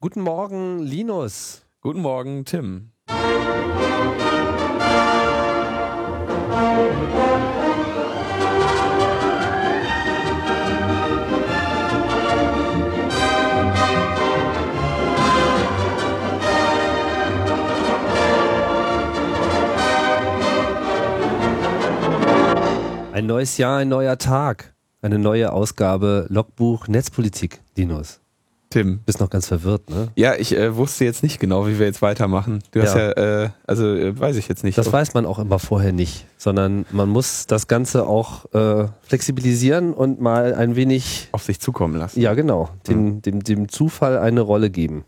Guten Morgen, Linus. Guten Morgen, Tim. Ein neues Jahr, ein neuer Tag. Eine neue Ausgabe Logbuch Netzpolitik, Linus. Tim. Bist noch ganz verwirrt, ne? Ja, ich äh, wusste jetzt nicht genau, wie wir jetzt weitermachen. Du hast Ja. ja, äh, also äh, weiß ich jetzt nicht. Das weiß man auch immer vorher nicht, sondern man muss das Ganze auch äh, flexibilisieren und mal ein wenig, auf sich zukommen lassen. ja genau, dem, dem, dem Zufall eine Rolle geben.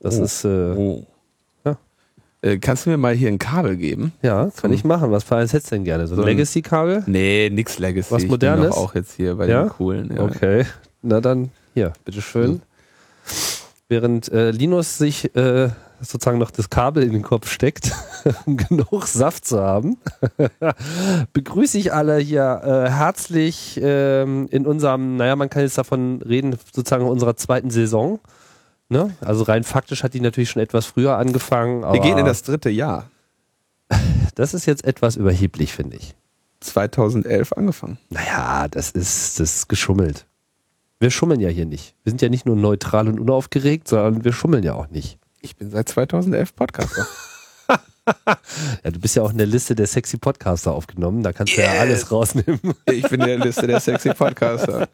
Das Oh. ist, äh, Oh. Ja. Äh, kannst du mir mal hier ein Kabel geben? ja, kann ich machen. Was für eins hättest du denn gerne? So ein So ein- Legacy-Kabel? Nee, nix Legacy. Was Ich bin Modernes? auch jetzt hier bei Ja? den coolen. Ja. Okay, na dann hier, bitteschön. Während äh, Linus sich äh, sozusagen noch das Kabel in den Kopf steckt, um genug Saft zu haben, begrüße ich alle hier äh, herzlich ähm, in unserem, naja, man kann jetzt davon reden, sozusagen unserer zweiten Saison. Ne? Also rein faktisch hat die natürlich schon etwas früher angefangen. Wir gehen in das dritte Jahr. das ist jetzt etwas überheblich, finde ich. 2011 angefangen. Naja, das ist, das ist geschummelt. Wir schummeln ja hier nicht. Wir sind ja nicht nur neutral und unaufgeregt, sondern wir schummeln ja auch nicht. Ich bin seit 2011 Podcaster. Ja, du bist ja auch in der Liste der sexy Podcaster aufgenommen. Da kannst du ja Yes. alles rausnehmen. ich bin in der Liste der sexy Podcaster.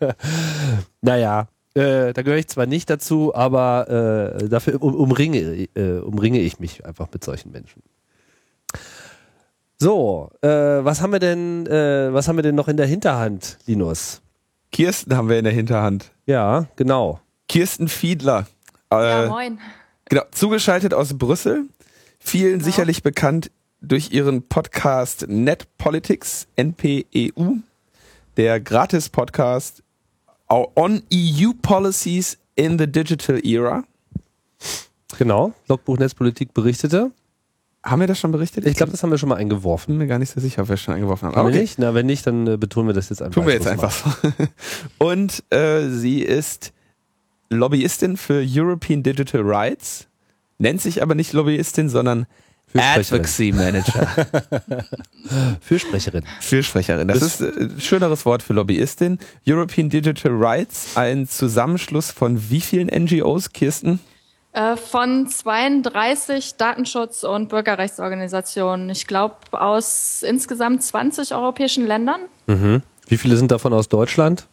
naja, äh, da gehöre ich zwar nicht dazu, aber äh, dafür um, umringe, äh, umringe ich mich einfach mit solchen Menschen. So, äh, was haben wir denn, äh, was haben wir denn noch in der Hinterhand, Linus? Kirsten haben wir in der Hinterhand. Ja, genau. Kirsten Fiedler. Ja, Äh, moin. Genau, zugeschaltet aus Brüssel. Vielen sicherlich bekannt durch ihren Podcast Net Politics, NPEU, der Gratis-Podcast on EU Policies in the Digital Era. Genau. Logbuch Netzpolitik berichtete. Haben wir das schon berichtet? Ich glaube, das haben wir schon mal eingeworfen. bin mir gar nicht so sicher, ob wir schon eingeworfen haben. Haben Aber okay. nicht? Na, wenn nicht, dann äh, betonen wir das jetzt einfach. Tun wir jetzt einfach. Und äh, sie ist Lobbyistin für European Digital Rights, nennt sich aber nicht Lobbyistin, sondern. Advocacy Manager. Fürsprecherin. Fürsprecherin. Das, Das- ist äh, ein schöneres Wort für Lobbyistin. European Digital Rights, ein Zusammenschluss von wie vielen NGOs, Kirsten? Äh, von 32 Datenschutz- und Bürgerrechtsorganisationen. Ich glaube aus insgesamt 20 europäischen Ländern. Mhm. Wie viele sind davon aus Deutschland?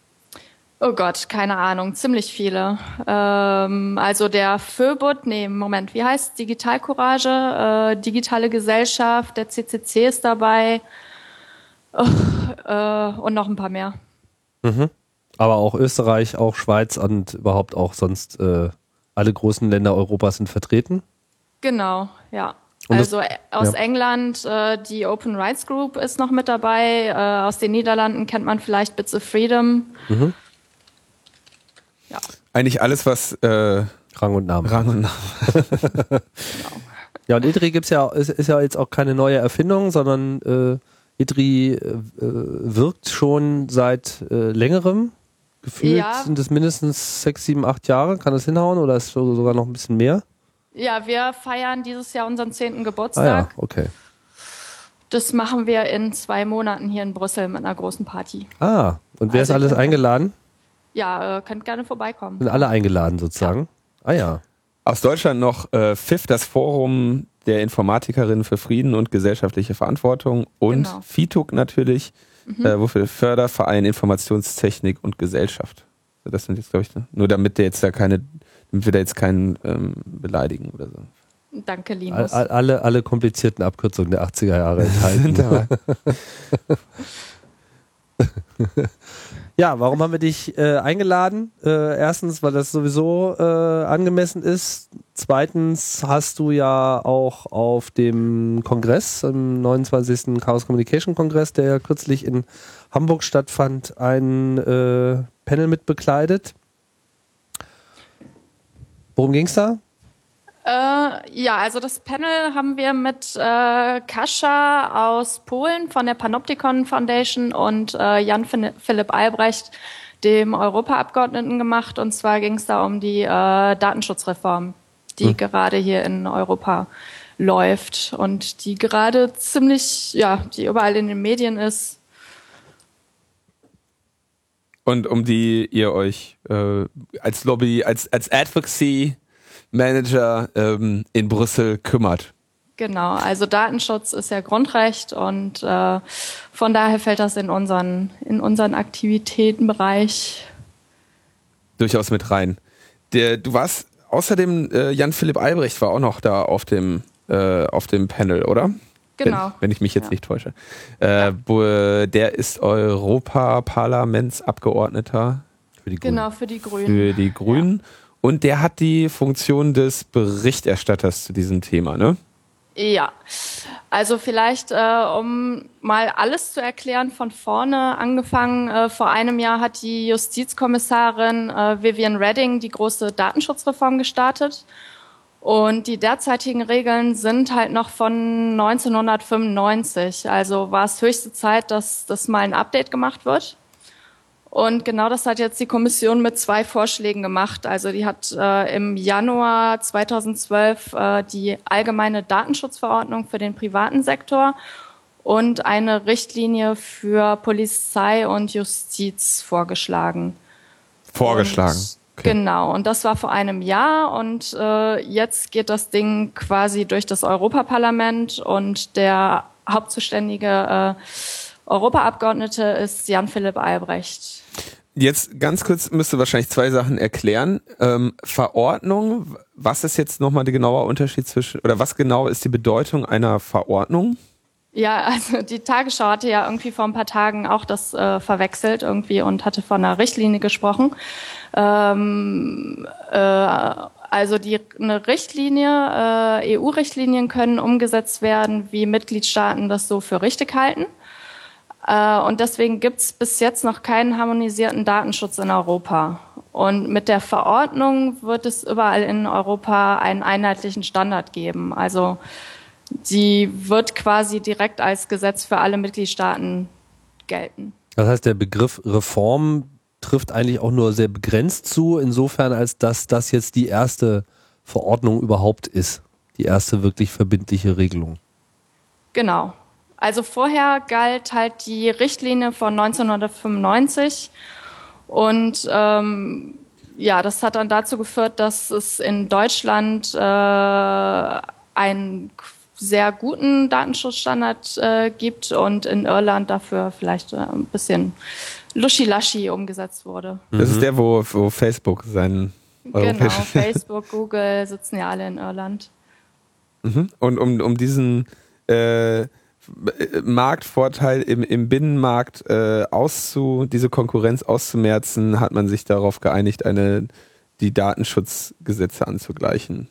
Oh Gott, keine Ahnung, ziemlich viele. Ähm, also der FÖBUT, nee, Moment, wie heißt Digital Courage, äh, Digitale Gesellschaft, der CCC ist dabei oh, äh, und noch ein paar mehr. Aber auch Österreich, auch Schweiz und überhaupt auch sonst äh, alle großen Länder Europas sind vertreten. Genau, ja. Und das- also äh, aus ja. England äh, die Open Rights Group ist noch mit dabei. Äh, aus den Niederlanden kennt man vielleicht Bits of Freedom. Mhm. Ja. Eigentlich alles, was äh, Rang und Namen. Rang und Namen. Ja, und IDRI gibt's ja, ist, ist ja jetzt auch keine neue Erfindung, sondern äh, IDRI äh, wirkt schon seit äh, längerem. Gefühlt Ja. sind es mindestens sechs, sieben, acht Jahre. Kann das hinhauen oder ist so- sogar noch ein bisschen mehr? Ja, wir feiern dieses Jahr unseren zehnten Ah ja, Geburtstag. okay. Das machen wir in zwei Monaten hier in Brüssel mit einer großen Party. Ah, und wer Also ist alles eingeladen? Ja, äh, könnt gerne vorbeikommen. Sind alle eingeladen sozusagen? Ah ja. Aus Deutschland noch äh, FIF, das Forum der Informatikerinnen für Frieden und gesellschaftliche Verantwortung und Genau. FITUG natürlich, äh, wofür Förderverein Informationstechnik und Gesellschaft. So, Das sind jetzt, glaube ich, ne? nur damit der jetzt da keine, damit wir da jetzt keinen ähm, beleidigen oder so. Danke, All, Linus. all- alle, alle komplizierten Abkürzungen der 80er Jahre enthalten. ja, warum haben wir dich äh, eingeladen? Äh, erstens, weil das sowieso äh, angemessen ist. Zweitens hast du ja auch auf dem Kongress, im 29. Chaos Communication Kongress, der ja kürzlich in Hamburg stattfand, ein äh, Panel mitbekleidet. Worum ging's da? Äh, ja, also das Panel haben wir mit äh, Kascha aus Polen von der Panopticon Foundation und äh, Jan Philipp Albrecht, dem Europaabgeordneten gemacht. Und zwar ging es da um die äh, Datenschutzreform, die hm. gerade hier in Europa läuft und die gerade ziemlich, ja, die überall in den Medien ist. Und um die ihr euch äh, als Lobby, als, als Advocacy Manager ähm, in Brüssel kümmert. Genau, also Datenschutz ist ja Grundrecht und äh, von daher fällt das in unseren, in unseren Aktivitätenbereich durchaus mit rein. Der, du warst außerdem, äh, Jan-Philipp Albrecht war auch noch da auf dem, äh, auf dem Panel, oder? Genau. Wenn, wenn ich mich jetzt ja. nicht täusche. Äh, ja. Der ist Europaparlamentsabgeordneter. Für die Grünen. Genau, für die Grünen. Für die Grünen. Ja. Und der hat die Funktion des Berichterstatters zu diesem Thema, ne? Ja, also vielleicht, äh, um mal alles zu erklären, von vorne angefangen. Äh, vor einem Jahr hat die Justizkommissarin äh, Vivian Redding die große Datenschutzreform gestartet. Und die derzeitigen Regeln sind halt noch von 1995. Also war es höchste Zeit, dass das mal ein Update gemacht wird. Und genau das hat jetzt die Kommission mit zwei Vorschlägen gemacht. Also die hat äh, im Januar 2012 äh, die allgemeine Datenschutzverordnung für den privaten Sektor und eine Richtlinie für Polizei und Justiz vorgeschlagen. Vorgeschlagen. Und, okay. Genau, und das war vor einem Jahr und äh, jetzt geht das Ding quasi durch das Europaparlament und der Hauptzuständige äh, Europaabgeordnete ist Jan-Philipp Albrecht. Jetzt ganz kurz müsste wahrscheinlich zwei Sachen erklären. Ähm, Verordnung, was ist jetzt nochmal der genaue Unterschied zwischen, oder was genau ist die Bedeutung einer Verordnung? Ja, also die Tagesschau hatte ja irgendwie vor ein paar Tagen auch das äh, verwechselt irgendwie und hatte von einer Richtlinie gesprochen. Ähm, äh, also die eine Richtlinie, äh, EU-Richtlinien können umgesetzt werden, wie Mitgliedstaaten das so für richtig halten. Äh, und deswegen gibt es bis jetzt noch keinen harmonisierten Datenschutz in Europa. Und mit der Verordnung wird es überall in Europa einen einheitlichen Standard geben. Also die wird quasi direkt als Gesetz für alle Mitgliedstaaten gelten. Das heißt, der Begriff Reform trifft eigentlich auch nur sehr begrenzt zu, insofern als dass das jetzt die erste Verordnung überhaupt ist. Die erste wirklich verbindliche Regelung. Genau. Also vorher galt halt die Richtlinie von 1995 und ähm, ja, das hat dann dazu geführt, dass es in Deutschland äh, einen sehr guten Datenschutzstandard äh, gibt und in Irland dafür vielleicht äh, ein bisschen luschi-laschi umgesetzt wurde. Das ist der, wo, wo Facebook seinen Genau, Facebook, Google sitzen ja alle in Irland. Mhm. Und um, um diesen äh, Marktvorteil im, im Binnenmarkt äh, auszu, diese Konkurrenz auszumerzen, hat man sich darauf geeinigt, eine, die Datenschutzgesetze anzugleichen.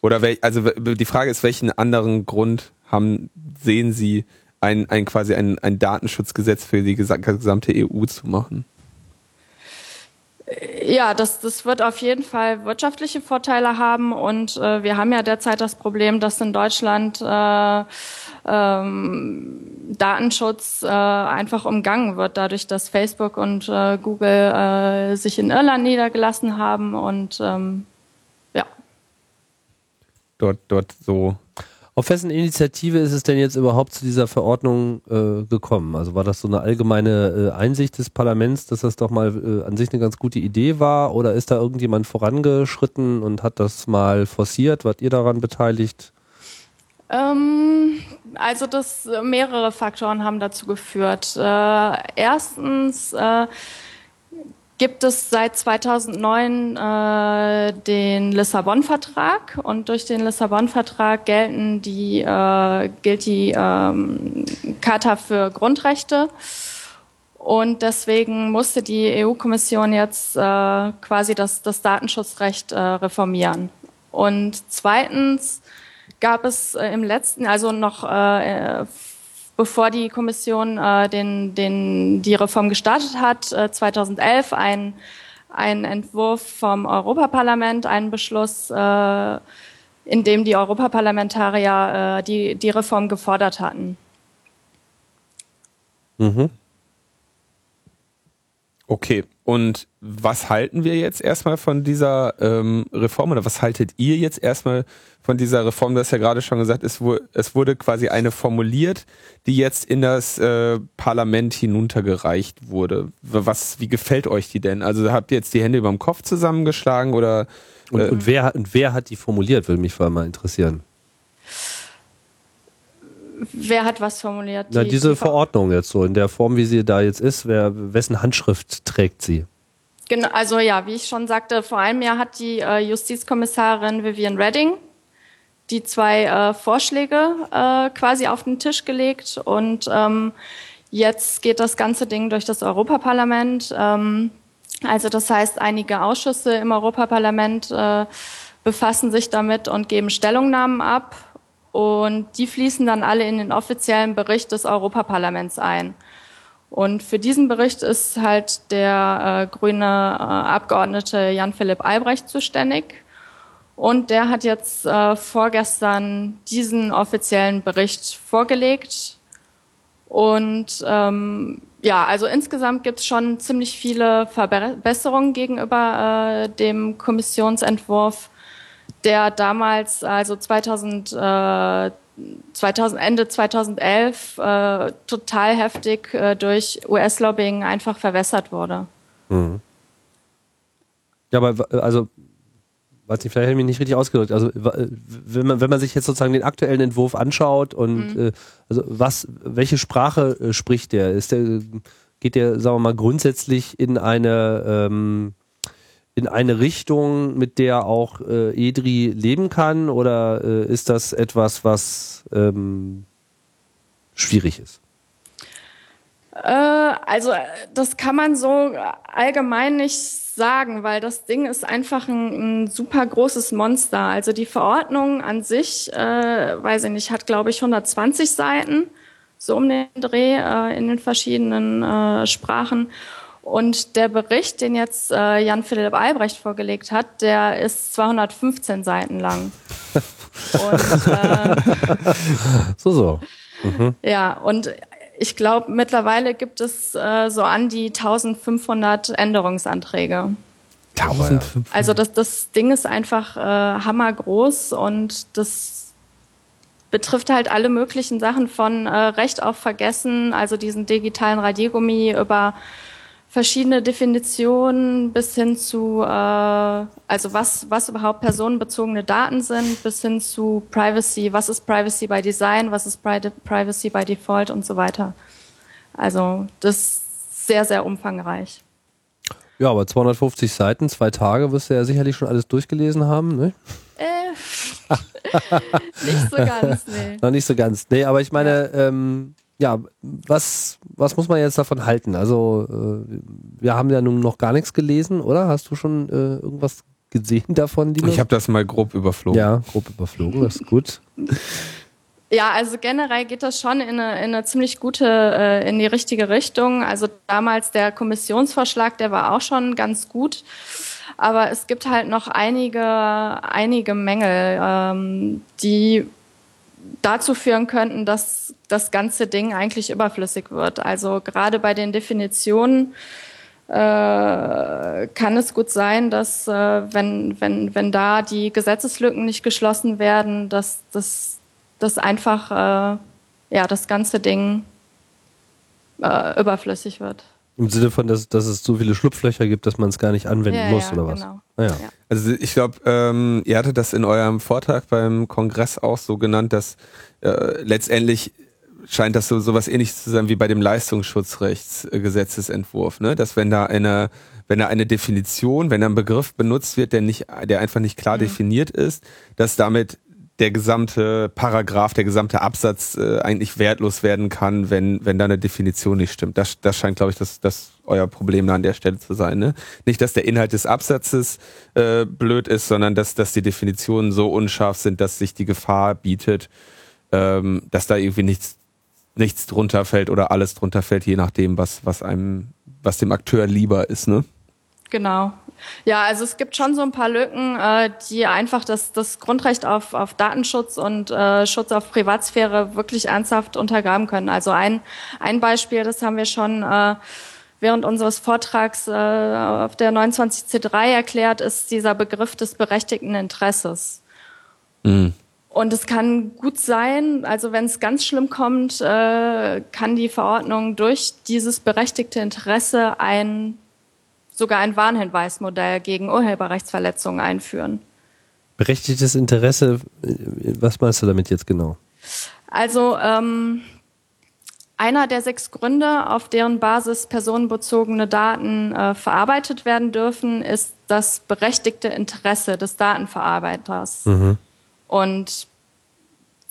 Oder wel, also die Frage ist, welchen anderen Grund haben, sehen Sie, ein, ein quasi ein, ein Datenschutzgesetz für die gesamte EU zu machen? Ja, das, das wird auf jeden Fall wirtschaftliche Vorteile haben und äh, wir haben ja derzeit das Problem, dass in Deutschland äh, ähm, Datenschutz äh, einfach umgangen wird, dadurch, dass Facebook und äh, Google äh, sich in Irland niedergelassen haben und ähm, ja. Dort, dort so. Auf wessen Initiative ist es denn jetzt überhaupt zu dieser Verordnung äh, gekommen? Also war das so eine allgemeine äh, Einsicht des Parlaments, dass das doch mal äh, an sich eine ganz gute Idee war? Oder ist da irgendjemand vorangeschritten und hat das mal forciert? Wart ihr daran beteiligt? Ähm, also das mehrere Faktoren haben dazu geführt. Äh, erstens äh, gibt es seit 2009 äh, den Lissabon-Vertrag und durch den Lissabon-Vertrag gelten die äh, gilt die ähm, Charta für Grundrechte. Und deswegen musste die EU-Kommission jetzt äh, quasi das, das Datenschutzrecht äh, reformieren. Und zweitens gab es äh, im letzten, also noch äh, bevor die Kommission äh, den, den, die Reform gestartet hat, äh, 2011 ein, ein Entwurf vom Europaparlament, einen Beschluss, äh, in dem die Europaparlamentarier äh, die, die Reform gefordert hatten. Mhm. Okay, und was halten wir jetzt erstmal von dieser ähm, Reform oder was haltet ihr jetzt erstmal von dieser Reform? Du hast ja gerade schon gesagt, es, wurde, es wurde quasi eine formuliert, die jetzt in das äh, Parlament hinuntergereicht wurde. Was, wie gefällt euch die denn? Also habt ihr jetzt die Hände über dem Kopf zusammengeschlagen oder? Äh und, und, wer, und wer hat die formuliert, würde mich vor allem mal interessieren. Wer hat was formuliert? Na, die, diese die Verordnung jetzt so, in der Form, wie sie da jetzt ist, wer, wessen Handschrift trägt sie? Genau, also ja, wie ich schon sagte, vor einem Jahr hat die äh, Justizkommissarin Vivian Redding die zwei äh, Vorschläge äh, quasi auf den Tisch gelegt und ähm, jetzt geht das ganze Ding durch das Europaparlament. Ähm, also das heißt, einige Ausschüsse im Europaparlament äh, befassen sich damit und geben Stellungnahmen ab. Und die fließen dann alle in den offiziellen Bericht des Europaparlaments ein. Und für diesen Bericht ist halt der äh, grüne äh, Abgeordnete Jan-Philipp Albrecht zuständig. Und der hat jetzt äh, vorgestern diesen offiziellen Bericht vorgelegt. Und ähm, ja, also insgesamt gibt es schon ziemlich viele Verbesserungen gegenüber äh, dem Kommissionsentwurf der damals, also 2000, äh, 2000 Ende 2011, äh, total heftig äh, durch US-Lobbying einfach verwässert wurde. Mhm. Ja, aber also, weiß nicht, vielleicht habe ich mich nicht richtig ausgedrückt. Also, wenn man, wenn man sich jetzt sozusagen den aktuellen Entwurf anschaut und mhm. äh, also was, welche Sprache äh, spricht der? Ist der, geht der, sagen wir mal, grundsätzlich in eine ähm, in eine Richtung, mit der auch äh, Edri leben kann? Oder äh, ist das etwas, was ähm, schwierig ist? Äh, also das kann man so allgemein nicht sagen, weil das Ding ist einfach ein, ein super großes Monster. Also die Verordnung an sich, äh, weiß ich nicht, hat glaube ich 120 Seiten, so um den Dreh äh, in den verschiedenen äh, Sprachen. Und der Bericht, den jetzt äh, Jan-Philipp Albrecht vorgelegt hat, der ist 215 Seiten lang. und, äh, so, so. Mhm. Ja, und ich glaube, mittlerweile gibt es äh, so an die 1500 Änderungsanträge. 1500. Also das, das Ding ist einfach äh, hammergroß und das betrifft halt alle möglichen Sachen von äh, Recht auf Vergessen, also diesen digitalen Radiergummi über verschiedene Definitionen bis hin zu, äh, also was, was überhaupt personenbezogene Daten sind, bis hin zu Privacy, was ist Privacy by Design, was ist Privacy by Default und so weiter. Also das ist sehr, sehr umfangreich. Ja, aber 250 Seiten, zwei Tage wirst du ja sicherlich schon alles durchgelesen haben, ne? Äh, nicht so ganz, nee. Noch nicht so ganz. Nee, aber ich meine, ja. ähm, ja, was, was muss man jetzt davon halten? Also, äh, wir haben ja nun noch gar nichts gelesen, oder? Hast du schon äh, irgendwas gesehen davon, Linus? Ich habe das mal grob überflogen. Ja, grob überflogen, das ist gut. Ja, also generell geht das schon in eine, in eine ziemlich gute, äh, in die richtige Richtung. Also damals der Kommissionsvorschlag, der war auch schon ganz gut. Aber es gibt halt noch einige, einige Mängel, ähm, die dazu führen könnten, dass das ganze Ding eigentlich überflüssig wird. Also gerade bei den Definitionen äh, kann es gut sein, dass äh, wenn, wenn, wenn da die Gesetzeslücken nicht geschlossen werden, dass das dass einfach äh, ja, das ganze Ding äh, überflüssig wird. Im Sinne von, dass, dass es so viele Schlupflöcher gibt, dass man es gar nicht anwenden ja, muss, ja, oder was? Genau. Ah, ja. Also ich glaube, ähm, ihr hattet das in eurem Vortrag beim Kongress auch so genannt, dass äh, letztendlich scheint das so sowas ähnliches zu sein wie bei dem Leistungsschutzrechtsgesetzesentwurf, ne? Dass wenn da eine wenn da eine Definition, wenn da ein Begriff benutzt wird, der nicht, der einfach nicht klar mhm. definiert ist, dass damit der gesamte Paragraph, der gesamte Absatz äh, eigentlich wertlos werden kann, wenn, wenn da eine Definition nicht stimmt. Das, das scheint, glaube ich, das, das euer Problem da an der Stelle zu sein. Ne? Nicht, dass der Inhalt des Absatzes äh, blöd ist, sondern dass, dass die Definitionen so unscharf sind, dass sich die Gefahr bietet, ähm, dass da irgendwie nichts, nichts drunter fällt oder alles drunter fällt, je nachdem, was, was einem, was dem Akteur lieber ist. Ne? Genau. Ja, also es gibt schon so ein paar Lücken, äh, die einfach das, das Grundrecht auf, auf Datenschutz und äh, Schutz auf Privatsphäre wirklich ernsthaft untergraben können. Also ein, ein Beispiel, das haben wir schon äh, während unseres Vortrags äh, auf der 29C3 erklärt, ist dieser Begriff des berechtigten Interesses. Mhm. Und es kann gut sein, also wenn es ganz schlimm kommt, äh, kann die Verordnung durch dieses berechtigte Interesse ein sogar ein Warnhinweismodell gegen Urheberrechtsverletzungen einführen. Berechtigtes Interesse, was meinst du damit jetzt genau? Also ähm, einer der sechs Gründe, auf deren Basis personenbezogene Daten äh, verarbeitet werden dürfen, ist das berechtigte Interesse des Datenverarbeiters. Mhm. Und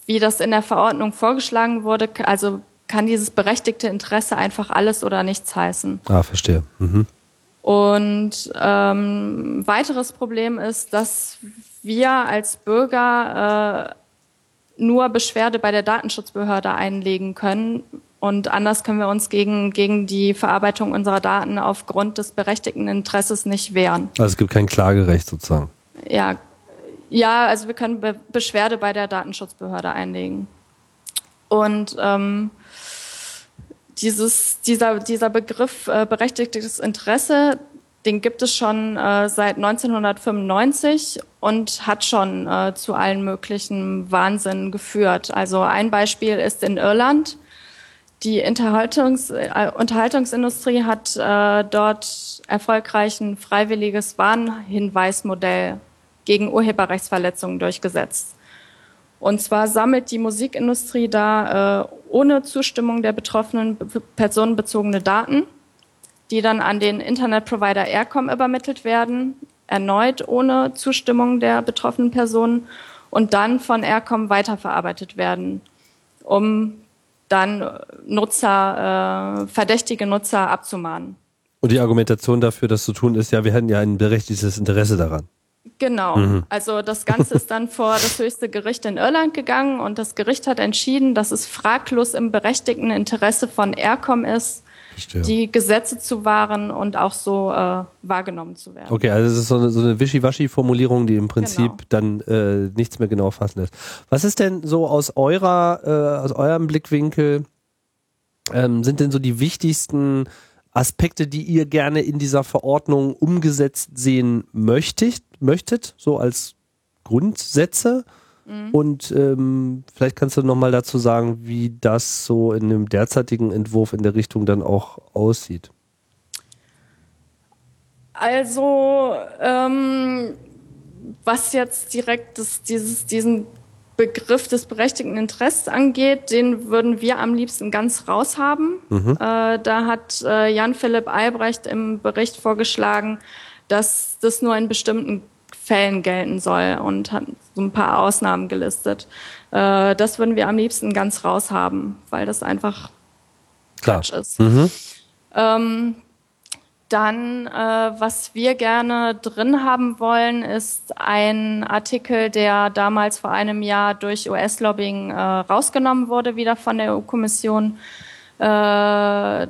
wie das in der Verordnung vorgeschlagen wurde, also kann dieses berechtigte Interesse einfach alles oder nichts heißen. Ah, verstehe. Mhm. Und ähm, weiteres Problem ist, dass wir als Bürger äh, nur Beschwerde bei der Datenschutzbehörde einlegen können, und anders können wir uns gegen, gegen die Verarbeitung unserer Daten aufgrund des berechtigten Interesses nicht wehren. Also es gibt kein Klagerecht sozusagen. Ja, ja also wir können Be Beschwerde bei der Datenschutzbehörde einlegen. Und ähm, dieses, dieser, dieser Begriff äh, berechtigtes Interesse, den gibt es schon äh, seit 1995 und hat schon äh, zu allen möglichen Wahnsinn geführt. Also ein Beispiel ist in Irland die Unterhaltungs äh, Unterhaltungsindustrie hat äh, dort erfolgreich ein freiwilliges Warnhinweismodell gegen Urheberrechtsverletzungen durchgesetzt. Und zwar sammelt die Musikindustrie da äh, ohne Zustimmung der Betroffenen personenbezogene Daten, die dann an den Internetprovider Aircom übermittelt werden, erneut ohne Zustimmung der betroffenen Personen und dann von Aircom weiterverarbeitet werden, um dann Nutzer, äh, verdächtige Nutzer abzumahnen. Und die Argumentation dafür, das zu tun, ist ja, wir hätten ja ein berechtigtes Interesse daran. Genau. Mhm. Also das Ganze ist dann vor das höchste Gericht in Irland gegangen und das Gericht hat entschieden, dass es fraglos im berechtigten Interesse von Aircom ist, Verstehe. die Gesetze zu wahren und auch so äh, wahrgenommen zu werden. Okay, also es ist so eine, so eine Wischiwaschi-Formulierung, die im Prinzip genau. dann äh, nichts mehr genau fassen lässt. Was ist denn so aus eurer, äh, aus eurem Blickwinkel, ähm, sind denn so die wichtigsten Aspekte, die ihr gerne in dieser Verordnung umgesetzt sehen möchtet, möchtet so als Grundsätze? Mhm. Und ähm, vielleicht kannst du nochmal dazu sagen, wie das so in dem derzeitigen Entwurf in der Richtung dann auch aussieht. Also, ähm, was jetzt direkt das, dieses, diesen Begriff des berechtigten Interesses angeht, den würden wir am liebsten ganz raushaben. Mhm. Äh, da hat äh, Jan Philipp Albrecht im Bericht vorgeschlagen, dass das nur in bestimmten Fällen gelten soll und hat so ein paar Ausnahmen gelistet. Äh, das würden wir am liebsten ganz raushaben, weil das einfach Klar. Quatsch ist. Mhm. Ähm, dann, äh, was wir gerne drin haben wollen, ist ein Artikel, der damals vor einem Jahr durch US-Lobbying äh, rausgenommen wurde, wieder von der EU-Kommission. Äh,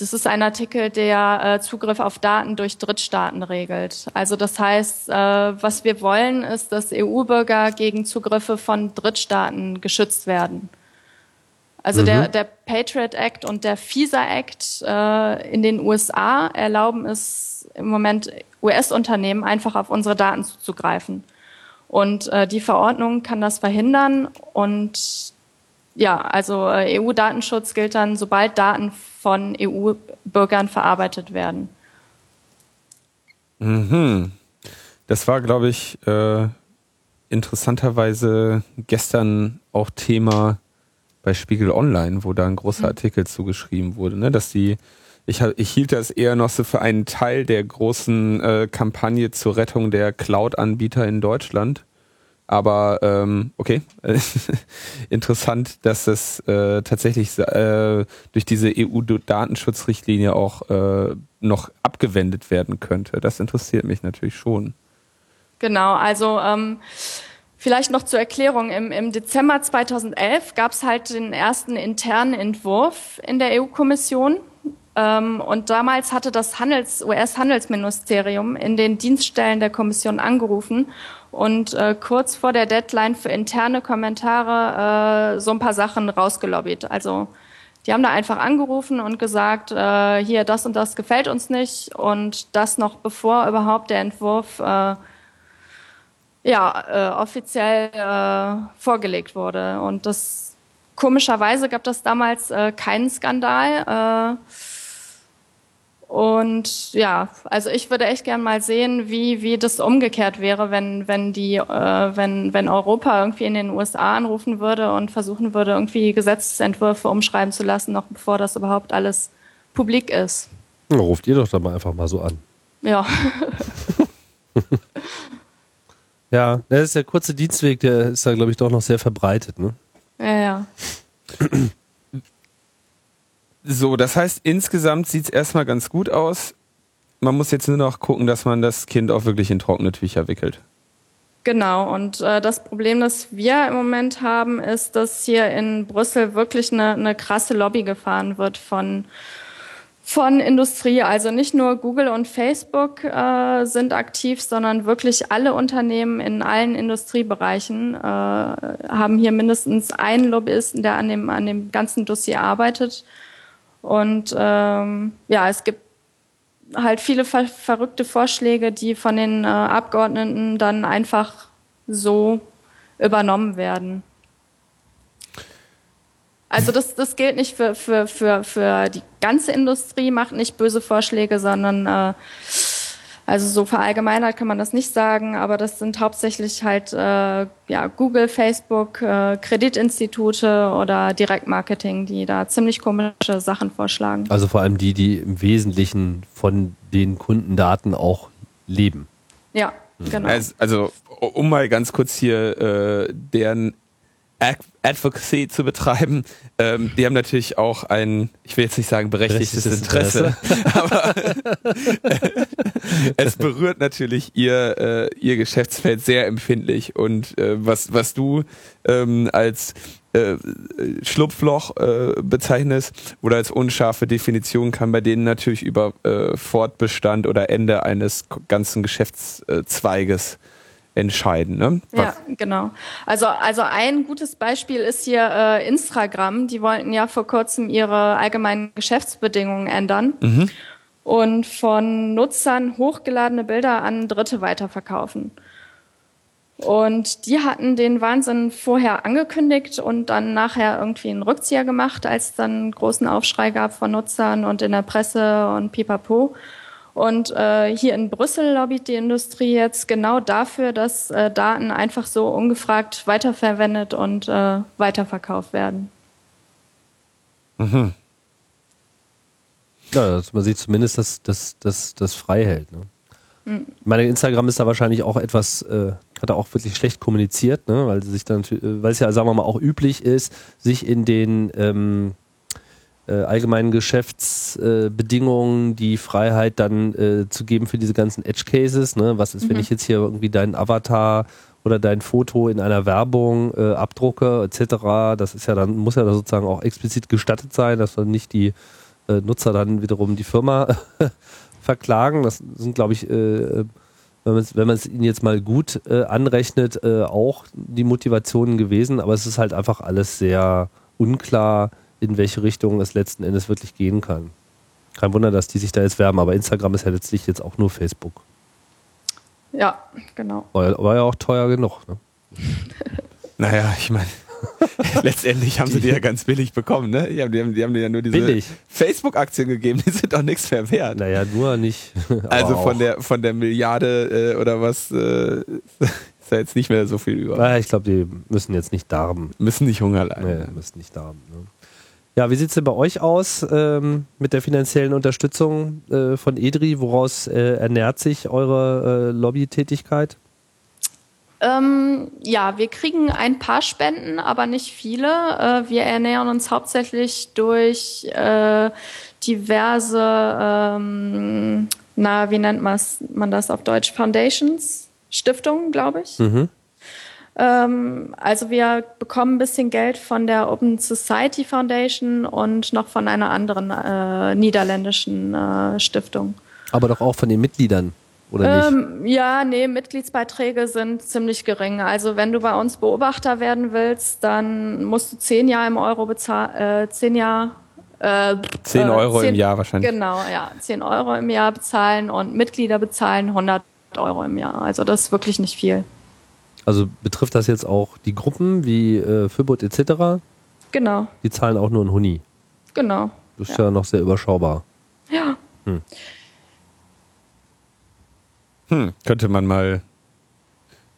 das ist ein Artikel, der äh, Zugriff auf Daten durch Drittstaaten regelt. Also das heißt, äh, was wir wollen, ist, dass EU-Bürger gegen Zugriffe von Drittstaaten geschützt werden. Also mhm. der, der Patriot Act und der FISA Act äh, in den USA erlauben es im Moment US-Unternehmen einfach auf unsere Daten zuzugreifen. Und äh, die Verordnung kann das verhindern und ja, also äh, EU-Datenschutz gilt dann, sobald Daten von EU-Bürgern verarbeitet werden. Mhm. Das war, glaube ich, äh, interessanterweise gestern auch Thema bei Spiegel Online, wo da ein großer mhm. Artikel zugeschrieben wurde, ne, dass die ich, ich hielt das eher noch so für einen Teil der großen äh, Kampagne zur Rettung der Cloud-Anbieter in Deutschland. Aber ähm, okay, interessant, dass das äh, tatsächlich äh, durch diese EU-Datenschutzrichtlinie auch äh, noch abgewendet werden könnte. Das interessiert mich natürlich schon. Genau, also ähm, vielleicht noch zur Erklärung. Im, im Dezember 2011 gab es halt den ersten internen Entwurf in der EU-Kommission. Ähm, und damals hatte das Handels, US-Handelsministerium in den Dienststellen der Kommission angerufen und äh, kurz vor der Deadline für interne Kommentare äh, so ein paar Sachen rausgelobbyt. Also Die haben da einfach angerufen und gesagt, äh, hier, das und das gefällt uns nicht. Und das noch bevor überhaupt der Entwurf äh, ja, äh, offiziell äh, vorgelegt wurde. Und das komischerweise gab das damals äh, keinen Skandal. Äh, und ja, also ich würde echt gern mal sehen, wie, wie das umgekehrt wäre, wenn, wenn die, äh, wenn, wenn Europa irgendwie in den USA anrufen würde und versuchen würde, irgendwie Gesetzentwürfe umschreiben zu lassen, noch bevor das überhaupt alles publik ist. Ruft ihr doch dann mal einfach mal so an. Ja. ja, das ist der kurze Dienstweg, der ist da, glaube ich, doch noch sehr verbreitet, ne? Ja, ja. So, das heißt, insgesamt sieht es erstmal ganz gut aus. Man muss jetzt nur noch gucken, dass man das Kind auch wirklich in trockene Tücher wickelt. Genau, und äh, das Problem, das wir im Moment haben, ist, dass hier in Brüssel wirklich eine, eine krasse Lobby gefahren wird von, von Industrie. Also nicht nur Google und Facebook äh, sind aktiv, sondern wirklich alle Unternehmen in allen Industriebereichen äh, haben hier mindestens einen Lobbyisten, der an dem, an dem ganzen Dossier arbeitet. Und ähm, ja, es gibt halt viele ver verrückte Vorschläge, die von den äh, Abgeordneten dann einfach so übernommen werden. Also das, das gilt nicht für, für, für, für die ganze Industrie, macht nicht böse Vorschläge, sondern äh, also so verallgemeinert kann man das nicht sagen, aber das sind hauptsächlich halt äh, ja, Google, Facebook, äh, Kreditinstitute oder Direktmarketing, die da ziemlich komische Sachen vorschlagen. Also vor allem die, die im Wesentlichen von den Kundendaten auch leben. Ja, genau. Also, also um mal ganz kurz hier äh, deren Advocacy zu betreiben. Ähm, die haben natürlich auch ein, ich will jetzt nicht sagen berechtigtes, Interesse, Interesse, aber es berührt natürlich ihr, äh, ihr Geschäftsfeld sehr empfindlich. Und äh, was, was du ähm, als äh, Schlupfloch äh, bezeichnest oder als unscharfe Definition kann bei denen natürlich über äh, Fortbestand oder Ende eines ganzen Geschäftszweiges entscheiden. Ne? Ja, genau. Also, also ein gutes Beispiel ist hier äh, Instagram. Die wollten ja vor kurzem ihre allgemeinen Geschäftsbedingungen ändern mhm. und von Nutzern hochgeladene Bilder an Dritte weiterverkaufen. Und die hatten den Wahnsinn vorher angekündigt und dann nachher irgendwie einen Rückzieher gemacht, als es dann einen großen Aufschrei gab von Nutzern und in der Presse und pipapo. Und äh, hier in Brüssel lobbyt die Industrie jetzt genau dafür, dass äh, Daten einfach so ungefragt weiterverwendet und äh, weiterverkauft werden. Mhm. Ja, dass man sieht zumindest, dass das dass, frei hält. Ne? Mhm. Meine Instagram ist da wahrscheinlich auch etwas, äh, hat er auch wirklich schlecht kommuniziert, ne? weil sich dann, weil es ja, sagen wir mal, auch üblich ist, sich in den ähm, äh, allgemeinen Geschäftsbedingungen äh, die Freiheit dann äh, zu geben für diese ganzen Edge Cases. Ne? Was ist, mhm. wenn ich jetzt hier irgendwie deinen Avatar oder dein Foto in einer Werbung äh, abdrucke etc. Das ist ja dann muss ja sozusagen auch explizit gestattet sein, dass dann nicht die äh, Nutzer dann wiederum die Firma verklagen. Das sind glaube ich äh, wenn man es ihnen jetzt mal gut äh, anrechnet, äh, auch die Motivationen gewesen, aber es ist halt einfach alles sehr unklar, in welche Richtung es letzten Endes wirklich gehen kann. Kein Wunder, dass die sich da jetzt werben, aber Instagram ist ja letztlich jetzt auch nur Facebook. Ja, genau. War, war ja auch teuer genug. Ne? naja, ich meine, letztendlich haben sie die ja ganz billig bekommen, ne? Die haben, die haben, die haben dir ja nur diese Facebook-Aktien gegeben, die sind doch nichts mehr wert. Naja, nur nicht. also von der, von der Milliarde äh, oder was äh, ist da jetzt nicht mehr so viel über. Naja, ich glaube, die müssen jetzt nicht darben. Müssen nicht Hunger leiden. Nee, müssen nicht darben. Ne? Ja, wie sieht es denn bei euch aus ähm, mit der finanziellen Unterstützung äh, von EDRI? Woraus äh, ernährt sich eure äh, Lobbytätigkeit? Ähm, ja, wir kriegen ein paar Spenden, aber nicht viele. Äh, wir ernähren uns hauptsächlich durch äh, diverse, ähm, na, wie nennt man das auf Deutsch? Foundations, Stiftungen, glaube ich. Mhm. Ähm, also wir bekommen ein bisschen Geld von der Open Society Foundation und noch von einer anderen äh, niederländischen äh, Stiftung. Aber doch auch von den Mitgliedern. Oder ähm, nicht? Ja, nee, Mitgliedsbeiträge sind ziemlich gering. Also wenn du bei uns Beobachter werden willst, dann musst du zehn Jahre im Euro bezahlen, äh, zehn Jahre Äh, 10 äh, Euro 10 im Jahr wahrscheinlich. Genau, ja. 10 Euro im Jahr bezahlen und Mitglieder bezahlen 100 Euro im Jahr. Also das ist wirklich nicht viel. Also betrifft das jetzt auch die Gruppen wie äh, Fürbot etc.? Genau, Die zahlen auch nur einen Huni. genau. Das ist ja, noch sehr überschaubar. Ja. Hm, könnte man mal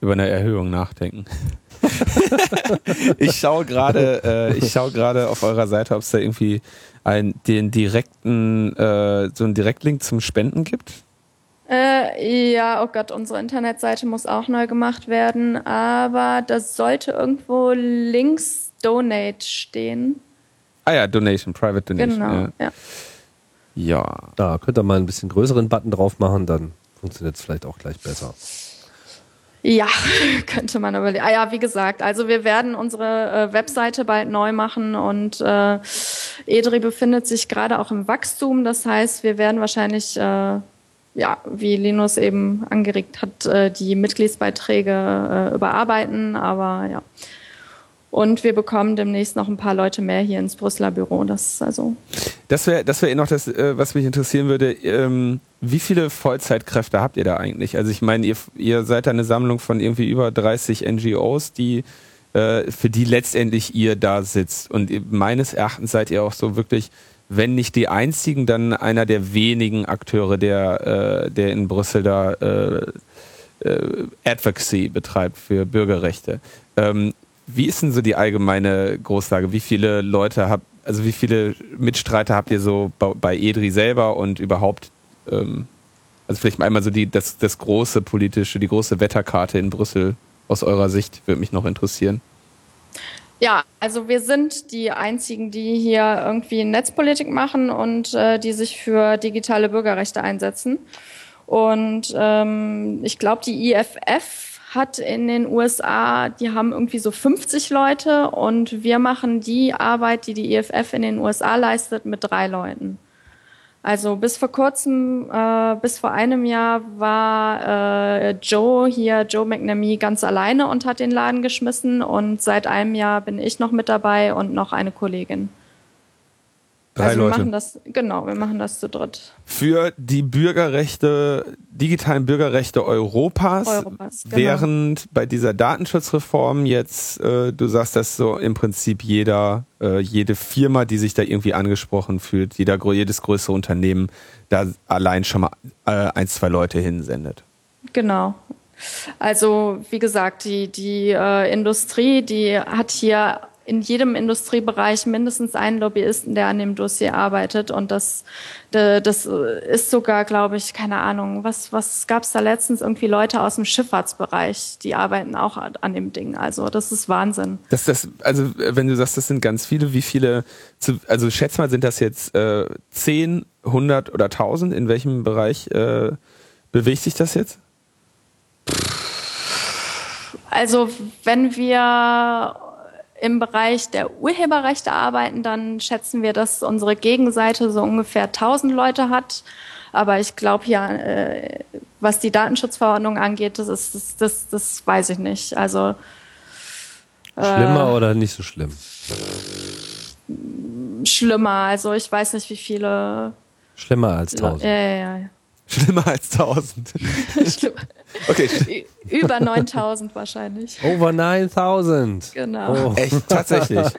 über eine Erhöhung nachdenken. ich schaue gerade, äh, ich schaue gerade auf eurer Seite, ob es da irgendwie einen, den direkten, äh, so einen Direktlink zum Spenden gibt. Äh, ja, oh Gott, unsere Internetseite muss auch neu gemacht werden, aber das sollte irgendwo links Donate stehen. Ah ja, Donation, Private Donation. Genau, ja. Ja. ja. Da könnt ihr mal ein bisschen größeren Button drauf machen, dann funktioniert es vielleicht auch gleich besser. Ja, könnte man überlegen. Ah ja, wie gesagt, also wir werden unsere äh, Webseite bald neu machen und äh, Edri befindet sich gerade auch im Wachstum. Das heißt, wir werden wahrscheinlich, äh, ja, wie Linus eben angeregt hat, äh, die Mitgliedsbeiträge äh, überarbeiten. Aber ja. Und wir bekommen demnächst noch ein paar Leute mehr hier ins Brüsseler Büro. Das ist also Das wäre das wär eh noch das, äh, was mich interessieren würde. Ähm, wie viele Vollzeitkräfte habt ihr da eigentlich? Also ich meine, ihr, ihr seid eine Sammlung von irgendwie über 30 NGOs, die für die letztendlich ihr da sitzt. Und meines Erachtens seid ihr auch so wirklich, wenn nicht die einzigen, dann einer der wenigen Akteure, der, äh, der in Brüssel da äh, äh, Advocacy betreibt für Bürgerrechte. Ähm, wie ist denn so die allgemeine Großlage? Wie viele Leute habt, also wie viele Mitstreiter habt ihr so bei, bei EDRI selber und überhaupt, ähm, also vielleicht mal einmal so die, das, das große politische, die große Wetterkarte in Brüssel aus eurer Sicht, würde mich noch interessieren. Ja, also wir sind die einzigen, die hier irgendwie Netzpolitik machen und äh, die sich für digitale Bürgerrechte einsetzen. Und ähm, ich glaube, die IFF hat in den USA, die haben irgendwie so 50 Leute und wir machen die Arbeit, die die IFF in den USA leistet, mit drei Leuten. Also bis vor kurzem, äh, bis vor einem Jahr war äh, Joe hier, Joe McNamee, ganz alleine und hat den Laden geschmissen. Und seit einem Jahr bin ich noch mit dabei und noch eine Kollegin. Drei also wir Leute. machen das, genau, wir machen das zu dritt. Für die Bürgerrechte, digitalen Bürgerrechte Europas, Europas, genau. während bei dieser Datenschutzreform jetzt, äh, du sagst, dass so im Prinzip jeder, äh, jede Firma, die sich da irgendwie angesprochen fühlt, jeder, jedes größere Unternehmen, da allein schon mal äh, ein, zwei Leute hinsendet. Genau. Also wie gesagt, die, die äh, Industrie, die hat hier in jedem Industriebereich mindestens einen Lobbyisten, der an dem Dossier arbeitet. Und das, de- das ist sogar, glaube ich, keine Ahnung, was, was gab es da letztens? Irgendwie Leute aus dem Schifffahrtsbereich, die arbeiten auch an dem Ding. Also das ist Wahnsinn. Das, das, also äh, wenn du sagst, das sind ganz viele, wie viele, also schätz mal, sind das jetzt äh, 10, 100 oder 1000? In welchem Bereich äh, bewegt sich das jetzt? Also wenn wir im Bereich der Urheberrechte arbeiten, dann schätzen wir, dass unsere Gegenseite so ungefähr 1000 Leute hat. Aber ich glaube ja, äh, was die Datenschutzverordnung angeht, das, ist, das, das, das weiß ich nicht. Also Schlimmer oder nicht so schlimm? schlimmer. Also ich weiß nicht, wie viele. Schlimmer als Le- 1000. Ja, ja, ja. Schlimmer als 1000. Schlimmer. Okay, Über 9000 wahrscheinlich. Over 9000. Genau. Oh. echt, tatsächlich.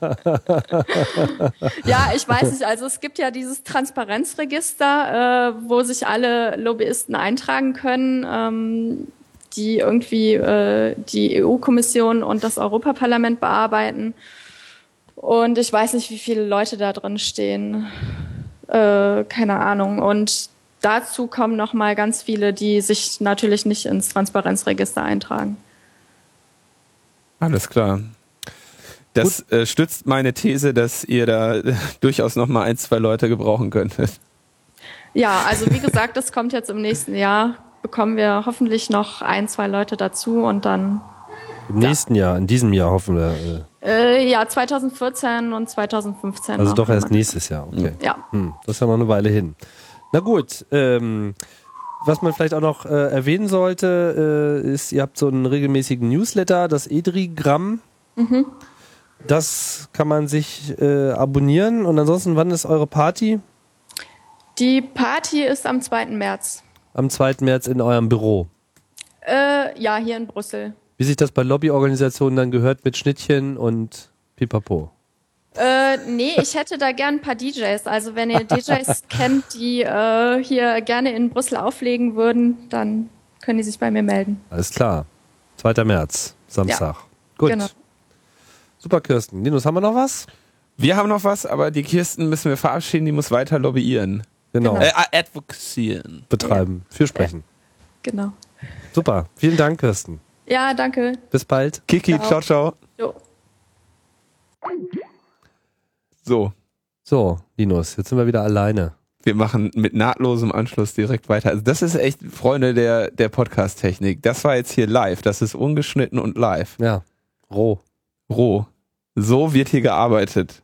Ja, ich weiß nicht. Also es gibt ja dieses Transparenzregister, äh, wo sich alle Lobbyisten eintragen können, ähm, die irgendwie äh, die EU-Kommission und das Europaparlament bearbeiten. Und ich weiß nicht, wie viele Leute da drin stehen. Äh, keine Ahnung. Und dazu kommen noch mal ganz viele, die sich natürlich nicht ins Transparenzregister eintragen. Alles klar. Das äh, stützt meine These, dass ihr da äh, durchaus noch mal ein, zwei Leute gebrauchen könntet. Ja, also wie gesagt, das kommt jetzt im nächsten Jahr. Bekommen wir hoffentlich noch ein, zwei Leute dazu und dann Im nächsten Jahr, in diesem Jahr hoffen wir. Äh, äh, ja 2014 und 2015. also doch erst nächstes Jahr. Okay. Ja, Hm, das ist ja noch eine Weile hin. Na gut, ähm, was man vielleicht auch noch äh, erwähnen sollte, äh, ist, ihr habt so einen regelmäßigen Newsletter, das Edrigramm. Das kann man sich äh, abonnieren. Und ansonsten, wann ist eure Party? Die Party ist am 2. März. Am 2. März in eurem Büro. Äh, ja, hier in Brüssel. Wie sich das bei Lobbyorganisationen dann gehört mit Schnittchen und Pipapo. Äh, nee, ich hätte da gern ein paar DJs. Also wenn ihr DJs kennt, die äh, hier gerne in Brüssel auflegen würden, dann können die sich bei mir melden. Alles klar. 2. März, Samstag. Gut. Genau. Super, Kirsten. Linus, haben wir noch was? Wir haben noch was, aber die Kirsten müssen wir verabschieden, die muss weiter lobbyieren. Genau. Genau. Äh, advocacieren. Betreiben. Für sprechen. Genau. Super. Vielen Dank, Kirsten. Ja, danke. Bis bald. Kiki, Ciao. ciao, ciao. Jo. So, So, Linus, jetzt sind wir wieder alleine. wir machen mit nahtlosem Anschluss direkt weiter. Also das ist echt, Freunde der, der Podcast-Technik. Das war jetzt hier live. Das ist ungeschnitten und live. Ja. Roh. Roh. So wird hier gearbeitet.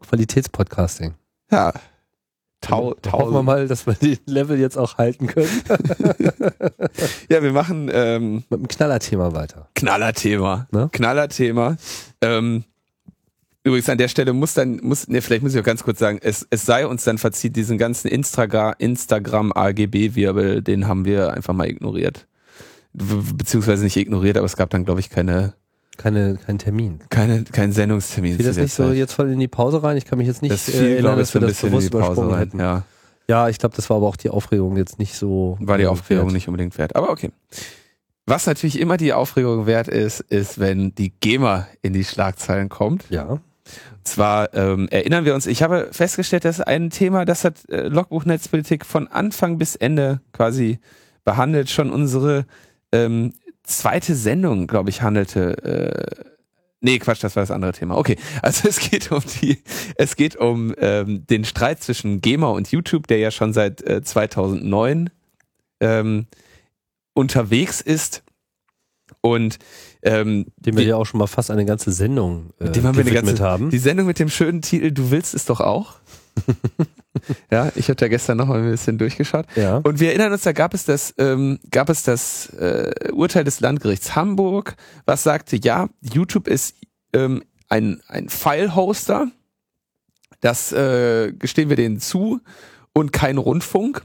Qualitätspodcasting. Ja. Tau, Da Hoffen wir tau, mal, dass wir den Level jetzt auch halten können. ja, wir machen ähm, Mit dem Knallerthema weiter. Knallerthema. Ne? Knallerthema. Ähm, übrigens an der Stelle muss dann, muss, ne, vielleicht muss ich auch ganz kurz sagen, es, es sei uns dann verzieht, diesen ganzen Instagram, Instagram AGB-Wirbel, den haben wir einfach mal ignoriert. Beziehungsweise nicht ignoriert, aber es gab dann, glaube ich, keine, Keine, kein Termin. keine, keinen Sendungstermin. Zu das nicht so jetzt voll in die Pause rein? Ich kann mich jetzt nicht das äh, fiel, erinnern, ich, dass wir ein das bewusst übersprungen rein. hätten. Ja, Ja, ich glaube, das war aber auch die Aufregung jetzt nicht so. war die äh, Aufregung wert. nicht unbedingt wert. Aber okay. Was natürlich immer die Aufregung wert ist, ist, wenn die GEMA in die Schlagzeilen kommt. Ja. Zwar ähm, erinnern wir uns, ich habe festgestellt, dass ein Thema, das hat äh, Logbuch Netzpolitik von Anfang bis Ende quasi behandelt, schon unsere ähm, zweite Sendung, glaube ich, handelte. Äh, nee, Quatsch, das war das andere Thema. Okay, also es geht um die, es geht um ähm, den Streit zwischen GEMA und YouTube, der ja schon seit äh, 2009 ähm, unterwegs ist. Und ähm, Dem wir die- ja auch schon mal fast eine ganze Sendung äh, Mit dem haben wir eine ganze, haben. Die Sendung mit dem schönen Titel Du willst es doch auch. ja, ich habe da gestern noch mal ein bisschen durchgeschaut. ja. Und wir erinnern uns, da gab es das, ähm, gab es das äh, Urteil des Landgerichts Hamburg, was sagte, ja, YouTube ist ähm, ein, ein File-Hoster, das äh, gestehen wir denen zu, und kein Rundfunk.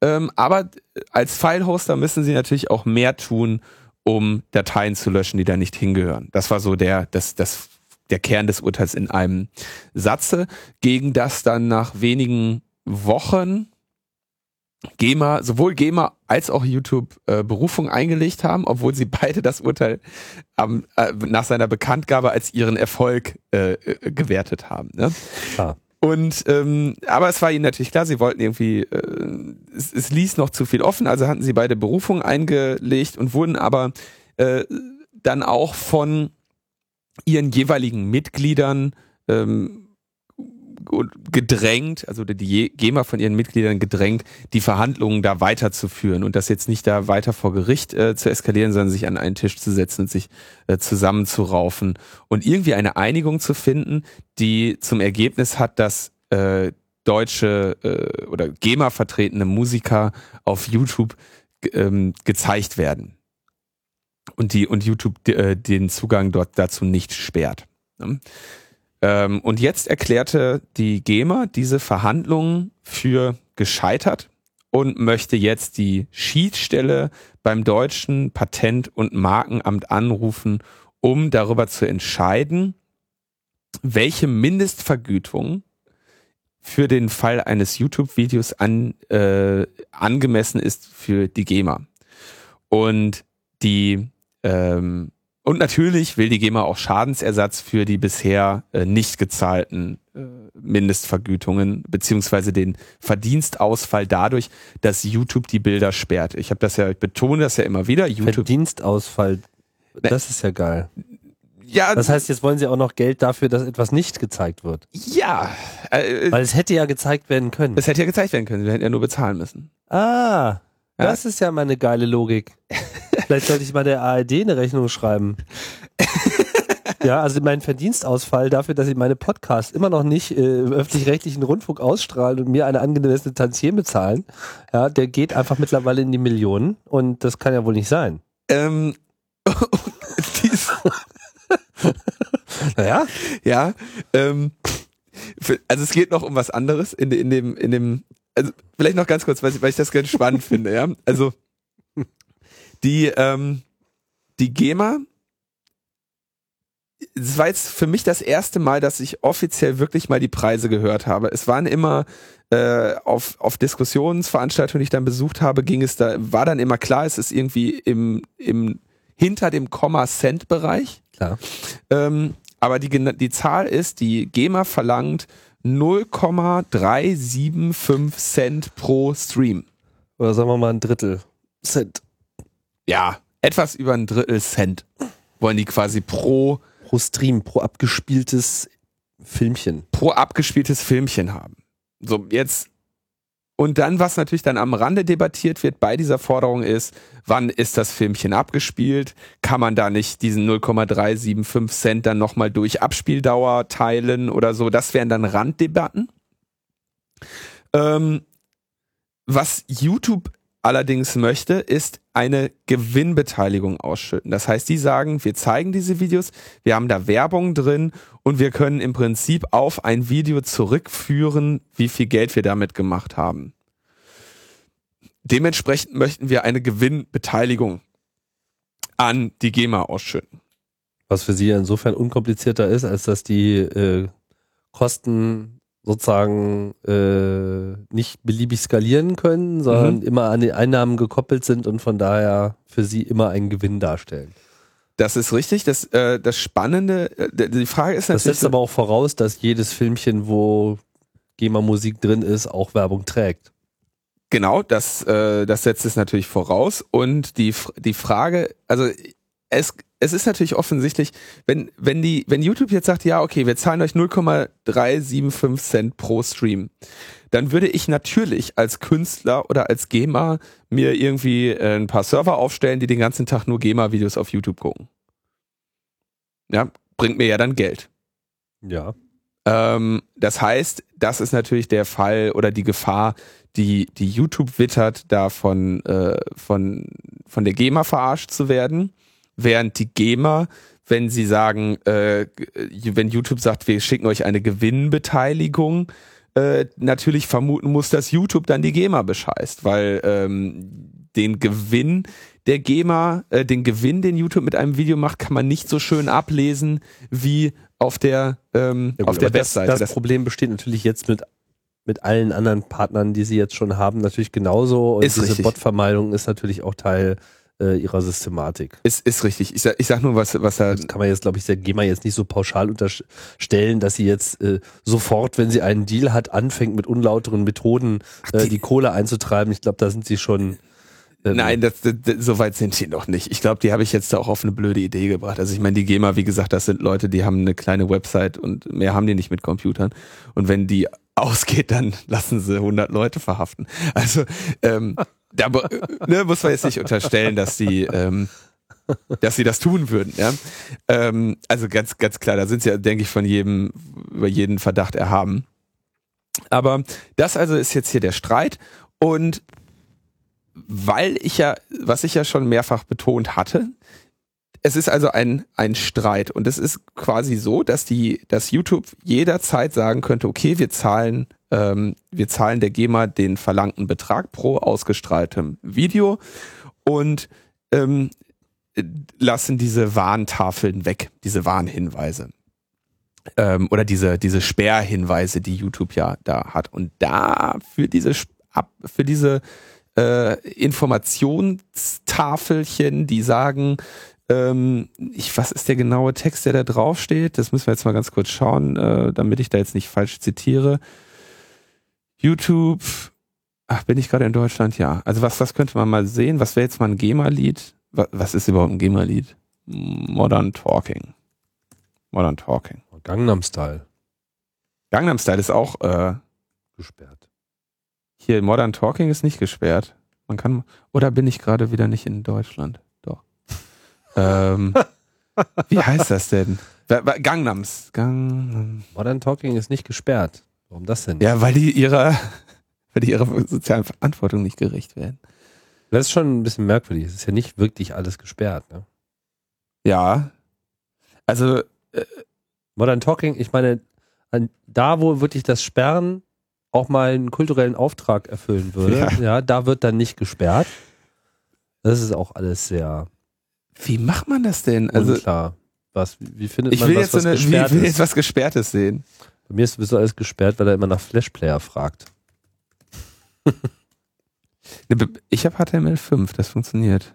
Ähm, aber als File-Hoster müssen sie natürlich auch mehr tun, um Dateien zu löschen, die da nicht hingehören. Das war so der, das, das, der Kern des Urteils in einem Satze, gegen das dann nach wenigen Wochen GEMA, sowohl GEMA als auch YouTube äh, Berufung eingelegt haben, obwohl sie beide das Urteil am, äh, nach seiner Bekanntgabe als ihren Erfolg äh, äh, gewertet haben. Ne? Klar. Und ähm, aber es war ihnen natürlich klar, sie wollten irgendwie, äh, es, es ließ noch zu viel offen, also hatten sie beide Berufungen eingelegt und wurden aber äh, dann auch von ihren jeweiligen Mitgliedern ähm, gedrängt, also die GEMA von ihren Mitgliedern gedrängt, die Verhandlungen da weiterzuführen und das jetzt nicht da weiter vor Gericht äh, zu eskalieren, sondern sich an einen Tisch zu setzen und sich äh, zusammenzuraufen und irgendwie eine Einigung zu finden, die zum Ergebnis hat, dass äh, deutsche äh, oder GEMA vertretene Musiker auf YouTube ähm, gezeigt werden und die und YouTube äh, den Zugang dort dazu nicht sperrt. Ne? Ähm, und jetzt erklärte die GEMA diese Verhandlungen für gescheitert und möchte jetzt die Schiedsstelle beim deutschen Patent- und Markenamt anrufen, um darüber zu entscheiden, welche Mindestvergütung für den Fall eines YouTube-Videos an, äh, angemessen ist für die GEMA. Und die ähm, und natürlich will die GEMA auch Schadensersatz für die bisher äh, nicht gezahlten äh, Mindestvergütungen beziehungsweise den Verdienstausfall dadurch, dass YouTube die Bilder sperrt. Ich habe das ja, ich betone das ja immer wieder. YouTube, Verdienstausfall. Das ist ja geil. ja, Das heißt, jetzt wollen sie auch noch Geld dafür, dass etwas nicht gezeigt wird. ja, äh, Weil es hätte ja gezeigt werden können. das hätte ja gezeigt werden können. Wir hätten ja nur bezahlen müssen. Ah, Ja. das ist ja mal eine geile Logik. Vielleicht sollte ich mal der ARD eine Rechnung schreiben. Ja, also mein Verdienstausfall dafür, dass ich meine Podcasts immer noch nicht äh, im öffentlich-rechtlichen Rundfunk ausstrahlen und mir eine angemessene Tantien bezahlen, ja, der geht einfach mittlerweile in die Millionen und das kann ja wohl nicht sein. Ähm, naja. Ja. Ähm, also es geht noch um was anderes in, in dem, in dem, also vielleicht noch ganz kurz, weil ich, weil ich das ganz spannend finde, ja. Also die, ähm, die GEMA, es war jetzt für mich das erste Mal, dass ich offiziell wirklich mal die Preise gehört habe. Es waren immer äh, auf, auf Diskussionsveranstaltungen, die ich dann besucht habe, ging es da, war dann immer klar, es ist irgendwie im, im hinter dem Komma-Cent-Bereich. Klar. Ähm, aber die, die Zahl ist, die GEMA verlangt 0,375 Cent pro Stream. Oder sagen wir mal ein Drittel Cent. Ja, etwas über ein Drittel Cent wollen die quasi pro pro Stream, pro abgespieltes Filmchen. Pro abgespieltes Filmchen haben. So, jetzt und dann, was natürlich dann am Rande debattiert wird bei dieser Forderung ist, wann ist das Filmchen abgespielt? Kann man da nicht diesen 0,375 Cent dann nochmal durch Abspieldauer teilen oder so? Das wären dann Randdebatten. Ähm, was YouTube allerdings möchte, ist eine Gewinnbeteiligung ausschütten. Das heißt, die sagen, wir zeigen diese Videos, wir haben da Werbung drin und wir können im Prinzip auf ein Video zurückführen, wie viel Geld wir damit gemacht haben. Dementsprechend möchten wir eine Gewinnbeteiligung an die GEMA ausschütten. Was für sie insofern unkomplizierter ist, als dass die äh, Kosten sozusagen äh, nicht beliebig skalieren können, sondern mhm. immer an die Einnahmen gekoppelt sind und von daher für sie immer einen Gewinn darstellen. Das ist richtig. Das, äh, das Spannende, äh, die Frage ist natürlich. Das setzt aber auch voraus, dass jedes Filmchen, wo GEMA-Musik drin ist, auch Werbung trägt. Genau, das, äh, das setzt es natürlich voraus. Und die, die Frage, also es, es ist natürlich offensichtlich, wenn, wenn die, wenn YouTube jetzt sagt, ja, okay, wir zahlen euch 0,375 Cent pro Stream, dann würde ich natürlich als Künstler oder als GEMA mir irgendwie äh, ein paar Server aufstellen, die den ganzen Tag nur GEMA-Videos auf YouTube gucken. Ja, bringt mir ja dann Geld. Ja. Ähm, das heißt, das ist natürlich der Fall oder die Gefahr, die, die YouTube wittert, da von, äh, von, von der GEMA verarscht zu werden während die GEMA, wenn sie sagen, äh, wenn YouTube sagt, wir schicken euch eine Gewinnbeteiligung, äh, natürlich vermuten muss, dass YouTube dann die GEMA bescheißt, weil ähm, den Gewinn der GEMA, äh, den Gewinn, den YouTube mit einem Video macht, kann man nicht so schön ablesen wie auf der ähm, ja gut, auf der Webseite. Das, das, Problem besteht natürlich jetzt mit mit allen anderen Partnern, die sie jetzt schon haben, natürlich genauso. Und ist diese Bot-Vermeidung ist natürlich auch Teil äh, ihrer Systematik. Ist, ist richtig. Ich sag, ich sag nur, was, was da. Das kann man jetzt, glaube ich, der GEMA jetzt nicht so pauschal unterstellen, dass sie jetzt äh, sofort, wenn sie einen Deal hat, anfängt mit unlauteren Methoden äh, die, die Kohle einzutreiben. Ich glaube, da sind sie schon. Ähm, Nein, das, das, das, so weit sind die noch nicht. Ich glaube, die habe ich jetzt auch auf eine blöde Idee gebracht. Also ich meine, die GEMA, wie gesagt, das sind Leute, die haben eine kleine Website und mehr haben die nicht mit Computern. Und wenn die ausgeht, dann lassen sie 100 Leute verhaften. Also ähm, da ne, muss man jetzt nicht unterstellen, dass sie, ähm, dass sie das tun würden. Ja? Ähm, also ganz, ganz klar, da sind sie, denke ich, von jedem über jeden Verdacht erhaben. Aber das also ist jetzt hier der Streit und weil ich ja, was ich ja schon mehrfach betont hatte, es ist also ein, ein Streit und es ist quasi so, dass die, dass YouTube jederzeit sagen könnte, okay, wir zahlen ähm, wir zahlen der GEMA den verlangten Betrag pro ausgestrahltem Video und ähm, lassen diese Warntafeln weg, diese Warnhinweise. Ähm, oder diese, diese Sperrhinweise, die YouTube ja da hat. Und da für diese, für diese äh, Informationstafelchen, die sagen, ähm, ich, was ist der genaue Text, der da draufsteht? Das müssen wir jetzt mal ganz kurz schauen, äh, damit ich da jetzt nicht falsch zitiere. YouTube, ach, bin ich gerade in Deutschland? Ja. Also was, was könnte man mal sehen? Was wäre jetzt mal ein GEMA-Lied? Was, was ist überhaupt ein GEMA-Lied? Modern Talking. Modern Talking. Gangnam Style. Gangnam Style ist auch äh, gesperrt. Hier, Modern Talking ist nicht gesperrt. Man kann, oder bin ich gerade wieder nicht in Deutschland? Doch. ähm, wie heißt das denn? Gangnams. Gangnam. Modern Talking ist nicht gesperrt. Warum das denn? Ja, weil die ihrer, weil die ihrer sozialen Verantwortung nicht gerecht werden. Das ist schon ein bisschen merkwürdig. Es ist ja nicht wirklich alles gesperrt. Ne? Ja. Also, äh, Modern Talking, ich meine, an, da, wo wirklich das Sperren auch mal einen kulturellen Auftrag erfüllen würde, ja. ja, da wird dann nicht gesperrt. Das ist auch alles sehr. Wie macht man das denn? Also unklar. Was, wie findet ich man will was, jetzt was eine, gesperrt will ist? jetzt was Gesperrtes sehen. Bei mir ist sowieso alles gesperrt, weil er immer nach Flashplayer fragt. Ne, Ich habe HTML5, das funktioniert.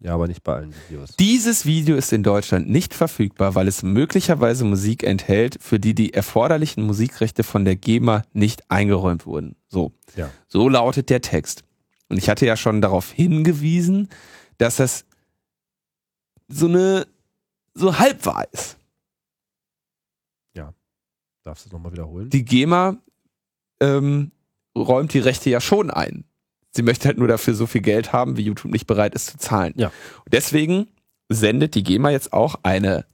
Ja, aber nicht bei allen Videos. Dieses Video ist in Deutschland nicht verfügbar, weil es möglicherweise Musik enthält, für die die erforderlichen Musikrechte von der GEMA nicht eingeräumt wurden. So. Ja. So lautet der Text. Und ich hatte ja schon darauf hingewiesen, dass das so eine, so halb wahr ist. Darfst du es nochmal wiederholen? Die GEMA ähm, räumt die Rechte ja schon ein. Sie möchte halt nur dafür so viel Geld haben, wie YouTube nicht bereit ist zu zahlen. Ja. Und deswegen sendet die GEMA jetzt auch eine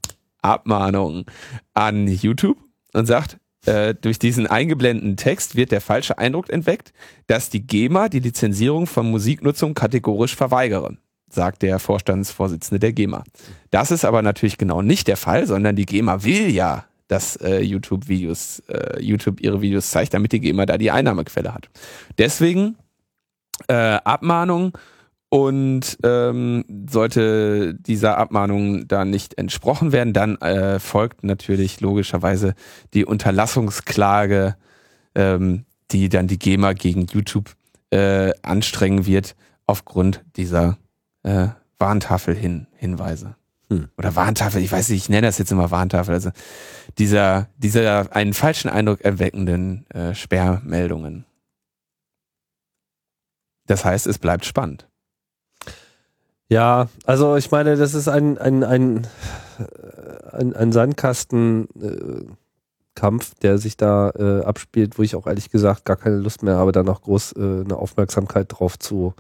Abmahnung an YouTube und sagt, äh, durch diesen eingeblendeten Text wird der falsche Eindruck entweckt, dass die GEMA die Lizenzierung von Musiknutzung kategorisch verweigere, sagt der Vorstandsvorsitzende der GEMA. Das ist aber natürlich genau nicht der Fall, sondern die GEMA will ja, dass äh, YouTube Videos, äh, YouTube ihre Videos zeigt, damit die GEMA da die Einnahmequelle hat. Deswegen äh, Abmahnung und ähm, sollte dieser Abmahnung da nicht entsprochen werden, dann äh, folgt natürlich logischerweise die Unterlassungsklage, ähm, die dann die GEMA gegen YouTube äh, anstrengen wird aufgrund dieser äh, Warntafel hin Hinweise. Hm. Oder Warntafel, ich weiß nicht, ich nenne das jetzt immer Warntafel, also dieser, dieser einen falschen Eindruck erweckenden äh, Sperrmeldungen. Das heißt, es bleibt spannend. Ja, also ich meine, das ist ein, ein, ein, äh, ein, ein Sandkastenkampf, der sich da äh, abspielt, wo ich auch ehrlich gesagt gar keine Lust mehr habe, da noch groß äh, eine Aufmerksamkeit drauf zu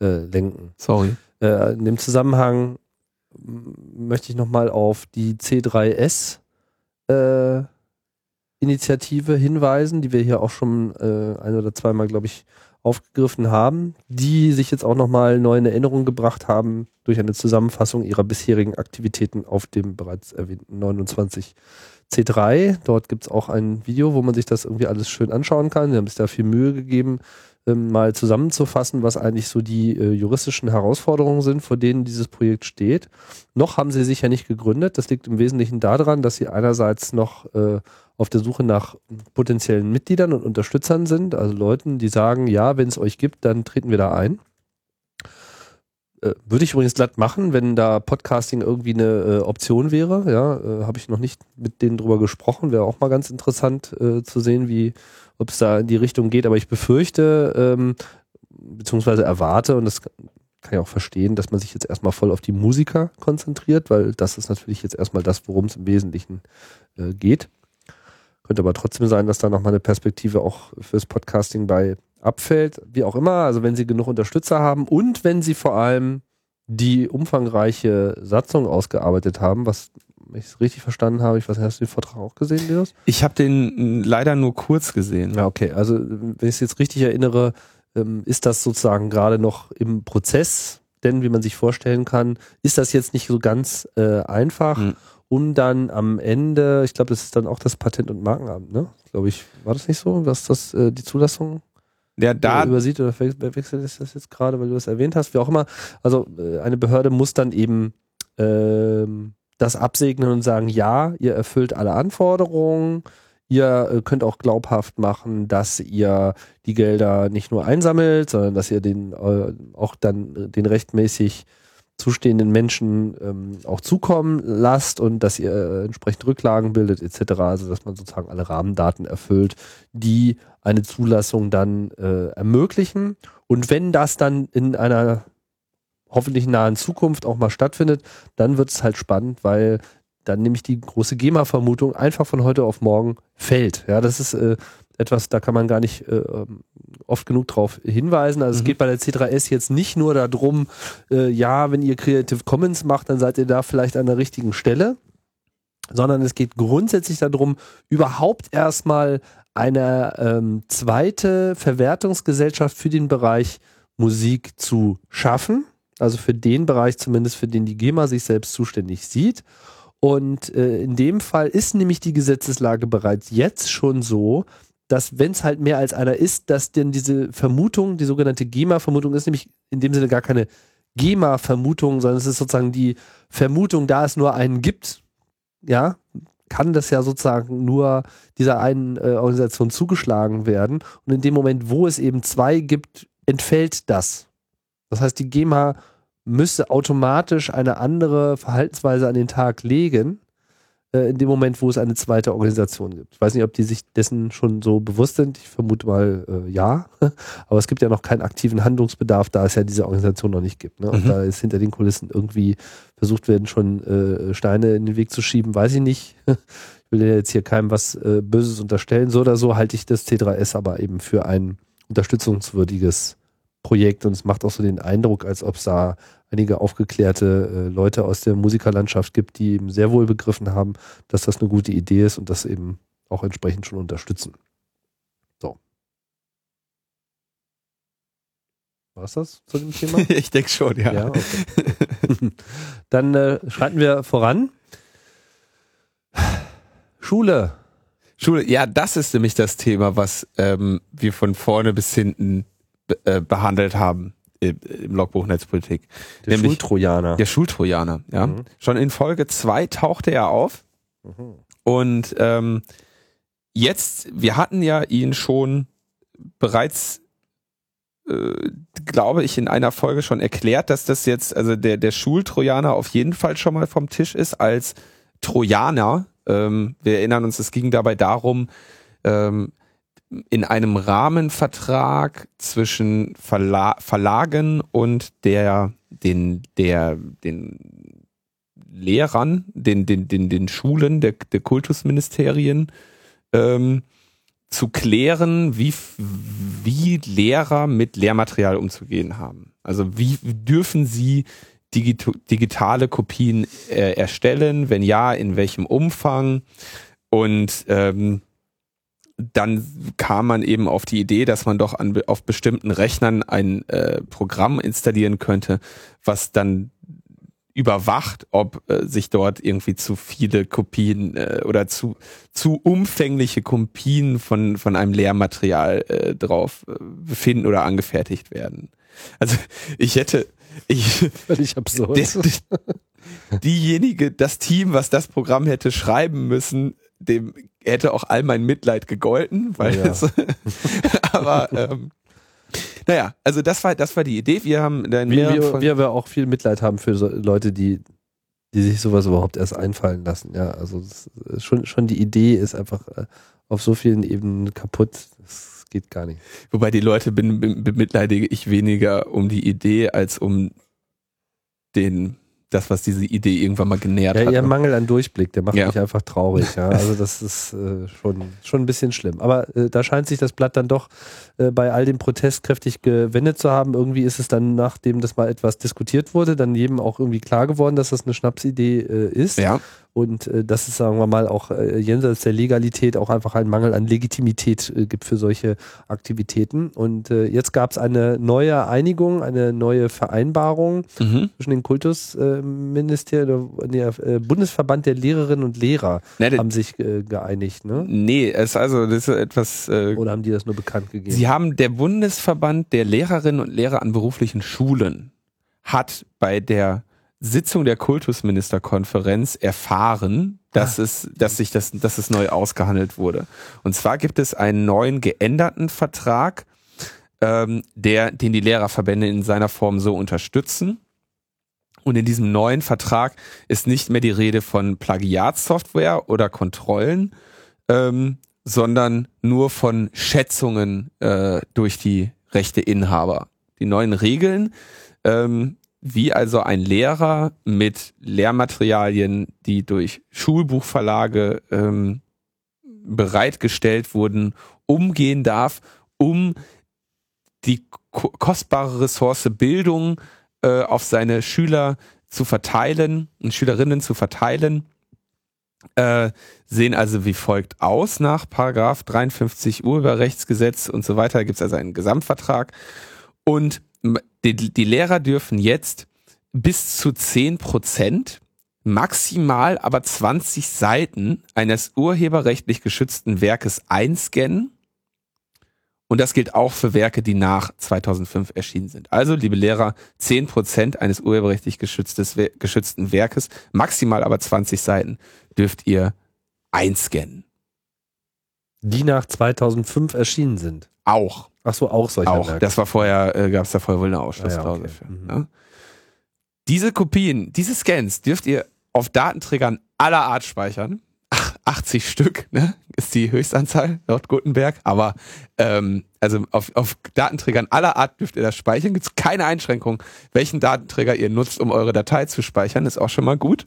äh, lenken. Sorry. Äh, in dem Zusammenhang möchte ich nochmal auf die C3S äh, Initiative hinweisen, die wir hier auch schon äh, ein oder zweimal, glaube ich, aufgegriffen haben, die sich jetzt auch nochmal neu in Erinnerung gebracht haben durch eine Zusammenfassung ihrer bisherigen Aktivitäten auf dem bereits erwähnten 29 C3. Dort gibt es auch ein Video, wo man sich das irgendwie alles schön anschauen kann. Sie haben sich da viel Mühe gegeben, ähm, mal zusammenzufassen, was eigentlich so die äh, juristischen Herausforderungen sind, vor denen dieses Projekt steht. Noch haben sie sich ja nicht gegründet. Das liegt im Wesentlichen daran, dass sie einerseits noch äh, auf der Suche nach potenziellen Mitgliedern und Unterstützern sind, also Leuten, die sagen, ja, wenn es euch gibt, dann treten wir da ein. Äh, Würde ich übrigens glatt machen, wenn da Podcasting irgendwie eine äh, Option wäre. Ja, äh, habe ich noch nicht mit denen drüber gesprochen. Wäre auch mal ganz interessant äh, zu sehen, wie, ob es da in die Richtung geht. Aber ich befürchte, ähm, beziehungsweise erwarte, und das kann ich auch verstehen, dass man sich jetzt erstmal voll auf die Musiker konzentriert, weil das ist natürlich jetzt erstmal das, worum es im Wesentlichen äh, geht. Könnte aber trotzdem sein, dass da nochmal eine Perspektive auch fürs Podcasting bei abfällt. Wie auch immer, also wenn sie genug Unterstützer haben und wenn sie vor allem die umfangreiche Satzung ausgearbeitet haben, was ich es richtig verstanden habe, ich weiß nicht, hast du den Vortrag auch gesehen, Leos? Ich habe den mh, leider nur kurz gesehen. Ja, okay. Also, wenn ich es jetzt richtig erinnere, ähm, ist das sozusagen gerade noch im Prozess, denn wie man sich vorstellen kann, ist das jetzt nicht so ganz äh, einfach, Mhm. um dann am Ende, ich glaube, das ist dann auch das Patent- und Markenamt, ne? Glaube ich, war das nicht so, dass das äh, die Zulassung Ja, da, äh, übersieht oder verwechselt ist das jetzt gerade, weil du das erwähnt hast, wie auch immer. Also äh, eine Behörde muss dann eben ähm, das absegnen und sagen, ja, ihr erfüllt alle Anforderungen, ihr äh, könnt auch glaubhaft machen, dass ihr die Gelder nicht nur einsammelt, sondern dass ihr den äh, auch dann äh, den rechtmäßig zustehenden Menschen ähm, auch zukommen lasst und dass ihr entsprechend Rücklagen bildet etc. Also dass man sozusagen alle Rahmendaten erfüllt, die eine Zulassung dann äh, ermöglichen. Und wenn das dann in einer hoffentlich nahen Zukunft auch mal stattfindet, dann wird es halt spannend, weil dann nämlich die große GEMA-Vermutung einfach von heute auf morgen fällt. Ja, das ist äh, etwas, da kann man gar nicht äh, ähm, oft genug drauf hinweisen. Also es Mhm. geht bei der C3S jetzt nicht nur darum, äh, ja, wenn ihr Creative Commons macht, dann seid ihr da vielleicht an der richtigen Stelle, sondern es geht grundsätzlich darum, überhaupt erstmal eine ähm, zweite Verwertungsgesellschaft für den Bereich Musik zu schaffen. Also für den Bereich zumindest, für den die GEMA sich selbst zuständig sieht. Und äh, in dem Fall ist nämlich die Gesetzeslage bereits jetzt schon so, dass wenn es halt mehr als einer ist, dass denn diese Vermutung, die sogenannte GEMA-Vermutung ist nämlich in dem Sinne gar keine GEMA-Vermutung, sondern es ist sozusagen die Vermutung, da es nur einen gibt, ja, kann das ja sozusagen nur dieser einen äh, Organisation zugeschlagen werden. Und in dem Moment, wo es eben zwei gibt, entfällt das. Das heißt, die GEMA müsste automatisch eine andere Verhaltensweise an den Tag legen, äh, in dem Moment, wo es eine zweite Organisation gibt. Ich weiß nicht, ob die sich dessen schon so bewusst sind. Ich vermute mal äh, ja. Aber es gibt ja noch keinen aktiven Handlungsbedarf, da es ja diese Organisation noch nicht gibt. Ne? Und mhm. da ist hinter den Kulissen irgendwie versucht werden, schon äh, Steine in den Weg zu schieben, weiß ich nicht. Ich will ja jetzt hier keinem was äh, Böses unterstellen. So oder so halte ich das C3S aber eben für ein unterstützungswürdiges Projekt und es macht auch so den Eindruck, als ob es da einige aufgeklärte äh, Leute aus der Musikerlandschaft gibt, die eben sehr wohl begriffen haben, dass das eine gute Idee ist und das eben auch entsprechend schon unterstützen. So. War es das zu dem Thema? ich denke schon, ja. ja okay. Dann äh, schreiten wir voran. Schule. Schule, ja, das ist nämlich das Thema, was ähm, wir von vorne bis hinten äh, behandelt haben im Logbuch Netzpolitik. Der Nämlich Schultrojaner. Der Schultrojaner, ja. Mhm. Schon in Folge 2 tauchte er auf. Mhm. Und ähm, jetzt, wir hatten ja ihn schon bereits, äh, glaube ich, in einer Folge schon erklärt, dass das jetzt, also der, der Schultrojaner auf jeden Fall schon mal vom Tisch ist als Trojaner. Ähm, wir erinnern uns, es ging dabei darum, ähm, in einem Rahmenvertrag zwischen Verla Verlagen und der, den, der, den Lehrern, den, den, den, den Schulen der, der Kultusministerien ähm, zu klären, wie, wie Lehrer mit Lehrmaterial umzugehen haben. Also wie dürfen sie digit digitale Kopien äh, erstellen? Wenn ja, in welchem Umfang? Und ähm, dann kam man eben auf die Idee, dass man doch an, auf bestimmten Rechnern ein äh, Programm installieren könnte, was dann überwacht, ob äh, sich dort irgendwie zu viele Kopien äh, oder zu zu umfängliche Kopien von von einem Lehrmaterial äh, drauf äh, befinden oder angefertigt werden. Also ich hätte ich völlig absurd. Der, diejenige, das Team, was das Programm hätte schreiben müssen, dem hätte auch all mein Mitleid gegolten, weil ja. es, aber ähm, naja, also das war das war die Idee. Wir haben dann wir, wir, wir aber auch viel Mitleid haben für so Leute, die die sich sowas überhaupt erst einfallen lassen. Ja, also schon schon die Idee ist einfach äh, auf so vielen Ebenen kaputt. Das geht gar nicht. Wobei die Leute bemitleidige ich weniger um die Idee als um den das, was diese Idee irgendwann mal genährt ja, hat. Ihr Mangel an Durchblick, der macht ja. mich einfach traurig. Ja. Also das ist äh, schon, schon ein bisschen schlimm. Aber äh, da scheint sich das Blatt dann doch äh, bei all dem Protest kräftig gewendet zu haben. Irgendwie ist es dann, nachdem das mal etwas diskutiert wurde, dann jedem auch irgendwie klar geworden, dass das eine Schnapsidee äh, ist. Ja. Und äh, dass es, sagen wir mal, auch äh, jenseits der Legalität auch einfach einen Mangel an Legitimität äh, gibt für solche Aktivitäten. Und äh, jetzt gab es eine neue Einigung, eine neue Vereinbarung mhm. zwischen den Kultusministerien, äh, der äh, Bundesverband der Lehrerinnen und Lehrer nee, haben sich äh, geeinigt. Ne? Nee, es also das ist etwas. Oder haben die das nur bekannt gegeben? Sie haben der Bundesverband der Lehrerinnen und Lehrer an beruflichen Schulen hat bei der Sitzung der Kultusministerkonferenz erfahren, dass ah. es, dass sich das, dass es neu ausgehandelt wurde. Und zwar gibt es einen neuen geänderten Vertrag, ähm, der, den die Lehrerverbände in seiner Form so unterstützen. Und in diesem neuen Vertrag ist nicht mehr die Rede von Plagiatsoftware oder Kontrollen, ähm, sondern nur von Schätzungen äh, durch die Rechteinhaber. Die neuen Regeln ähm, wie also ein Lehrer mit Lehrmaterialien, die durch Schulbuchverlage ähm, bereitgestellt wurden, umgehen darf, um die ko kostbare Ressource Bildung äh, auf seine Schüler zu verteilen und Schülerinnen zu verteilen, äh, sehen also wie folgt aus nach Paragraph 53 Urheberrechtsgesetz und so weiter. Da gibt es also einen Gesamtvertrag und die, die Lehrer dürfen jetzt bis zu zehn Prozent maximal aber 20 Seiten eines urheberrechtlich geschützten Werkes einscannen. Und das gilt auch für Werke, die nach 2005 erschienen sind. Also, liebe Lehrer, 10% eines urheberrechtlich geschützten Werkes, maximal aber 20 Seiten, dürft ihr einscannen. Die nach 2005 erschienen sind. Auch. Ach so, auch solche Auch. Werke. Das war vorher, äh, gab es da vorher wohl eine Ausschlussklausel Ah, ja, okay. für. Mhm. Ja? Diese Kopien, diese Scans dürft ihr auf Datenträgern aller Art speichern. Ach, 80 Stück, ne? Ist die Höchstanzahl laut Gutenberg. Aber ähm, also auf, auf Datenträgern aller Art dürft ihr das speichern. Gibt es keine Einschränkung, welchen Datenträger ihr nutzt, um eure Datei zu speichern. Ist auch schon mal gut.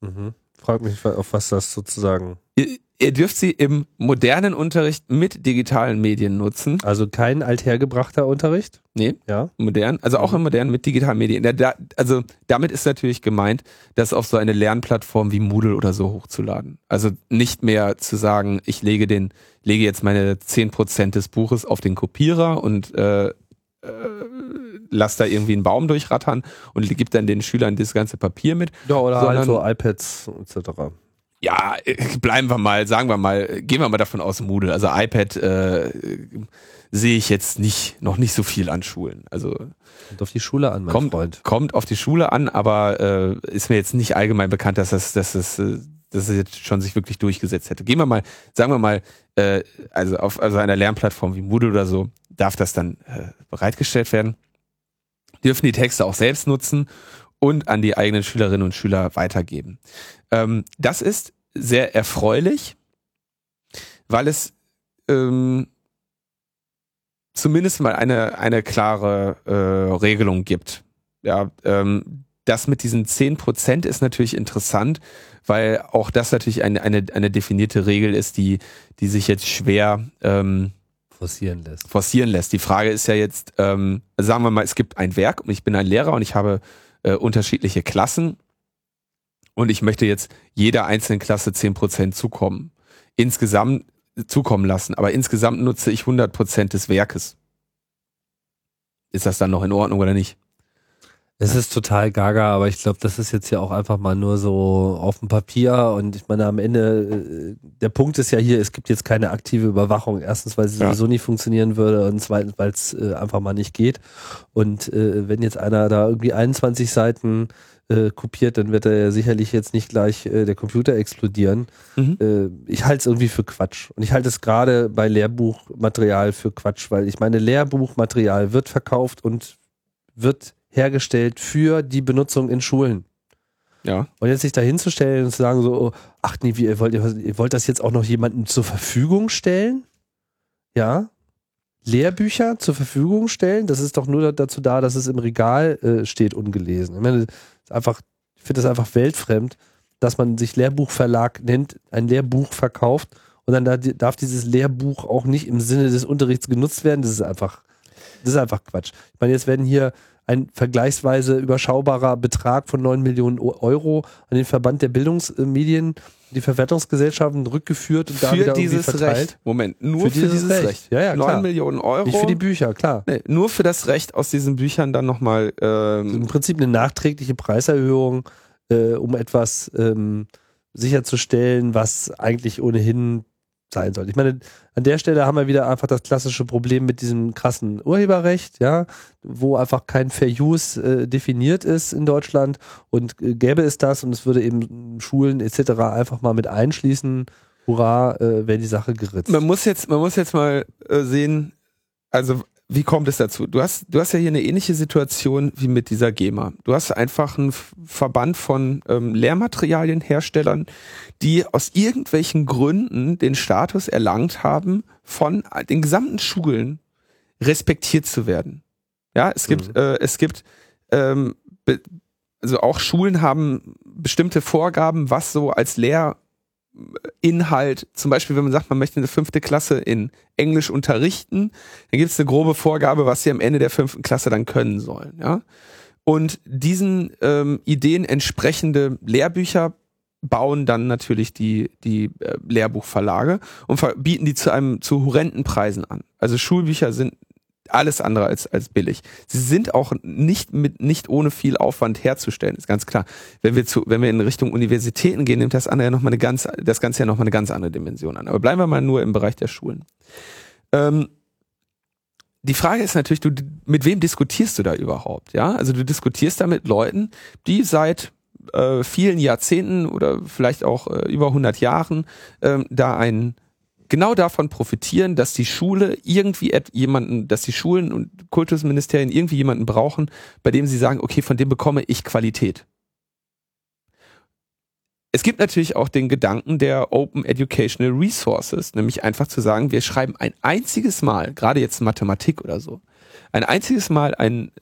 Mhm. Frag mich, auf was das sozusagen. Ihr, dürft sie im modernen Unterricht mit digitalen Medien nutzen. Also kein althergebrachter Unterricht. Nee, Ja. modern, also auch im modernen mit digitalen Medien. Da, da, also damit ist natürlich gemeint, das auf so eine Lernplattform wie Moodle oder so hochzuladen. Also nicht mehr zu sagen, ich lege den, lege jetzt meine 10% des Buches auf den Kopierer und äh, äh, lass da irgendwie einen Baum durchrattern und gib dann den Schülern das ganze Papier mit. Ja, oder halt Sondern- so iPads etc. Ja, äh, bleiben wir mal, sagen wir mal, gehen wir mal davon aus Moodle. Also iPad äh, sehe ich jetzt nicht, noch nicht so viel an Schulen. Also Kommt auf die Schule an, mein kommt, Freund. kommt auf die Schule an, aber äh, ist mir jetzt nicht allgemein bekannt, dass das, dass das, äh, dass es jetzt schon sich wirklich durchgesetzt hätte. Gehen wir mal, sagen wir mal, äh, also auf also einer Lernplattform wie Moodle oder so, darf das dann äh, bereitgestellt werden. Dürfen die Texte auch selbst nutzen und an die eigenen Schülerinnen und Schüler weitergeben. Ähm, das ist sehr erfreulich, weil es ähm, zumindest mal eine, eine klare äh, Regelung gibt. Ja, ähm, das mit diesen 10% ist natürlich interessant, weil auch das natürlich eine, eine, eine definierte Regel ist, die, die sich jetzt schwer ähm, Forcieren lässt. forcieren lässt. Die Frage ist ja jetzt, ähm, sagen wir mal, es gibt ein Werk und ich bin ein Lehrer und ich habe äh, unterschiedliche Klassen und ich möchte jetzt jeder einzelnen Klasse 10% zukommen. Insgesamt zukommen lassen, aber insgesamt nutze ich 100% des Werkes. Ist das dann noch in Ordnung oder nicht? Es ist total gaga, aber ich glaube, das ist jetzt ja auch einfach mal nur so auf dem Papier und ich meine, am Ende, äh, der Punkt ist ja hier, es gibt jetzt keine aktive Überwachung. Erstens, weil sie Ja. sowieso nicht funktionieren würde und zweitens, weil es äh, einfach mal nicht geht. Und äh, wenn jetzt einer da irgendwie 21 Seiten äh, kopiert, dann wird er ja sicherlich jetzt nicht gleich äh, der Computer explodieren. Mhm. Äh, ich halte es irgendwie für Quatsch. Und ich halte es gerade bei Lehrbuchmaterial für Quatsch, weil ich meine, Lehrbuchmaterial wird verkauft und wird hergestellt für die Benutzung in Schulen. Ja. Und jetzt sich da hinzustellen und zu sagen so, oh, ach nee, wie, ihr wollt, ihr wollt das jetzt auch noch jemandem zur Verfügung stellen? Ja. Lehrbücher zur Verfügung stellen, das ist doch nur dazu da, dass es im Regal äh, steht, ungelesen. Ich meine, einfach, ich finde das einfach weltfremd, dass man sich Lehrbuchverlag nennt, ein Lehrbuch verkauft und dann da, darf dieses Lehrbuch auch nicht im Sinne des Unterrichts genutzt werden. Das ist einfach, das ist einfach Quatsch. Ich meine, jetzt werden hier ein vergleichsweise überschaubarer Betrag von 9 Millionen Euro an den Verband der Bildungsmedien, die Verwertungsgesellschaften rückgeführt und da Für wieder dieses verteilt. Recht. Moment, nur Für für, dieses dieses Recht. Recht. Ja, ja, 9 klar. Millionen Euro. Nicht für die Bücher, klar. nee, nur für das Recht aus diesen Büchern dann nochmal. Also Im Ähm, Prinzip eine nachträgliche Preiserhöhung, äh, um etwas ähm, sicherzustellen, was eigentlich ohnehin sein soll. Ich meine, an der Stelle haben wir wieder einfach das klassische Problem mit diesem krassen Urheberrecht, ja, wo einfach kein Fair Use äh, definiert ist in Deutschland und äh, gäbe es das und es würde eben Schulen etc. einfach mal mit einschließen, hurra, äh, wäre die Sache geritzt. man muss jetzt, man muss jetzt mal äh, sehen, also wie kommt es dazu? Du hast, du hast ja hier eine ähnliche Situation wie mit dieser GEMA. Du hast einfach einen Verband von ähm, Lehrmaterialienherstellern, die aus irgendwelchen Gründen den Status erlangt haben, von den gesamten Schulen respektiert zu werden. Ja, es gibt, Mhm. äh, es gibt, ähm, also auch Schulen haben bestimmte Vorgaben, was so als Lehrinhalt, zum Beispiel, wenn man sagt, man möchte eine fünfte Klasse in Englisch unterrichten, dann gibt es eine grobe Vorgabe, was sie am Ende der fünften Klasse dann können sollen. Ja? Und diesen ähm, Ideen entsprechende Lehrbücher bauen dann natürlich die, die äh, Lehrbuchverlage und bieten die zu einem zu horrenden Preisen an. Also Schulbücher sind alles andere als, als billig. Sie sind auch nicht mit, nicht ohne viel Aufwand herzustellen, ist ganz klar. Wenn wir zu, wenn wir in Richtung Universitäten gehen, nimmt das andere ja noch mal eine ganz, das Ganze ja nochmal eine ganz andere Dimension an. Aber bleiben wir mal nur im Bereich der Schulen. Ähm, die Frage ist natürlich, du, mit wem diskutierst du da überhaupt? Ja, also du diskutierst da mit Leuten, die seit äh, vielen Jahrzehnten oder vielleicht auch äh, über 100 Jahren äh, da ein genau davon profitieren, dass die Schule irgendwie jemanden, dass die Schulen und Kultusministerien irgendwie jemanden brauchen, bei dem sie sagen, okay, von dem bekomme ich Qualität. Es gibt natürlich auch den Gedanken der Open Educational Resources, nämlich einfach zu sagen, wir schreiben ein einziges Mal, gerade jetzt Mathematik oder so, ein einziges Mal ein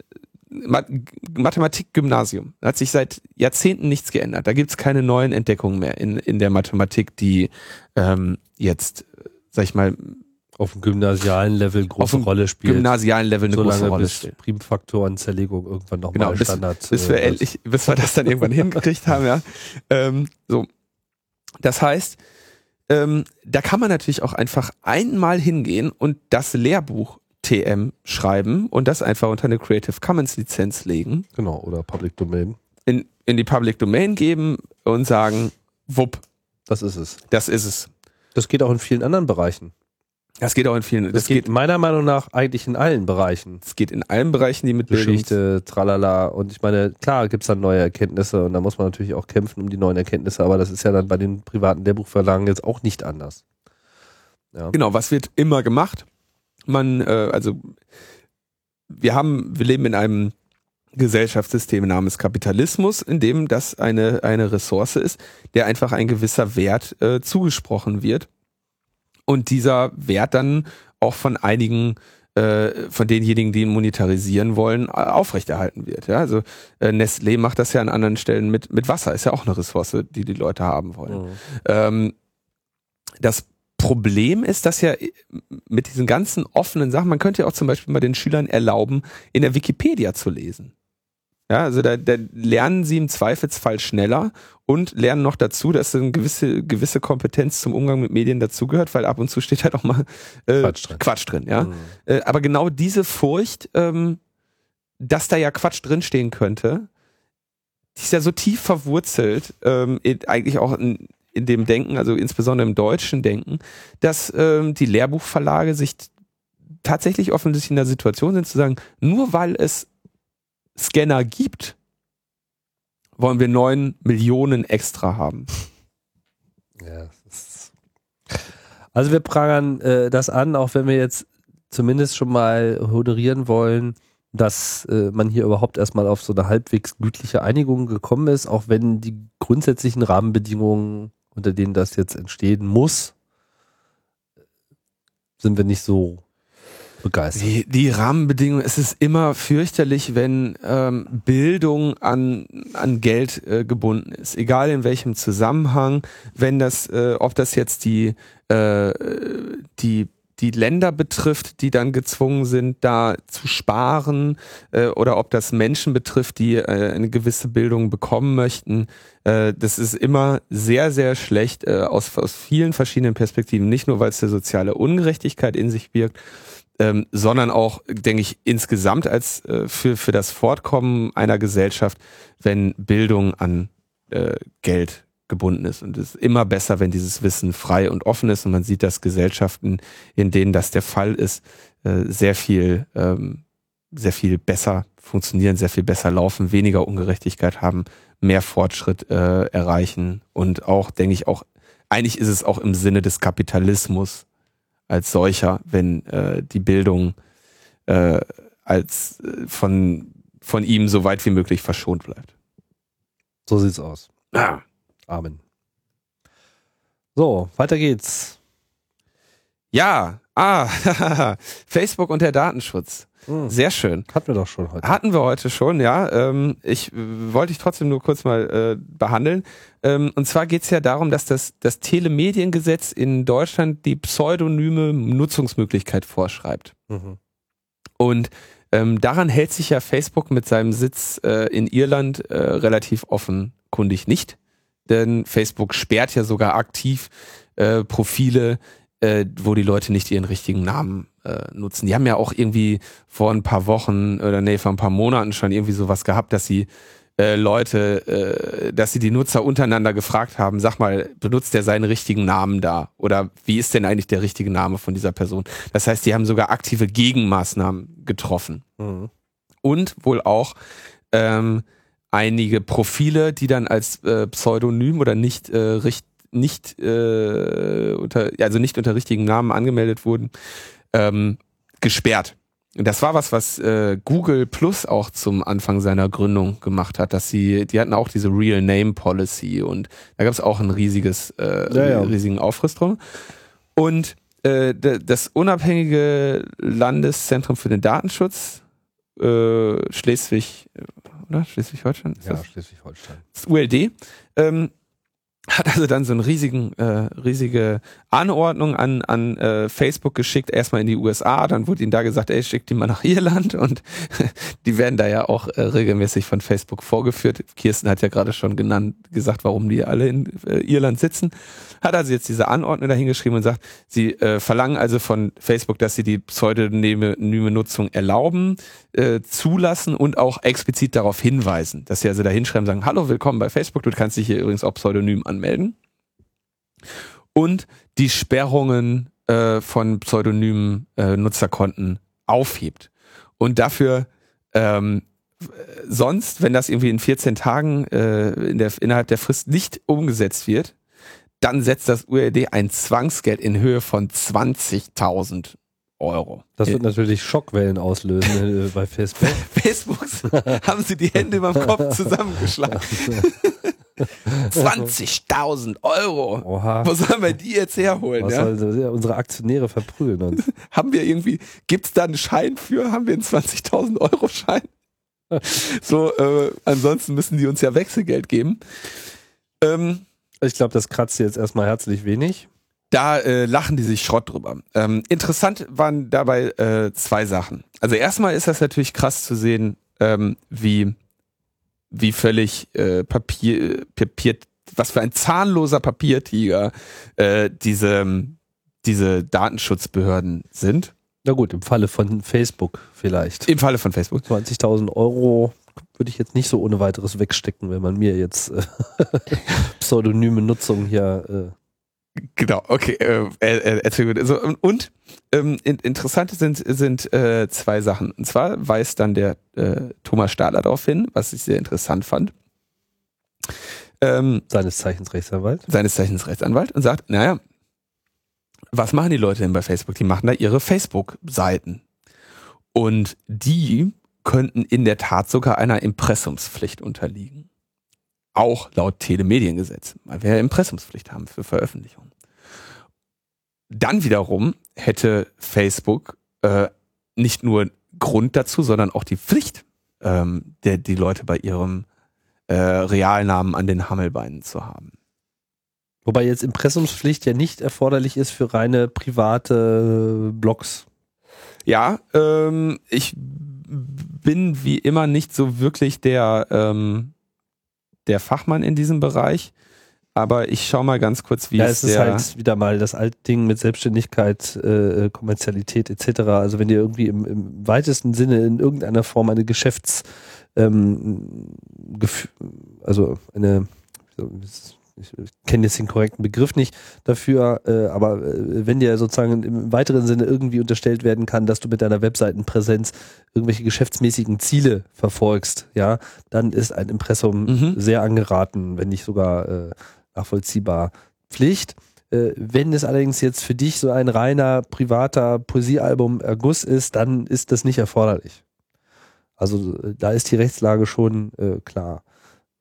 Mathematik-Gymnasium. Da hat sich seit Jahrzehnten nichts geändert. Da gibt's keine neuen Entdeckungen mehr in, in der Mathematik, die ähm, jetzt, sag ich mal, auf dem gymnasialen Level große Rolle spielt. gymnasialen Level eine große Rolle spielt. Primfaktorenzerlegung irgendwann nochmal Genau, bis, Standard. bis wir endlich, bis wir das dann irgendwann hingekriegt haben, ja. Ähm, so. Das heißt, ähm, da kann man natürlich auch einfach einmal hingehen und das Lehrbuch TM schreiben und das einfach unter eine Creative Commons Lizenz legen, Genau, oder Public Domain. in, in die Public Domain geben und sagen, wupp, Das ist es. das ist es. Das geht auch in vielen anderen Bereichen. Das geht auch in vielen, Das, das, geht, geht, meiner Meinung nach eigentlich in allen Bereichen. das geht in allen Bereichen, die mit Geschichte, tralala. Und ich meine, klar gibt's dann neue Erkenntnisse und da muss man natürlich auch kämpfen um die neuen Erkenntnisse, aber das ist ja dann bei den privaten Lehrbuchverlagen jetzt auch nicht anders. Ja. Genau, was wird immer gemacht? Man, äh, also wir haben, wir leben in einem Gesellschaftssystem namens Kapitalismus, in dem das eine, eine Ressource ist, der einfach ein gewisser Wert äh, zugesprochen wird. Und dieser Wert dann auch von einigen äh, von denjenigen, die ihn monetarisieren wollen, äh, aufrechterhalten wird. Ja, also äh, Nestlé macht das ja an anderen Stellen mit, mit Wasser, ist ja auch eine Ressource, die die Leute haben wollen. Mhm. Ähm, das Problem ist, dass ja mit diesen ganzen offenen Sachen, man könnte ja auch zum Beispiel mal den Schülern erlauben, in der Wikipedia zu lesen. Ja, also da, da lernen sie im Zweifelsfall schneller und lernen noch dazu, dass eine gewisse, gewisse Kompetenz zum Umgang mit Medien dazugehört, weil ab und zu steht halt auch mal äh, Quatsch drin. Quatsch drin ja. Mhm. Äh, aber genau diese Furcht, ähm, dass da ja Quatsch drinstehen könnte, die ist ja so tief verwurzelt, ähm, in, eigentlich auch in, in dem Denken, also insbesondere im deutschen Denken, dass ähm, die Lehrbuchverlage sich tatsächlich offensichtlich in der Situation sind zu sagen, nur weil es Scanner gibt, wollen wir neun Millionen extra haben. Ja, also wir prangern äh, das an, auch wenn wir jetzt zumindest schon mal hoderieren wollen, dass äh, man hier überhaupt erstmal auf so eine halbwegs gütliche Einigung gekommen ist, auch wenn die grundsätzlichen Rahmenbedingungen, unter denen das jetzt entstehen muss, sind wir nicht so begeistert. Die, die Rahmenbedingungen, es ist immer fürchterlich, wenn ähm, Bildung an, an Geld äh, gebunden ist. Egal in welchem Zusammenhang, wenn das, äh, ob das jetzt die, äh, die die Länder betrifft, die dann gezwungen sind, da zu sparen, äh, oder ob das Menschen betrifft, die äh, eine gewisse Bildung bekommen möchten. Äh, das ist immer sehr, sehr schlecht äh, aus, aus vielen verschiedenen Perspektiven. Nicht nur, weil es eine soziale Ungerechtigkeit in sich birgt, ähm, sondern auch, denke ich, insgesamt als äh, für, für das Fortkommen einer Gesellschaft, wenn Bildung an äh, Geld gebunden ist. Und es ist immer besser, wenn dieses Wissen frei und offen ist. Und man sieht, dass Gesellschaften, in denen das der Fall ist, äh, sehr viel, ähm, sehr viel besser funktionieren, sehr viel besser laufen, weniger Ungerechtigkeit haben, mehr Fortschritt äh, erreichen und auch, denke ich, auch, eigentlich ist es auch im Sinne des Kapitalismus als solcher, wenn äh, die Bildung äh, als äh, von, von ihm so weit wie möglich verschont bleibt. So sieht's aus. Ah. Amen. So, weiter geht's. Ja, ah, Facebook und der Datenschutz. Hm, Sehr schön. hatten wir doch schon heute. Hatten wir heute schon, ja. Ähm, ich äh, wollte ich trotzdem nur kurz mal äh, behandeln. Ähm, und zwar geht's ja darum, dass das, das Telemediengesetz in Deutschland die pseudonyme Nutzungsmöglichkeit vorschreibt. Mhm. Und ähm, daran hält sich ja Facebook mit seinem Sitz äh, in Irland äh, relativ offenkundig nicht. Denn Facebook sperrt ja sogar aktiv äh, Profile, wo die Leute nicht ihren richtigen Namen äh, nutzen. Die haben ja auch irgendwie vor ein paar Wochen oder nee, vor ein paar Monaten schon irgendwie sowas gehabt, dass sie äh, Leute, äh, dass sie die Nutzer untereinander gefragt haben, sag mal, benutzt der seinen richtigen Namen da? Oder wie ist denn eigentlich der richtige Name von dieser Person? Das heißt, die haben sogar aktive Gegenmaßnahmen getroffen. Mhm. Und wohl auch ähm, einige Profile, die dann als äh, Pseudonym oder nicht äh, richt, nicht äh, unter, also nicht unter richtigen Namen angemeldet wurden, ähm, gesperrt. Das war was, was äh, Google Plus auch zum Anfang seiner Gründung gemacht hat, dass sie, die hatten auch diese Real Name Policy und da gab es auch ein riesiges, äh, ja, ja. riesigen Aufriss drum. Und äh, das unabhängige Landeszentrum für den Datenschutz äh, Schleswig, oder? Schleswig-Holstein? Ja, Schleswig-Holstein. Das ULD. Ähm, hat also dann so eine riesigen, äh, riesige Anordnung an, an äh, Facebook geschickt, erstmal in die USA, dann wurde ihnen da gesagt, ey, schickt die mal nach Irland und die werden da ja auch äh, regelmäßig von Facebook vorgeführt. Kirsten hat ja gerade schon genannt, gesagt, warum die alle in äh, Irland sitzen. Hat also jetzt diese Anordnung dahingeschrieben und sagt, sie äh, verlangen also von Facebook, dass sie die pseudonyme Nutzung erlauben, äh, zulassen und auch explizit darauf hinweisen, dass sie also da hinschreiben, sagen, hallo, willkommen bei Facebook, du kannst dich hier übrigens auch pseudonym anmelden. Und die Sperrungen äh, von pseudonymen äh, Nutzerkonten aufhebt. Und dafür ähm, sonst, wenn das irgendwie in 14 Tagen äh, in der, innerhalb der Frist nicht umgesetzt wird, dann setzt das URD ein Zwangsgeld in Höhe von 20.000 Euro. Das wird natürlich Schockwellen auslösen äh, bei Facebook. Facebooks haben sie die Hände über dem Kopf zusammengeschlagen. 20.000 Euro. Oha. Wo sollen wir die jetzt herholen? Was ja? Soll, ja, unsere Aktionäre verprügeln uns. haben wir irgendwie, gibt es da einen Schein für? Haben wir einen 20.000 Euro Schein? so, äh, ansonsten müssen die uns ja Wechselgeld geben. Ähm, ich glaube, das kratzt jetzt erstmal herzlich wenig. Da äh, lachen die sich Schrott drüber. Ähm, interessant waren dabei äh, zwei Sachen. Also erstmal ist das natürlich krass zu sehen, ähm, wie, wie völlig äh, Papier, Papier, was für ein zahnloser Papiertiger äh, diese, diese Datenschutzbehörden sind. Na gut, im Falle von Facebook vielleicht. Im Falle von Facebook. 20.000 Euro würde ich jetzt nicht so ohne weiteres wegstecken, wenn man mir jetzt äh, pseudonyme Nutzung hier. Äh genau, okay. Äh, erzähl gut. Also, und ähm, interessant sind, sind äh, zwei Sachen. Und zwar weist dann der äh, Thomas Stahler darauf hin, was ich sehr interessant fand. Ähm, seines Zeichens Rechtsanwalt. Seines Zeichens Rechtsanwalt und sagt, naja, was machen die Leute denn bei Facebook? Die machen da ihre Facebook-Seiten. Und die könnten in der Tat sogar einer Impressumspflicht unterliegen. Auch laut Telemediengesetz, weil wir ja Impressumspflicht haben für Veröffentlichungen. Dann wiederum hätte Facebook äh, nicht nur Grund dazu, sondern auch die Pflicht, ähm, der, die Leute bei ihrem äh, Realnamen an den Hammelbeinen zu haben. Wobei jetzt Impressumspflicht ja nicht erforderlich ist für reine private Blogs. Ja, ähm, ich bin wie immer nicht so wirklich der, ähm, der Fachmann in diesem Bereich. Aber ich schau mal ganz kurz, wie ja, es, es ist halt wieder mal das alte Ding mit Selbstständigkeit, äh, Kommerzialität etc. Also wenn dir irgendwie im, im weitesten Sinne in irgendeiner Form eine Geschäfts, ähm, also eine, ich kenne jetzt den korrekten Begriff nicht dafür, äh, aber äh, wenn dir sozusagen im weiteren Sinne irgendwie unterstellt werden kann, dass du mit deiner Webseitenpräsenz irgendwelche geschäftsmäßigen Ziele verfolgst, ja, dann ist ein Impressum mhm. sehr angeraten, wenn nicht sogar äh, nachvollziehbar Pflicht. Äh, wenn es allerdings jetzt für dich so ein reiner privater Poesiealbum-Erguss ist, dann ist das nicht erforderlich. Also äh, da ist die Rechtslage schon äh, klar.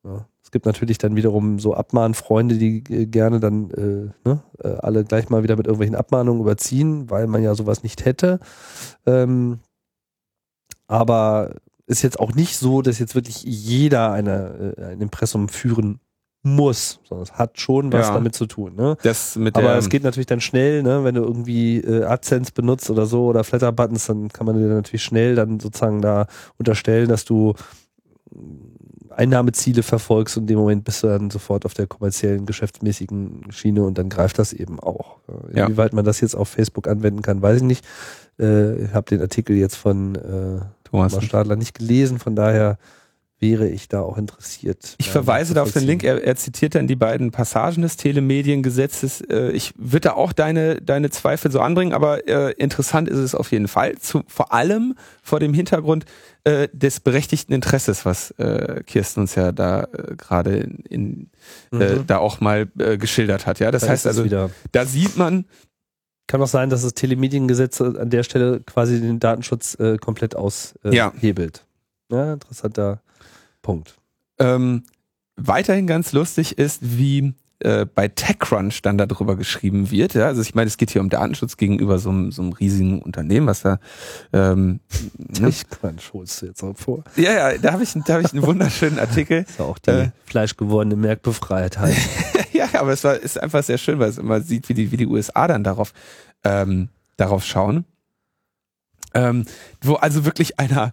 Ja gibt natürlich dann wiederum so Abmahnfreunde, die äh, gerne dann äh, ne, äh, alle gleich mal wieder mit irgendwelchen Abmahnungen überziehen, weil man ja sowas nicht hätte. Ähm, aber ist jetzt auch nicht so, dass jetzt wirklich jeder eine, äh, ein Impressum führen muss, sondern es hat schon was ja. damit zu tun. Ne? Das mit Aber es geht natürlich dann schnell, ne? wenn du irgendwie äh, AdSense benutzt oder so oder Flatter-Buttons, dann kann man dir natürlich schnell dann sozusagen da unterstellen, dass du Einnahmeziele verfolgst und in dem Moment bist du dann sofort auf der kommerziellen, geschäftsmäßigen Schiene und dann greift das eben auch. Ja. Inwieweit man das jetzt auf Facebook anwenden kann, weiß ich nicht. Äh, ich habe den Artikel jetzt von äh, Thomas. Thomas Stadler nicht gelesen, von daher wäre ich da auch interessiert. Ich Ja, verweise da auf den. Link. Er, er zitiert dann die beiden Passagen des Telemediengesetzes. Äh, ich würde da auch deine, deine Zweifel so anbringen, aber äh, interessant ist es auf jeden Fall. Zu, vor allem vor dem Hintergrund äh, des berechtigten Interesses, was äh, Kirsten uns ja da äh, gerade in, in äh, Mhm. da auch mal äh, geschildert hat. Ja, das Da heißt also, wieder. da sieht man, Kann auch sein, dass das Telemediengesetz an der Stelle quasi den Datenschutz äh, komplett Ja. aushebelt. Ja, interessanter Punkt. Ähm, weiterhin ganz lustig ist, wie äh, bei TechCrunch dann darüber geschrieben wird. Ja? Also ich meine, es geht hier um Datenschutz gegenüber so einem, so einem riesigen Unternehmen, was da ähm, ne? Quatsch, holst du jetzt auch vor. ja, ja, da habe ich, da hab ich einen wunderschönen Artikel. ist ja auch die Äh. fleischgewordene Merkbefreiheit. ja, aber es war, ist einfach sehr schön, weil es immer sieht, wie die, wie die USA dann darauf, ähm, darauf schauen. Ähm, wo also wirklich einer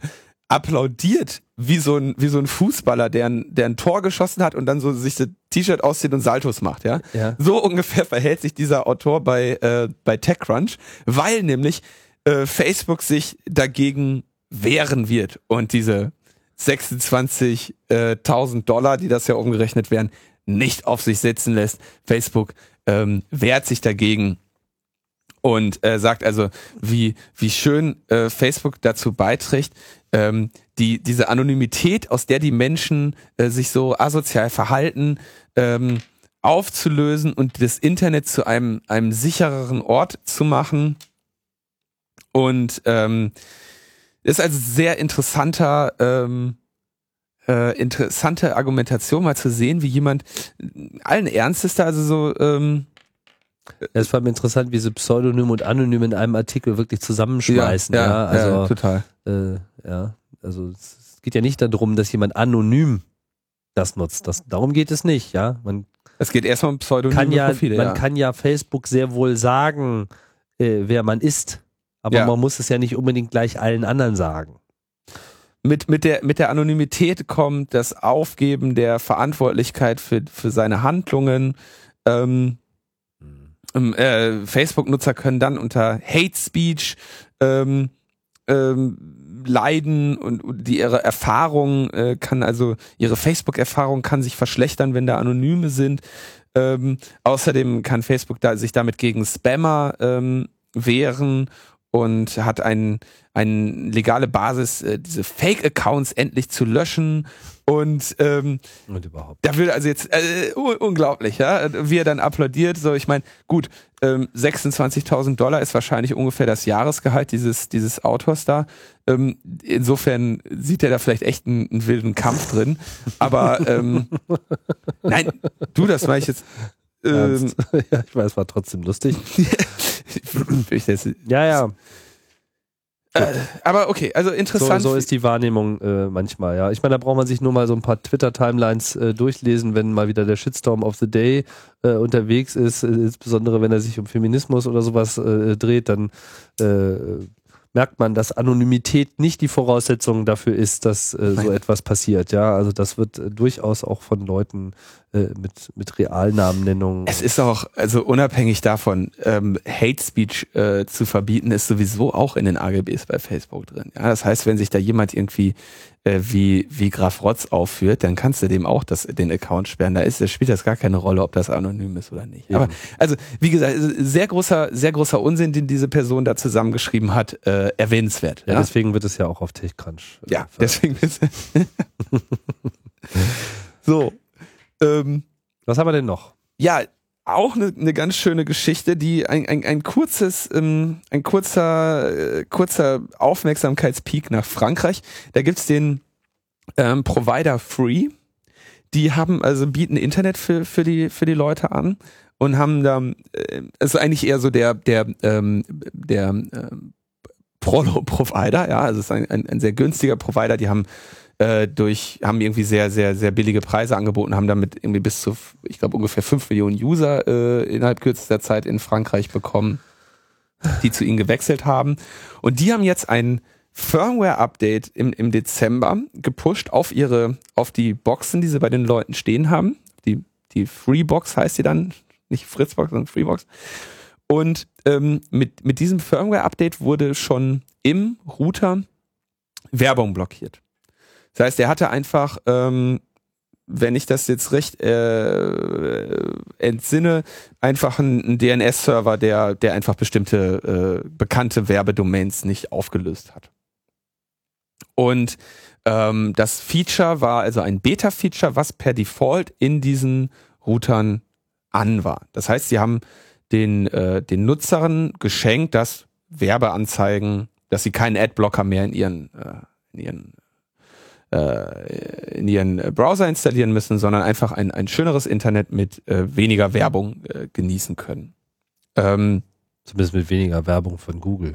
applaudiert, wie so ein, wie so ein Fußballer, der ein, der ein Tor geschossen hat und dann so sich das T-Shirt auszieht und Saltos macht, ja. ja. So ungefähr verhält sich dieser Autor bei, äh, bei TechCrunch, weil nämlich äh, Facebook sich dagegen wehren wird und diese 26.000 Dollar, die das ja umgerechnet wären, nicht auf sich sitzen lässt. Facebook ähm, wehrt sich dagegen und äh, sagt also, wie, wie schön äh, Facebook dazu beiträgt, ähm, die, diese Anonymität, aus der die Menschen äh, sich so asozial verhalten, ähm, aufzulösen und das Internet zu einem, einem sichereren Ort zu machen. Und ähm, ist also sehr interessanter, ähm, äh, interessante Argumentation, mal zu sehen, wie jemand allen Ernstes da also so ähm, Es war mir interessant, wie sie Pseudonym und Anonym in einem Artikel wirklich zusammenschmeißen. Ja, also, total. äh, ja, also es geht ja nicht darum, dass jemand anonym das nutzt. Das, darum geht es nicht, ja. Man Es geht erstmal um Pseudonyme kann ja, Profile, man ja. kann ja Facebook sehr wohl sagen, äh, wer man ist. Aber Ja. man muss es ja nicht unbedingt gleich allen anderen sagen. mit, mit, der, mit der Anonymität kommt das Aufgeben der Verantwortlichkeit für, für seine Handlungen. Ähm, ähm, äh, Facebook-Nutzer können dann unter Hate Speech ähm, ähm, leiden und, die ihre Erfahrung äh, kann also ihre Facebook-Erfahrung kann sich verschlechtern, wenn da Anonyme sind. Ähm, außerdem kann Facebook da, sich damit gegen Spammer ähm, wehren und hat ein, eine legale Basis, äh, diese Fake-Accounts endlich zu löschen. Und ähm, Und überhaupt. da würde also jetzt äh, un- unglaublich, ja, wie er dann applaudiert. So, ich meine, gut, ähm, 26.000 Dollar ist wahrscheinlich ungefähr das Jahresgehalt dieses dieses Autors da. Ähm, insofern sieht er da vielleicht echt einen, einen wilden Kampf drin. Aber ähm, nein, du, das war ich jetzt. Ähm, ja, ich weiß, war trotzdem lustig. Ja, ja. Äh, aber okay, also So, interessant. so ist die Wahrnehmung äh, manchmal, ja. Ich meine, da braucht man sich nur mal so ein paar Twitter-Timelines äh, durchlesen, wenn mal wieder der Shitstorm of the Day äh, unterwegs ist, äh, insbesondere wenn er sich um Feminismus oder sowas dreht, dann merkt man, dass Anonymität nicht die Voraussetzung dafür ist, dass so etwas passiert, ja. Also das wird durchaus auch von Leuten mit, mit Realnamennennung. Es ist auch, also unabhängig davon, ähm, Hate Speech äh, zu verbieten, ist sowieso auch in den AGBs bei Facebook drin. Ja, das heißt, wenn sich da jemand irgendwie äh, wie, wie Graf Rotz aufführt, dann kannst du dem auch das, den Account sperren. Da ist, da spielt das gar keine Rolle, ob das anonym ist oder nicht. Ja. Aber also, wie gesagt, sehr großer, sehr großer Unsinn, den diese Person da zusammengeschrieben hat, äh, erwähnenswert. ja, Ja, deswegen wird es ja auch auf TechCrunch. äh, ja deswegen ist so. Ähm, Was haben wir denn noch? ja, auch eine ne ganz schöne Geschichte, die ein, ein, ein kurzes, ähm, ein kurzer, äh, kurzer Aufmerksamkeitspeak nach Frankreich. Da gibt's den ähm, Provider Free. Die haben also bieten Internet für, für die für die Leute an und haben da äh, also eigentlich eher so der der ähm, der ähm, Prolo-Provider, ja, also es ist ein, ein, ein sehr günstiger Provider, die haben äh, durch, haben irgendwie sehr, sehr, sehr billige Preise angeboten, haben damit irgendwie bis zu, ich glaube, ungefähr 5 Millionen User äh, innerhalb kürzester Zeit in Frankreich bekommen, die zu ihnen gewechselt haben. Und die haben jetzt ein Firmware-Update im, im Dezember gepusht auf ihre, auf die Boxen, die sie bei den Leuten stehen haben. Die, die Freebox heißt sie dann, nicht Fritzbox, sondern Freebox. Und ähm, mit, mit diesem Firmware-Update wurde schon im Router Werbung blockiert. Das heißt, er hatte einfach, ähm, wenn ich das jetzt recht äh, entsinne, einfach einen DNS-Server, der, der einfach bestimmte äh, bekannte Werbedomains nicht aufgelöst hat. Und ähm, das Feature war also ein Beta-Feature, was per Default in diesen Routern an war. Das heißt, sie haben den, äh, den Nutzern geschenkt, dass Werbeanzeigen, dass sie keinen Adblocker mehr in ihren, äh, in ihren äh, in ihren Browser installieren müssen, sondern einfach ein, ein schöneres Internet mit äh, weniger Werbung äh, genießen können. Ähm, Zumindest mit weniger Werbung von Google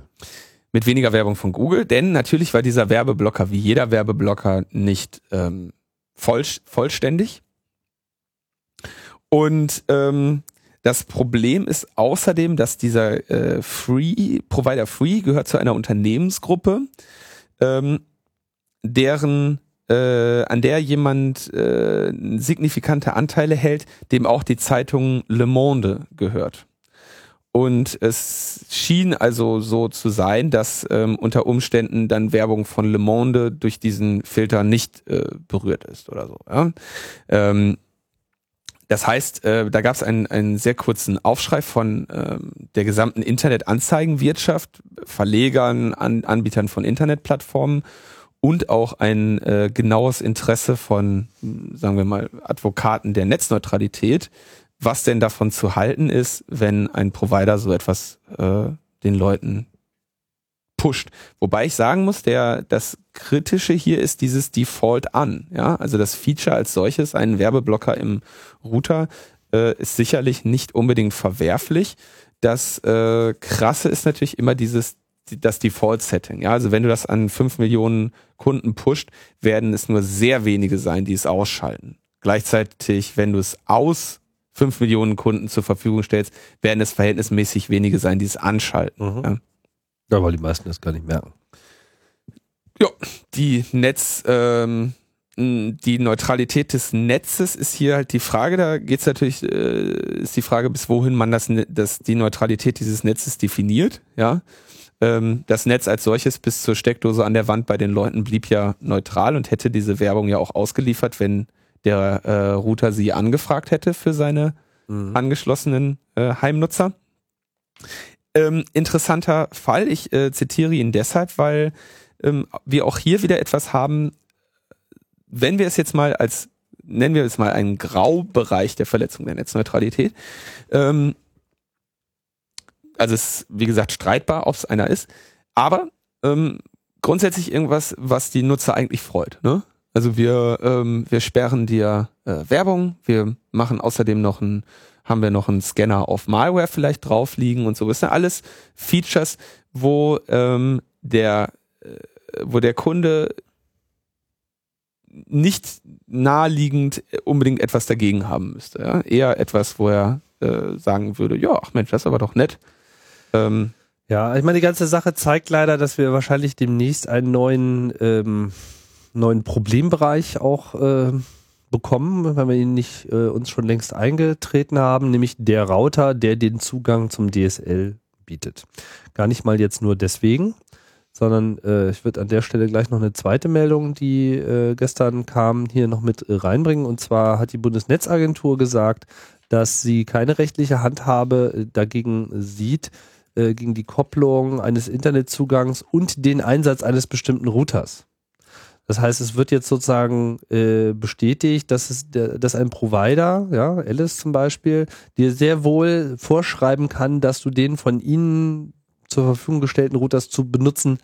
mit weniger Werbung von Google, denn natürlich war dieser Werbeblocker wie jeder Werbeblocker nicht ähm, voll, vollständig. Und ähm, das Problem ist außerdem, dass dieser äh, Free Provider Free gehört zu einer Unternehmensgruppe, ähm, deren äh, an der jemand äh, signifikante Anteile hält, dem auch die Zeitung Le Monde gehört. Und es schien also so zu sein, dass ähm, unter Umständen dann Werbung von Le Monde durch diesen Filter nicht äh, berührt ist oder so. Ja? Ähm, das heißt, äh, da gab es einen, einen sehr kurzen Aufschrei von ähm, der gesamten Internetanzeigenwirtschaft, Verlegern, An Anbietern von Internetplattformen und auch ein äh, genaues Interesse von, sagen wir mal, Advokaten der Netzneutralität, was denn davon zu halten ist, wenn ein Provider so etwas äh, den Leuten pusht. Wobei ich sagen muss, der, das Kritische hier ist dieses Default an. Ja, also das Feature als solches, einen Werbeblocker im Router, äh, ist sicherlich nicht unbedingt verwerflich. Das äh, Krasse ist natürlich immer dieses das Default-Setting. Ja, also wenn du das an fünf Millionen Kunden pusht, werden es nur sehr wenige sein, die es ausschalten. Gleichzeitig, wenn du es aus 5 Millionen Kunden zur Verfügung stellst, werden es verhältnismäßig wenige sein, die es anschalten. Mhm. Ja. ja, weil die meisten das gar nicht merken. Ja, die Netz, ähm, die Neutralität des Netzes ist hier halt die Frage. Da geht es natürlich, äh, ist die Frage, bis wohin man das, das, die Neutralität dieses Netzes definiert. Ja, ähm, das Netz als solches bis zur Steckdose an der Wand bei den Leuten blieb ja neutral und hätte diese Werbung ja auch ausgeliefert, wenn der äh, Router sie angefragt hätte für seine mhm. angeschlossenen äh, Heimnutzer. Ähm, interessanter Fall, ich äh, zitiere ihn deshalb, weil ähm, wir auch hier wieder etwas haben, wenn wir es jetzt mal als, nennen wir es mal einen Graubereich der Verletzung der Netzneutralität, ähm, also es ist, wie gesagt, streitbar, ob es einer ist, aber ähm, grundsätzlich irgendwas, was die Nutzer eigentlich freut. Ne? Also wir, ähm, wir sperren dir äh, Werbung, wir machen außerdem noch ein, haben wir noch einen Scanner auf Malware vielleicht drauf liegen und so. Das sind alles Features, wo ähm, der, äh, wo der Kunde nicht naheliegend unbedingt etwas dagegen haben müsste. Ja? Eher etwas, wo er äh, sagen würde, ja, ach Mensch, das ist aber doch nett. Ähm, ja, ich meine, die ganze Sache zeigt leider, dass wir wahrscheinlich demnächst einen neuen ähm, neuen Problembereich auch äh, bekommen, weil wir ihn nicht äh, uns schon längst eingetreten haben, nämlich der Router, der den Zugang zum DSL bietet. Gar nicht mal jetzt nur deswegen, sondern äh, ich würde an der Stelle gleich noch eine zweite Meldung, die äh, gestern kam, hier noch mit äh, reinbringen. Und zwar hat die Bundesnetzagentur gesagt, dass sie keine rechtliche Handhabe äh, dagegen sieht, äh, gegen die Kopplung eines Internetzugangs und den Einsatz eines bestimmten Routers. Das heißt, es wird jetzt sozusagen äh, bestätigt, dass es, dass ein Provider, ja, Alice zum Beispiel, dir sehr wohl vorschreiben kann, dass du den von ihnen zur Verfügung gestellten Routers zu benutzen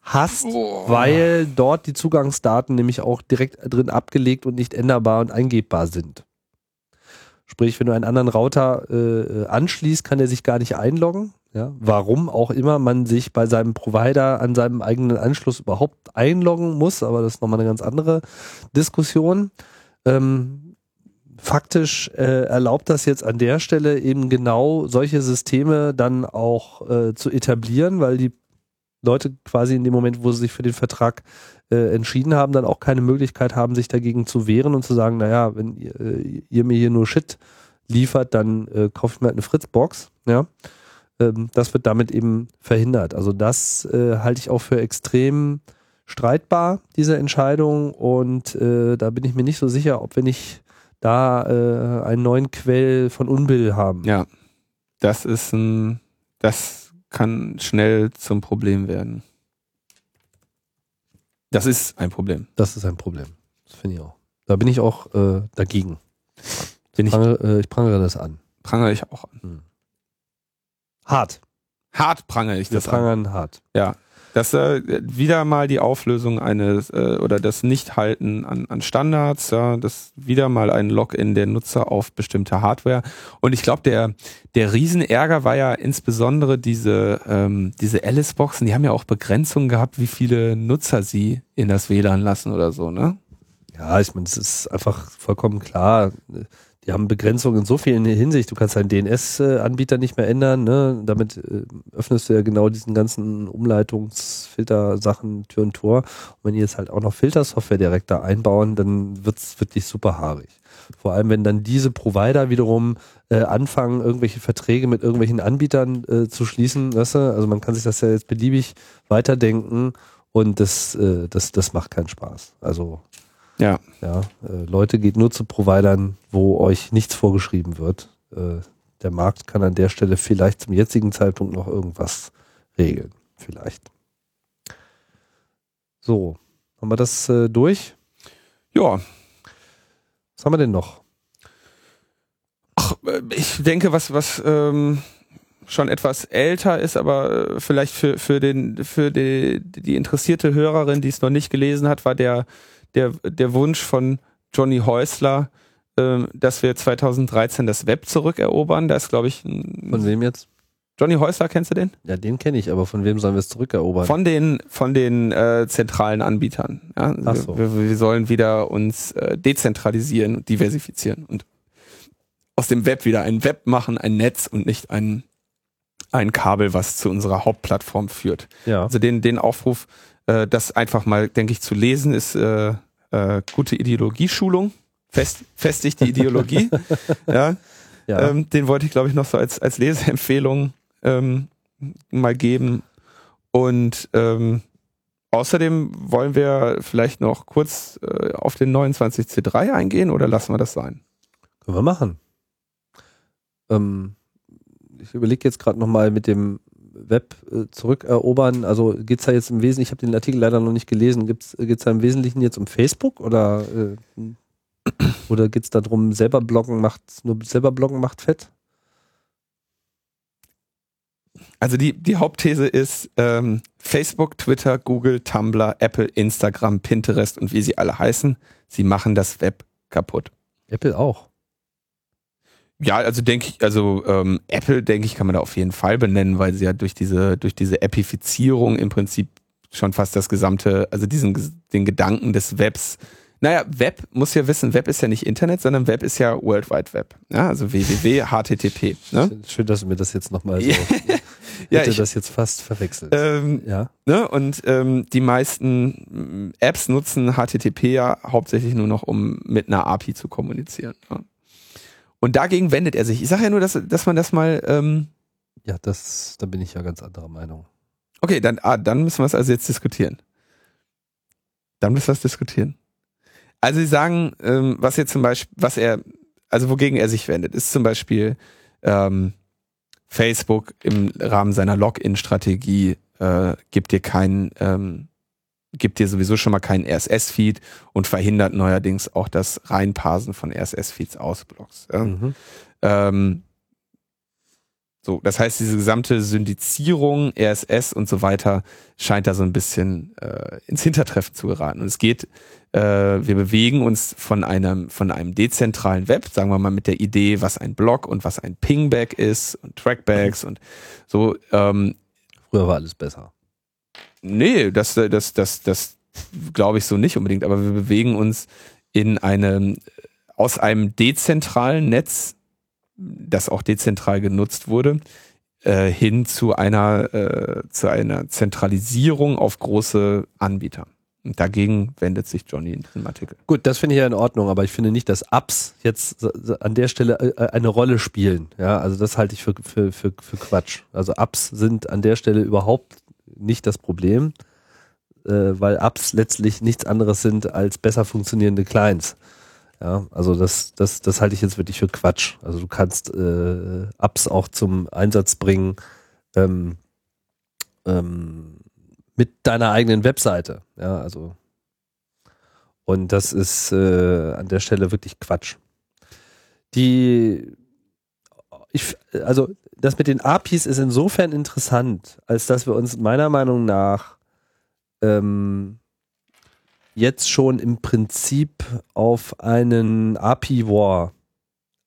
hast, oh. weil dort die Zugangsdaten nämlich auch direkt drin abgelegt und nicht änderbar und eingebbar sind. Sprich, wenn du einen anderen Router äh, anschließt, kann er sich gar nicht einloggen. Ja, warum auch immer man sich bei seinem Provider an seinem eigenen Anschluss überhaupt einloggen muss, aber das ist nochmal eine ganz andere Diskussion. Ähm, faktisch äh, erlaubt das jetzt an der Stelle eben genau solche Systeme dann auch äh, zu etablieren, weil die Leute quasi in dem Moment, wo sie sich für den Vertrag äh, entschieden haben, dann auch keine Möglichkeit haben, sich dagegen zu wehren und zu sagen, naja, wenn ihr, äh, ihr mir hier nur Shit liefert, dann äh, kaufe ich mir halt eine Fritzbox. Ja, ähm, das wird damit eben verhindert. Also das äh, halte ich auch für extrem streitbar, diese Entscheidung. Und äh, da bin ich mir nicht so sicher, ob wir nicht da äh, einen neuen Quell von Unbill haben. Ja, das ist ein, das kann schnell zum Problem werden. Das ist ein Problem. Das ist ein Problem. Das finde ich auch. Da bin ich auch äh, dagegen. Bin ich, prangere, äh, ich prangere das an. Prangere ich auch an. Hm. Hart. Hart prangere ich Wir das prangern an. hart. Ja. Das äh, wieder mal die Auflösung eines äh, oder das Nichthalten an, an Standards, ja, das wieder mal ein Login der Nutzer auf bestimmte Hardware. Und ich glaube, der, der Riesenärger war ja insbesondere diese, ähm, diese Alice-Boxen, die haben ja auch Begrenzungen gehabt, wie viele Nutzer sie in das WLAN lassen oder so, ne? Ja, ich meine, es ist einfach vollkommen klar die haben Begrenzungen in so vielen Hinsicht. Du kannst deinen DNS-Anbieter nicht mehr ändern. Ne? Damit äh, öffnest du ja genau diesen ganzen Umleitungsfilter-Sachen Tür und Tor. Und wenn die jetzt halt auch noch Filtersoftware direkt da einbauen, dann wird's wirklich super haarig. Vor allem, wenn dann diese Provider wiederum äh, anfangen, irgendwelche Verträge mit irgendwelchen Anbietern äh, zu schließen. Weißt du? Also man kann sich das ja jetzt beliebig weiterdenken und das, äh, das, das macht keinen Spaß. Also ja. Ja, äh, Leute, geht nur zu Providern, wo euch nichts vorgeschrieben wird. Äh, der Markt kann an der Stelle vielleicht zum jetzigen Zeitpunkt noch irgendwas regeln. Vielleicht. So, haben wir das äh, durch? Ja. Was haben wir denn noch? Ach, äh, ich denke, was, was ähm, schon etwas älter ist, aber äh, vielleicht für, für, den, für die, die interessierte Hörerin, die es noch nicht gelesen hat, war der der, der Wunsch von Johnny Häusler, äh, dass wir 2013 das Web zurückerobern. Da ist, glaube ich. Von wem jetzt? Johnny Häusler, kennst du den? Ja, den kenne ich, aber von wem sollen wir es zurückerobern? Von den, von den äh, zentralen Anbietern. Ja? Ach so. wir, wir sollen wieder uns äh, dezentralisieren und diversifizieren und aus dem Web wieder ein Web machen, ein Netz und nicht ein, ein Kabel, was zu unserer Hauptplattform führt. Ja. Also den, den Aufruf äh, das einfach mal, denke ich, zu lesen, ist äh, äh, gute Ideologieschulung. Fest, festigt die Ideologie. ja. ja. Ähm, den wollte ich, glaube ich, noch so als, als Leseempfehlung ähm, mal geben. Und ähm, außerdem wollen wir vielleicht noch kurz äh, auf den 29C3 eingehen oder lassen wir das sein? Können wir machen. Ähm, ich überlege jetzt gerade nochmal mit dem Web äh, zurückerobern? Also geht es da jetzt im Wesentlichen, ich habe den Artikel leider noch nicht gelesen, geht es da im Wesentlichen jetzt um Facebook oder, äh, oder geht es darum, selber bloggen macht, nur selber bloggen macht fett? Also die, die Hauptthese ist ähm, Facebook, Twitter, Google, Tumblr, Apple, Instagram, Pinterest und wie sie alle heißen, sie machen das Web kaputt. Apple auch. Ja, also denke ich, also ähm, Apple, denke ich, kann man da auf jeden Fall benennen, weil sie ja durch diese, durch diese Appifizierung im Prinzip schon fast das gesamte, also diesen, den Gedanken des Webs. Naja, Web muss ja wissen, Web ist ja nicht Internet, sondern Web ist ja World Wide Web. Ja, also www, HTTP. Ne? Schön, dass du mir das jetzt nochmal so. ja, hätte ich, das jetzt fast verwechselt. Ähm, ja. Ne? Und ähm, die meisten Apps nutzen HTTP ja hauptsächlich nur noch, um mit einer API zu kommunizieren. Ja. Und dagegen wendet er sich. Ich sage ja nur, dass, dass man das mal. Ähm ja, das, da bin ich ja ganz anderer Meinung. Okay, dann, ah, dann müssen wir es also jetzt diskutieren. Dann müssen wir es diskutieren. Also sie sagen, ähm, was jetzt zum Beispiel, was er, also wogegen er sich wendet, ist zum Beispiel ähm, Facebook im Rahmen seiner Login-Strategie äh, gibt dir keinen ähm, gibt dir sowieso schon mal keinen RSS-Feed und verhindert neuerdings auch das Reinparsen von RSS-Feeds aus Blogs. Ja? Mhm. Ähm, so, das heißt, diese gesamte Syndizierung, RSS und so weiter scheint da so ein bisschen äh, ins Hintertreffen zu geraten. Und es geht, äh, wir bewegen uns von einem, von einem dezentralen Web, sagen wir mal mit der Idee, was ein Blog und was ein Pingback ist und Trackbacks und so. Ähm, Früher war alles besser. Nee, das, das, das, das glaube ich so nicht unbedingt, aber wir bewegen uns in einem, aus einem dezentralen Netz, das auch dezentral genutzt wurde, äh, hin zu einer, äh, zu einer Zentralisierung auf große Anbieter. Und dagegen wendet sich Johnny in diesem Artikel. Gut, das finde ich ja in Ordnung, aber ich finde nicht, dass Apps jetzt an der Stelle äh, eine Rolle spielen. Ja, also das halte ich für, für, für, für Quatsch. Also Apps sind an der Stelle überhaupt nicht das Problem, äh, weil Apps letztlich nichts anderes sind als besser funktionierende Clients. Ja, also das, das, das halte ich jetzt wirklich für Quatsch. Also du kannst äh, Apps auch zum Einsatz bringen, ähm, ähm, mit deiner eigenen Webseite. Ja, also. Und das ist äh, an der Stelle wirklich Quatsch. Die, ich, also das mit den APIs ist insofern interessant, als dass wir uns meiner Meinung nach ähm, jetzt schon im Prinzip auf einen API-War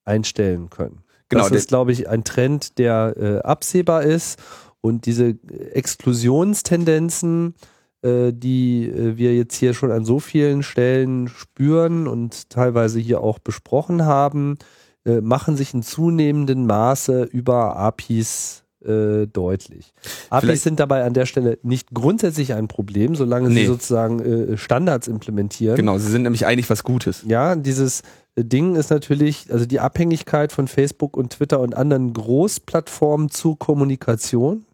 einstellen können. Genau, das ist, glaube ich, ein Trend, der äh, absehbar ist und diese Exklusionstendenzen, äh, die äh, wir jetzt hier schon an so vielen Stellen spüren und teilweise hier auch besprochen haben, äh, machen sich in zunehmendem Maße über APIs äh, deutlich. APIs Vielleicht sind dabei an der Stelle nicht grundsätzlich ein Problem, solange nee. sie sozusagen äh, Standards implementieren. Genau, sie sind nämlich eigentlich was Gutes. Ja, dieses Ding ist natürlich, also die Abhängigkeit von Facebook und Twitter und anderen Großplattformen zur Kommunikation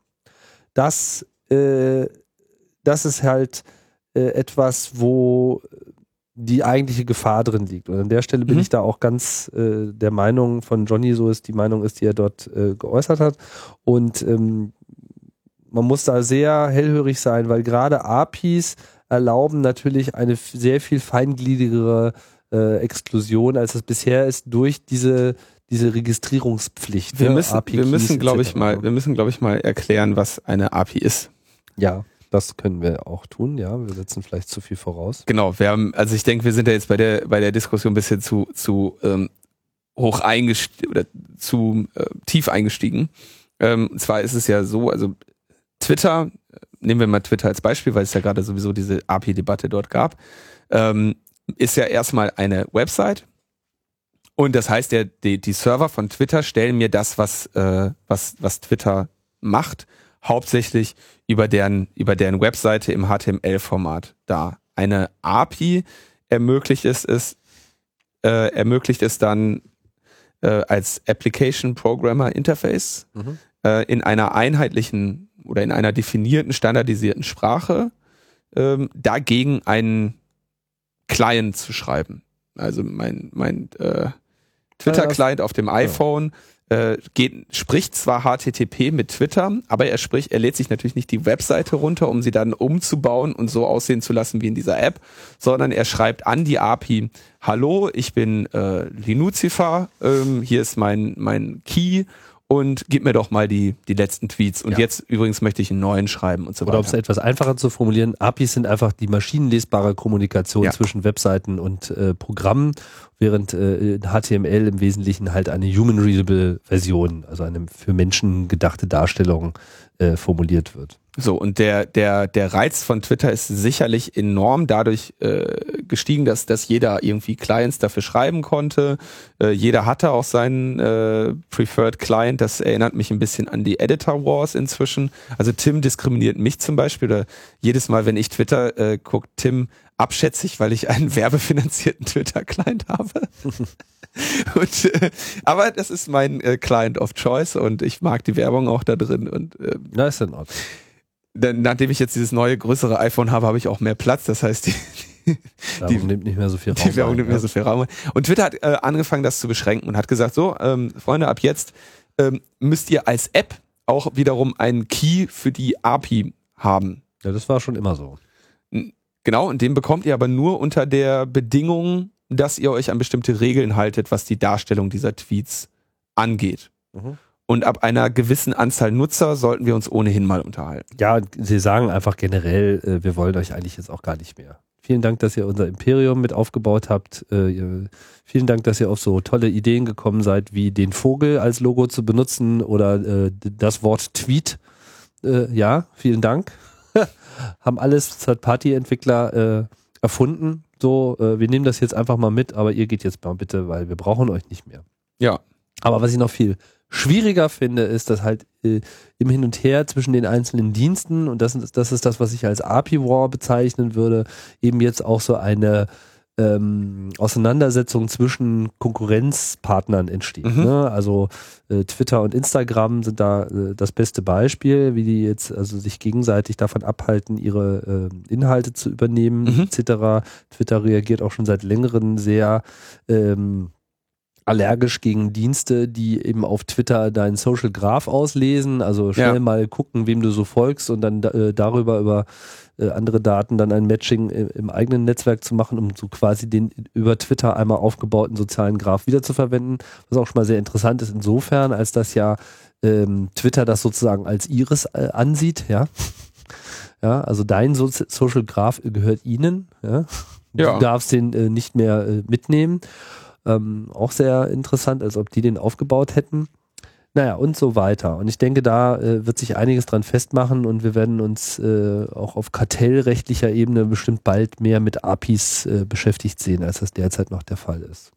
das, äh, das ist halt äh, etwas, wo die eigentliche Gefahr drin liegt. Und an der Stelle bin mhm. ich da auch ganz äh, der Meinung von Johnny, so ist die Meinung ist, die er dort äh, geäußert hat. Und ähm, man muss da sehr hellhörig sein, weil gerade APIs erlauben natürlich eine sehr viel feingliedigere äh, Exklusion, als es bisher ist, durch diese diese Registrierungspflicht. Wir müssen, wir müssen, glaube ich mal, wir müssen, glaube ich mal erklären, was eine API ist. Ja, das können wir auch tun. Ja, wir setzen vielleicht zu viel voraus. Genau. Wir haben, also ich denke, wir sind ja jetzt bei der bei der Diskussion ein bisschen zu zu ähm, hoch eingestiegen oder zu äh, tief eingestiegen. Ähm, und zwar ist es ja so, also Twitter, nehmen wir mal Twitter als Beispiel, weil es ja gerade sowieso diese API-Debatte dort gab, ähm, ist ja erstmal eine Website und das heißt, der, die, die Server von Twitter stellen mir das, was, äh, was, was Twitter macht, hauptsächlich über deren, über deren Webseite im HTML-Format dar. Eine API ermöglicht es, es äh, ermöglicht es dann äh, als Application Programmer Interface mhm. äh, in einer einheitlichen oder in einer definierten, standardisierten Sprache ähm, dagegen einen Client zu schreiben. Also mein, mein äh, Twitter-Client auf dem iPhone äh, geht, spricht zwar HTTP mit Twitter, aber er spricht, er lädt sich natürlich nicht die Webseite runter, um sie dann umzubauen und so aussehen zu lassen wie in dieser App, sondern er schreibt an die API, hallo, ich bin äh, Linuzifer, ähm, hier ist mein, mein Key und gib mir doch mal die, die letzten Tweets. Und ja. jetzt übrigens möchte ich einen neuen schreiben und so weiter. Oder um es etwas einfacher zu formulieren, APIs sind einfach die maschinenlesbare Kommunikation ja. zwischen Webseiten und äh, Programmen, während äh, HTML im Wesentlichen halt eine human-readable Version, also eine für Menschen gedachte Darstellung äh, formuliert wird. So, und der, der, der Reiz von Twitter ist sicherlich enorm dadurch äh, gestiegen, dass, dass jeder irgendwie Clients dafür schreiben konnte. Äh, jeder hatte auch seinen äh, Preferred Client. Das erinnert mich ein bisschen an die Editor Wars inzwischen. Also Tim diskriminiert mich zum Beispiel. Oder jedes Mal, wenn ich Twitter äh, guckt, Tim abschätzig, weil ich einen werbefinanzierten Twitter-Client habe. und, äh, aber das ist mein äh, Client of Choice und ich mag die Werbung auch da drin. Und, äh, Na, ist in Ordnung denn, nachdem ich jetzt dieses neue, größere iPhone habe, habe ich auch mehr Platz. Das heißt, die, die Werbung nimmt nicht mehr so viel Raum. Die Werbung nimmt ja. mehr so viel Raum. Und Twitter hat äh, angefangen, das zu beschränken und hat gesagt, so, ähm, Freunde, ab jetzt ähm, müsst ihr als App auch wiederum einen Key für die API haben. Ja, das war schon immer so. Genau, und den bekommt ihr aber nur unter der Bedingung, dass ihr euch an bestimmte Regeln haltet, was die Darstellung dieser Tweets angeht. Mhm. Und ab einer gewissen Anzahl Nutzer sollten wir uns ohnehin mal unterhalten. Ja, sie sagen einfach generell, äh, wir wollen euch eigentlich jetzt auch gar nicht mehr. Vielen Dank, dass ihr unser Imperium mit aufgebaut habt. Äh, vielen Dank, dass ihr auf so tolle Ideen gekommen seid, wie den Vogel als Logo zu benutzen oder äh, das Wort Tweet. ja, vielen Dank. Haben alles Third-Party-Entwickler erfunden. So, wir nehmen das jetzt einfach mal mit, aber ihr geht jetzt mal bitte, weil wir brauchen euch nicht mehr. Ja. Aber was ich noch viel schwieriger finde, ist, dass halt äh, im Hin und Her zwischen den einzelnen Diensten, und das, das ist das, was ich als API-War bezeichnen würde, eben jetzt auch so eine ähm, Auseinandersetzung zwischen Konkurrenzpartnern entsteht. Mhm. Ne? Also äh, Twitter und Instagram sind da äh, das beste Beispiel, wie die jetzt also sich gegenseitig davon abhalten, ihre äh, Inhalte zu übernehmen, mhm. etc. Twitter reagiert auch schon seit längerem sehr ähm, allergisch gegen Dienste, die eben auf Twitter deinen Social Graph auslesen, also schnell ja. mal gucken, wem du so folgst und dann äh, darüber über äh, andere Daten dann ein Matching im, im eigenen Netzwerk zu machen, um so quasi den über Twitter einmal aufgebauten sozialen Graph wiederzuverwenden, was auch schon mal sehr interessant ist insofern, als das ja ähm, Twitter das sozusagen als ihres äh, ansieht, ja. Ja, also dein so Social Graph gehört ihnen, ja. Du ja. darfst den äh, nicht mehr äh, mitnehmen. Ähm, auch sehr interessant, als ob die den aufgebaut hätten. Naja, und so weiter. Und ich denke, da äh, wird sich einiges dran festmachen und wir werden uns äh, auch auf kartellrechtlicher Ebene bestimmt bald mehr mit APIs äh, beschäftigt sehen, als das derzeit noch der Fall ist.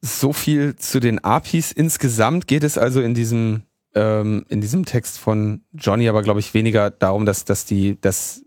So viel zu den APIs. Insgesamt geht es also in diesem, ähm, in diesem Text von Johnny aber, glaube ich, weniger darum, dass, dass, die, dass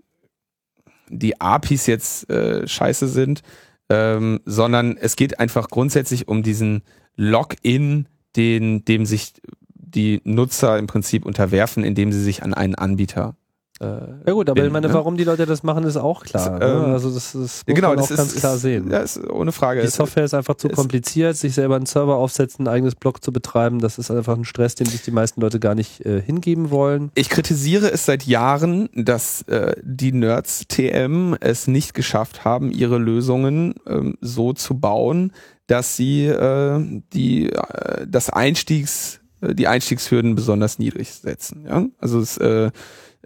die APIs jetzt äh, scheiße sind, ähm, sondern es geht einfach grundsätzlich um diesen Login, den, dem sich die Nutzer im Prinzip unterwerfen, indem sie sich an einen Anbieter ja gut, aber bin, ich meine, ne? warum die Leute das machen, ist auch klar. Das, ne? ähm, Also das, das muss genau, man das auch ganz ist, klar sehen. Ja, ist ohne Frage. Die Software ist einfach zu kompliziert, sich selber einen Server aufsetzen, ein eigenes Blog zu betreiben. Das ist einfach ein Stress, den sich die meisten Leute gar nicht äh, hingeben wollen. Ich kritisiere es seit Jahren, dass äh, die Nerds TM es nicht geschafft haben, ihre Lösungen ähm, so zu bauen, dass sie äh, die äh, das Einstiegs äh, die Einstiegshürden besonders niedrig setzen. Ja? Also es äh,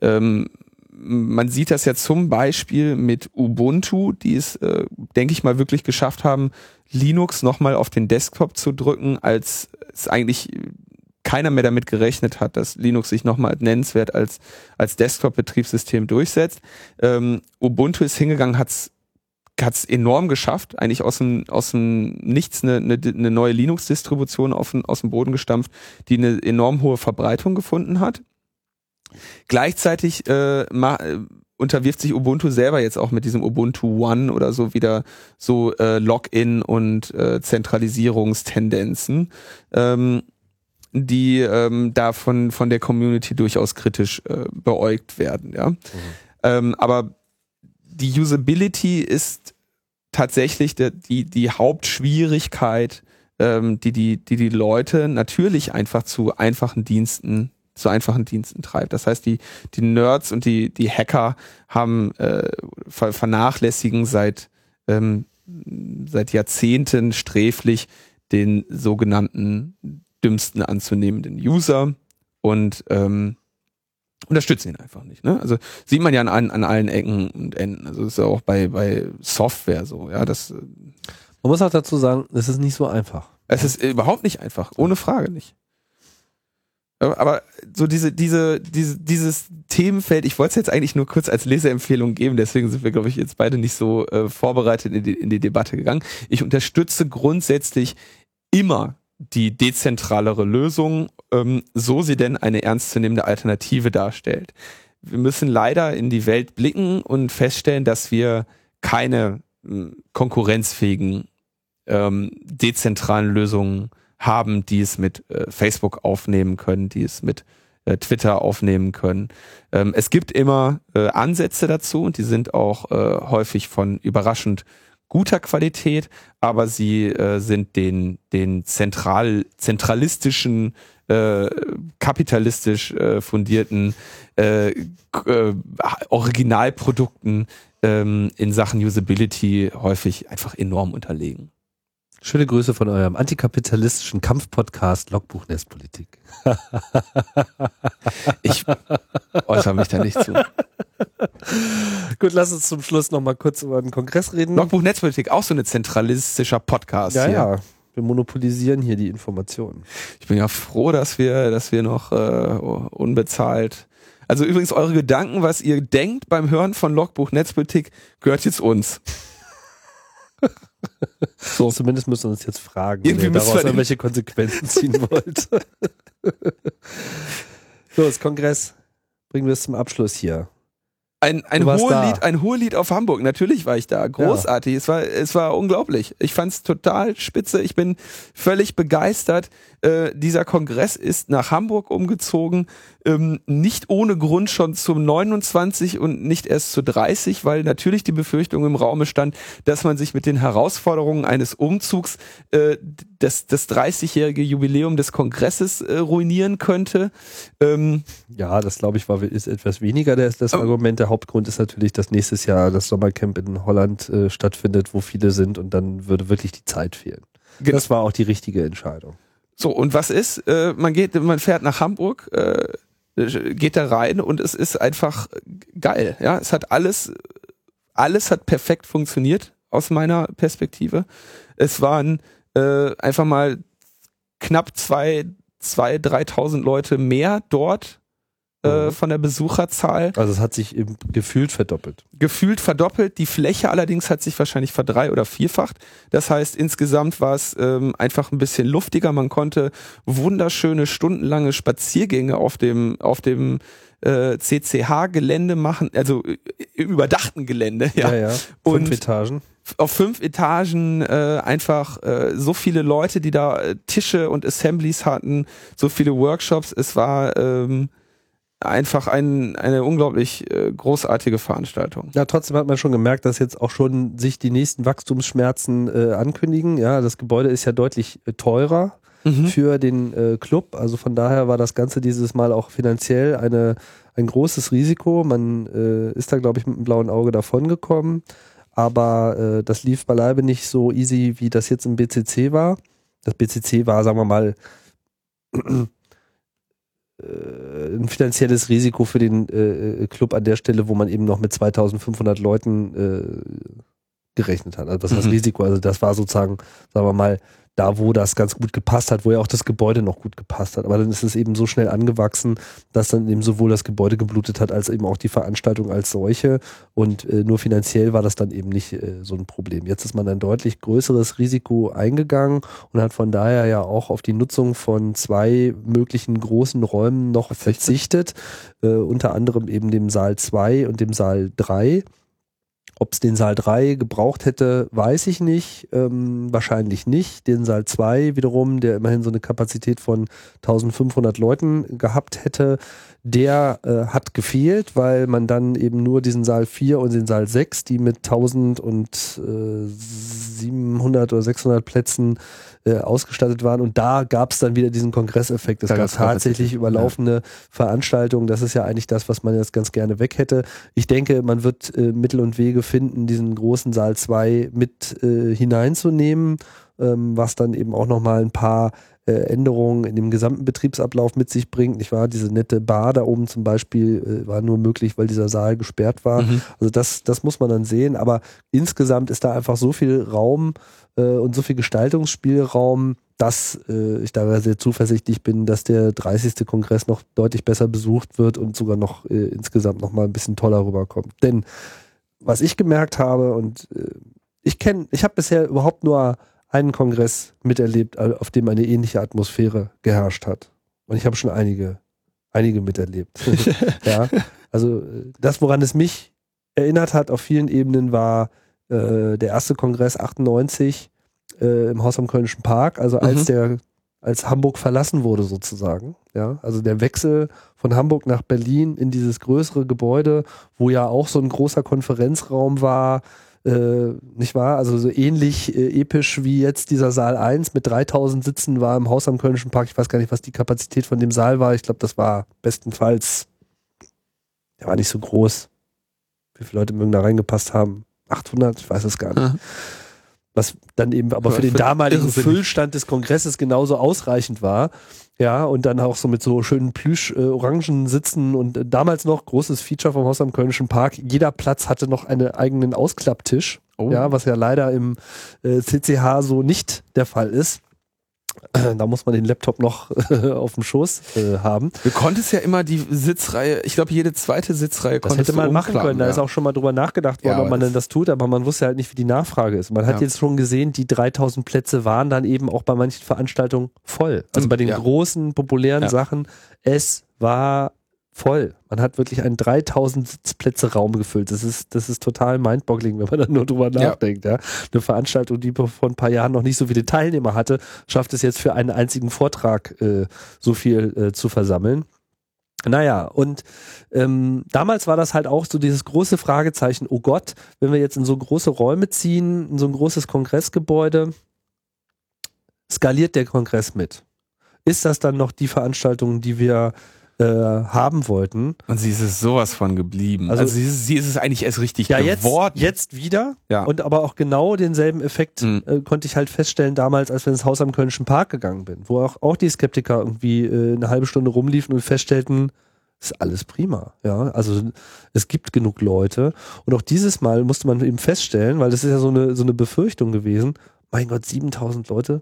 ähm, man sieht das ja zum Beispiel mit Ubuntu, die es, äh, denke ich mal, wirklich geschafft haben, Linux nochmal auf den Desktop zu drücken, als es eigentlich keiner mehr damit gerechnet hat, dass Linux sich nochmal nennenswert als, als Desktop-Betriebssystem durchsetzt. Ähm, Ubuntu ist hingegangen, hat's hat's enorm geschafft, eigentlich aus dem, aus dem Nichts eine, eine, eine neue Linux-Distribution aus dem Boden gestampft, die eine enorm hohe Verbreitung gefunden hat. Gleichzeitig äh, ma, äh, unterwirft sich Ubuntu selber jetzt auch mit diesem Ubuntu One oder so wieder so äh, Login und äh, Zentralisierungstendenzen, ähm, die ähm, da von, von der Community durchaus kritisch äh, beäugt werden. Ja? Mhm. Ähm, aber die Usability ist tatsächlich der, die, die Hauptschwierigkeit, ähm, die, die, die die Leute natürlich einfach zu einfachen Diensten zu einfachen Diensten treibt. Das heißt, die, die Nerds und die, die Hacker haben äh, vernachlässigen seit, ähm, seit Jahrzehnten sträflich den sogenannten dümmsten anzunehmenden User und ähm, unterstützen ihn einfach nicht. Ne? Also sieht man ja an, an allen Ecken und Enden. Also ist ja auch bei, bei Software so. Ja, das. Äh, man muss auch dazu sagen, es ist nicht so einfach. Es ist überhaupt nicht einfach, ohne Frage nicht. Aber so diese, diese, diese, dieses Themenfeld, ich wollte es jetzt eigentlich nur kurz als Leseempfehlung geben, deswegen sind wir, glaube ich, jetzt beide nicht so äh, vorbereitet in die, in die Debatte gegangen. Ich unterstütze grundsätzlich immer die dezentralere Lösung, ähm, so sie denn eine ernstzunehmende Alternative darstellt. Wir müssen leider in die Welt blicken und feststellen, dass wir keine äh, konkurrenzfähigen ähm, dezentralen Lösungen haben, die es mit äh, Facebook aufnehmen können, die es mit äh, Twitter aufnehmen können. Ähm, es gibt immer äh, Ansätze dazu und die sind auch äh, häufig von überraschend guter Qualität, aber sie äh, sind den, den zentral, zentralistischen, äh, kapitalistisch fundierten Originalprodukten ähm, in Sachen Usability häufig einfach enorm unterlegen. Schöne Grüße von eurem antikapitalistischen Kampfpodcast Logbuch Netzpolitik. ich äußere mich da nicht zu. Gut, lass uns zum Schluss noch mal kurz über den Kongress reden. Logbuch Netzpolitik, auch so ein zentralistischer Podcast. Ja, hier. ja. Wir monopolisieren hier die Informationen. Ich bin ja froh, dass wir, dass wir noch äh, unbezahlt. Also übrigens eure Gedanken, was ihr denkt beim Hören von Logbuch Netzpolitik, gehört jetzt uns. So. Zumindest müssen wir uns jetzt fragen, Irgendwie müssen daraus wir irgendwelche Konsequenzen ziehen wollt. so, das Kongress. Bringen wir es zum Abschluss hier. Ein, ein Hohelied, ein Hohelied auf Hamburg. Natürlich war ich da. Großartig. Es war, es war unglaublich. Ich fand's total spitze. Ich bin völlig begeistert. Äh, dieser Kongress ist nach Hamburg umgezogen. Ähm, nicht ohne Grund schon zum 29 und nicht erst zu 30, weil natürlich die Befürchtung im Raume stand, dass man sich mit den Herausforderungen eines Umzugs äh, das, das 30-jährige Jubiläum des Kongresses äh, ruinieren könnte. Ähm, Ja, das glaube ich war ist etwas weniger das, das Aber- Argument. Der Hauptgrund ist natürlich, dass nächstes Jahr das Sommercamp in Holland äh, stattfindet, wo viele sind und dann würde wirklich die Zeit fehlen. Genau. Das war auch die richtige Entscheidung. So, und was ist? Äh, man geht, man fährt nach Hamburg, äh, geht da rein und es ist einfach geil. Ja, es hat alles, alles hat perfekt funktioniert aus meiner Perspektive. Es waren äh, einfach mal knapp zwei, zwei, dreitausend Leute mehr dort äh, Mhm. von der Besucherzahl. Also es hat sich eben gefühlt verdoppelt. gefühlt verdoppelt. Die Fläche allerdings hat sich wahrscheinlich verdrei- oder vierfacht. Das heißt, insgesamt war es ähm, einfach ein bisschen luftiger. Man konnte wunderschöne stundenlange Spaziergänge auf dem auf dem äh, CCH-Gelände machen, also äh, überdachten Gelände. Ja. ja. Fünf Und- Etagen. Auf fünf Etagen äh, einfach äh, so viele Leute, die da äh, Tische und Assemblies hatten, so viele Workshops. Es war ähm, einfach ein, eine unglaublich äh, großartige Veranstaltung. Ja, trotzdem hat man schon gemerkt, dass jetzt auch schon sich die nächsten Wachstumsschmerzen äh, ankündigen. Ja, das Gebäude ist ja deutlich äh, teurer Mhm. für den äh, Club. Also von daher war das Ganze dieses Mal auch finanziell eine, ein großes Risiko. Man äh, ist da, glaube ich, mit einem blauen Auge davongekommen. Aber äh, das lief beileibe nicht so easy, wie das jetzt im BCC war. Das BCC war, sagen wir mal, ein finanzielles Risiko für den äh, Club an der Stelle, wo man eben noch mit 2500 Leuten äh, gerechnet hat. Also das Mhm. Risiko, also das war sozusagen, sagen wir mal, da wo das ganz gut gepasst hat, wo ja auch das Gebäude noch gut gepasst hat. Aber dann ist es eben so schnell angewachsen, dass dann eben sowohl das Gebäude geblutet hat, als eben auch die Veranstaltung als solche. Und äh, nur finanziell war das dann eben nicht äh, so ein Problem. Jetzt ist man ein deutlich größeres Risiko eingegangen und hat von daher ja auch auf die Nutzung von zwei möglichen großen Räumen noch verzichtet. Äh, unter anderem eben dem Saal 2 und dem Saal 3. Ob es den Saal 3 gebraucht hätte, weiß ich nicht. Ähm, wahrscheinlich nicht. Den Saal 2 wiederum, der immerhin so eine Kapazität von 1500 Leuten gehabt hätte, der äh, hat gefehlt, weil man dann eben nur diesen Saal 4 und den Saal 6, die mit 1000 und äh, 700 oder 600 Plätzen äh, ausgestattet waren. Und da gab es dann wieder diesen Kongresseffekt. Es Da gab tatsächlich überlaufende Veranstaltungen. Das ist ja eigentlich das, was man jetzt ganz gerne weg hätte. Ich denke, man wird äh, Mittel und Wege finden, diesen großen Saal 2 mit äh, hineinzunehmen, ähm, was dann eben auch nochmal ein paar Änderungen in dem gesamten Betriebsablauf mit sich bringt. Nicht wahr? Diese nette Bar da oben zum Beispiel äh, war nur möglich, weil dieser Saal gesperrt war. Mhm. Also das, das muss man dann sehen. Aber insgesamt ist da einfach so viel Raum äh, und so viel Gestaltungsspielraum, dass äh, ich da sehr zuversichtlich bin, dass der 30. Kongress noch deutlich besser besucht wird und sogar noch äh, insgesamt noch mal ein bisschen toller rüberkommt. Denn was ich gemerkt habe und äh, ich kenne, ich habe bisher überhaupt nur einen Kongress miterlebt, äh, auf dem eine ähnliche Atmosphäre geherrscht hat. Und ich habe schon einige, einige miterlebt. ja, also äh, das, woran es mich erinnert hat auf vielen Ebenen, war äh, der erste Kongress 98 äh, im Haus am Kölnischen Park, also als Mhm. der als Hamburg verlassen wurde sozusagen. Ja, also der Wechsel von Hamburg nach Berlin in dieses größere Gebäude, wo ja auch so ein großer Konferenzraum war, äh, nicht wahr? Also so ähnlich äh, episch wie jetzt dieser Saal 1 mit 3000 Sitzen war im Haus am Kölnischen Park. Ich weiß gar nicht, was die Kapazität von dem Saal war. Ich glaube, das war bestenfalls, der war nicht so groß. Wie viele Leute mögen da reingepasst haben? 800? Ich weiß es gar nicht. Ja. Was dann eben aber für den damaligen. Füllstand des Kongresses genauso ausreichend war. Ja, und dann auch so mit so schönen Plüsch-Orangen sitzen und äh, damals noch großes Feature vom Haus am Kölnischen Park. Jeder Platz hatte noch einen eigenen Ausklapptisch. Oh. Ja, was ja leider im äh, CCH so nicht der Fall ist. Da muss man den Laptop noch auf dem Schoß äh, haben. Du konntest ja immer die Sitzreihe, ich glaube jede zweite Sitzreihe Das konntest hätte man machen können. Da ja. ist auch schon mal drüber nachgedacht worden, Ja, ob man denn das tut, aber man wusste halt nicht, wie die Nachfrage ist. Man hat Ja. jetzt schon gesehen, die 3000 Plätze waren dann eben auch bei manchen Veranstaltungen voll. Also bei den großen, populären. Sachen, es war voll. Man hat wirklich einen 3000 Sitzplätze Raum gefüllt. Das ist, das ist total mindboggling, wenn man dann nur drüber Ja. nachdenkt. Ja. Eine Veranstaltung, die vor ein paar Jahren noch nicht so viele Teilnehmer hatte, schafft es jetzt für einen einzigen Vortrag äh, so viel äh, zu versammeln. Naja, und ähm, damals war das halt auch so dieses große Fragezeichen, oh Gott, wenn wir jetzt in so große Räume ziehen, in so ein großes Kongressgebäude, skaliert der Kongress mit? Ist das dann noch die Veranstaltung, die wir äh, haben wollten? Und sie ist es sowas von geblieben. Also- Also, sie, ist, sie ist es eigentlich erst richtig Ja, jetzt, geworden. jetzt wieder. Ja. Und aber auch genau denselben Effekt Mhm. äh, konnte ich halt feststellen damals, als wir ins Haus am Kölnischen Park gegangen bin, wo auch, auch die Skeptiker irgendwie äh, eine halbe Stunde rumliefen und feststellten, ist alles prima. Ja, also es gibt genug Leute. Und auch dieses Mal musste man eben feststellen, weil das ist ja so eine, so eine Befürchtung gewesen, mein Gott, 7000 Leute,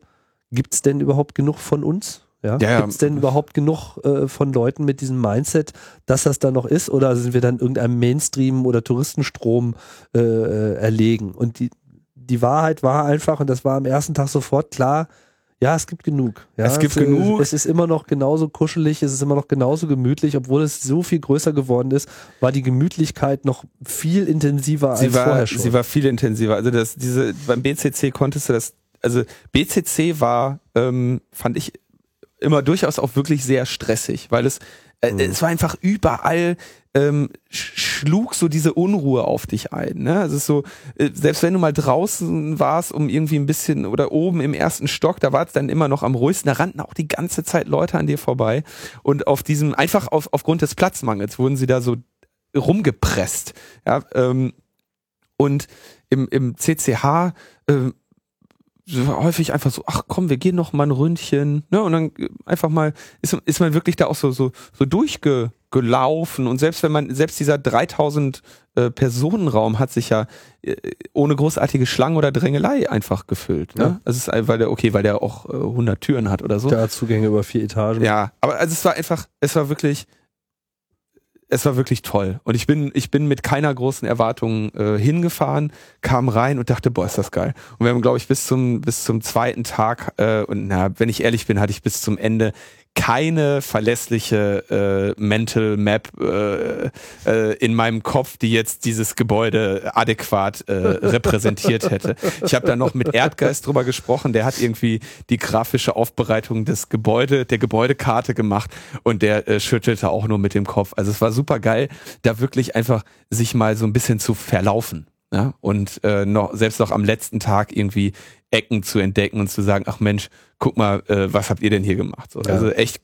gibt's denn überhaupt genug von uns? Ja, Ja, ja. gibt's denn überhaupt genug äh, von Leuten mit diesem Mindset, dass das da noch ist? Oder sind wir dann irgendeinem Mainstream oder Touristenstrom äh, äh, erlegen? Und die, die Wahrheit war einfach, und das war am ersten Tag sofort klar, ja, es gibt genug. Ja, Es gibt äh, genug. Es ist immer noch genauso kuschelig, es ist immer noch genauso gemütlich, obwohl es so viel größer geworden ist, war die Gemütlichkeit noch viel intensiver sie als war, vorher schon. sie war viel intensiver. Also das, diese, beim BCC konntest du das, also BCC war, ähm, fand ich immer durchaus auch wirklich sehr stressig, weil es, äh, Mhm. es war einfach überall, ähm, sch- schlug so diese Unruhe auf dich ein. Ne? Also es ist so, äh, selbst wenn du mal draußen warst, um irgendwie ein bisschen oder oben im ersten Stock, da war es dann immer noch am ruhigsten, da rannten auch die ganze Zeit Leute an dir vorbei. Und auf diesem, einfach auf, aufgrund des Platzmangels wurden sie da so rumgepresst. Ja, ähm, und im, im CCH so häufig einfach so, ach komm, wir gehen noch mal ein Ründchen, ne? Und dann äh, einfach mal ist, ist man wirklich da auch so so so durchgelaufen und selbst wenn man selbst dieser 3000 äh, Personenraum hat sich ja äh, ohne großartige Schlangen oder Drängelei einfach gefüllt, ne? Ja. Also es ist weil der okay, weil der auch äh, 100 Türen hat oder so. da Zugänge über vier Etagen. Ja, aber also es war einfach, es war wirklich, es war wirklich toll. Und ich bin, ich bin mit keiner großen Erwartung äh, hingefahren, kam rein und dachte, boah, ist das geil. Und wir haben, glaube ich, bis zum, bis zum zweiten Tag, äh, und na, wenn ich ehrlich bin, hatte ich bis zum Ende keine verlässliche äh, Mental Map äh, äh, in meinem Kopf, die jetzt dieses Gebäude adäquat äh, repräsentiert hätte. Ich habe da noch mit Erdgeist drüber gesprochen, der hat irgendwie die grafische Aufbereitung des Gebäude, der Gebäudekarte gemacht und der äh, schüttelte auch nur mit dem Kopf. Also es war super geil, da wirklich einfach sich mal so ein bisschen zu verlaufen. Ja, und äh, noch selbst noch am letzten Tag irgendwie Ecken zu entdecken und zu sagen, ach Mensch, guck mal, äh, was habt ihr denn hier gemacht? So, Ja. Also echt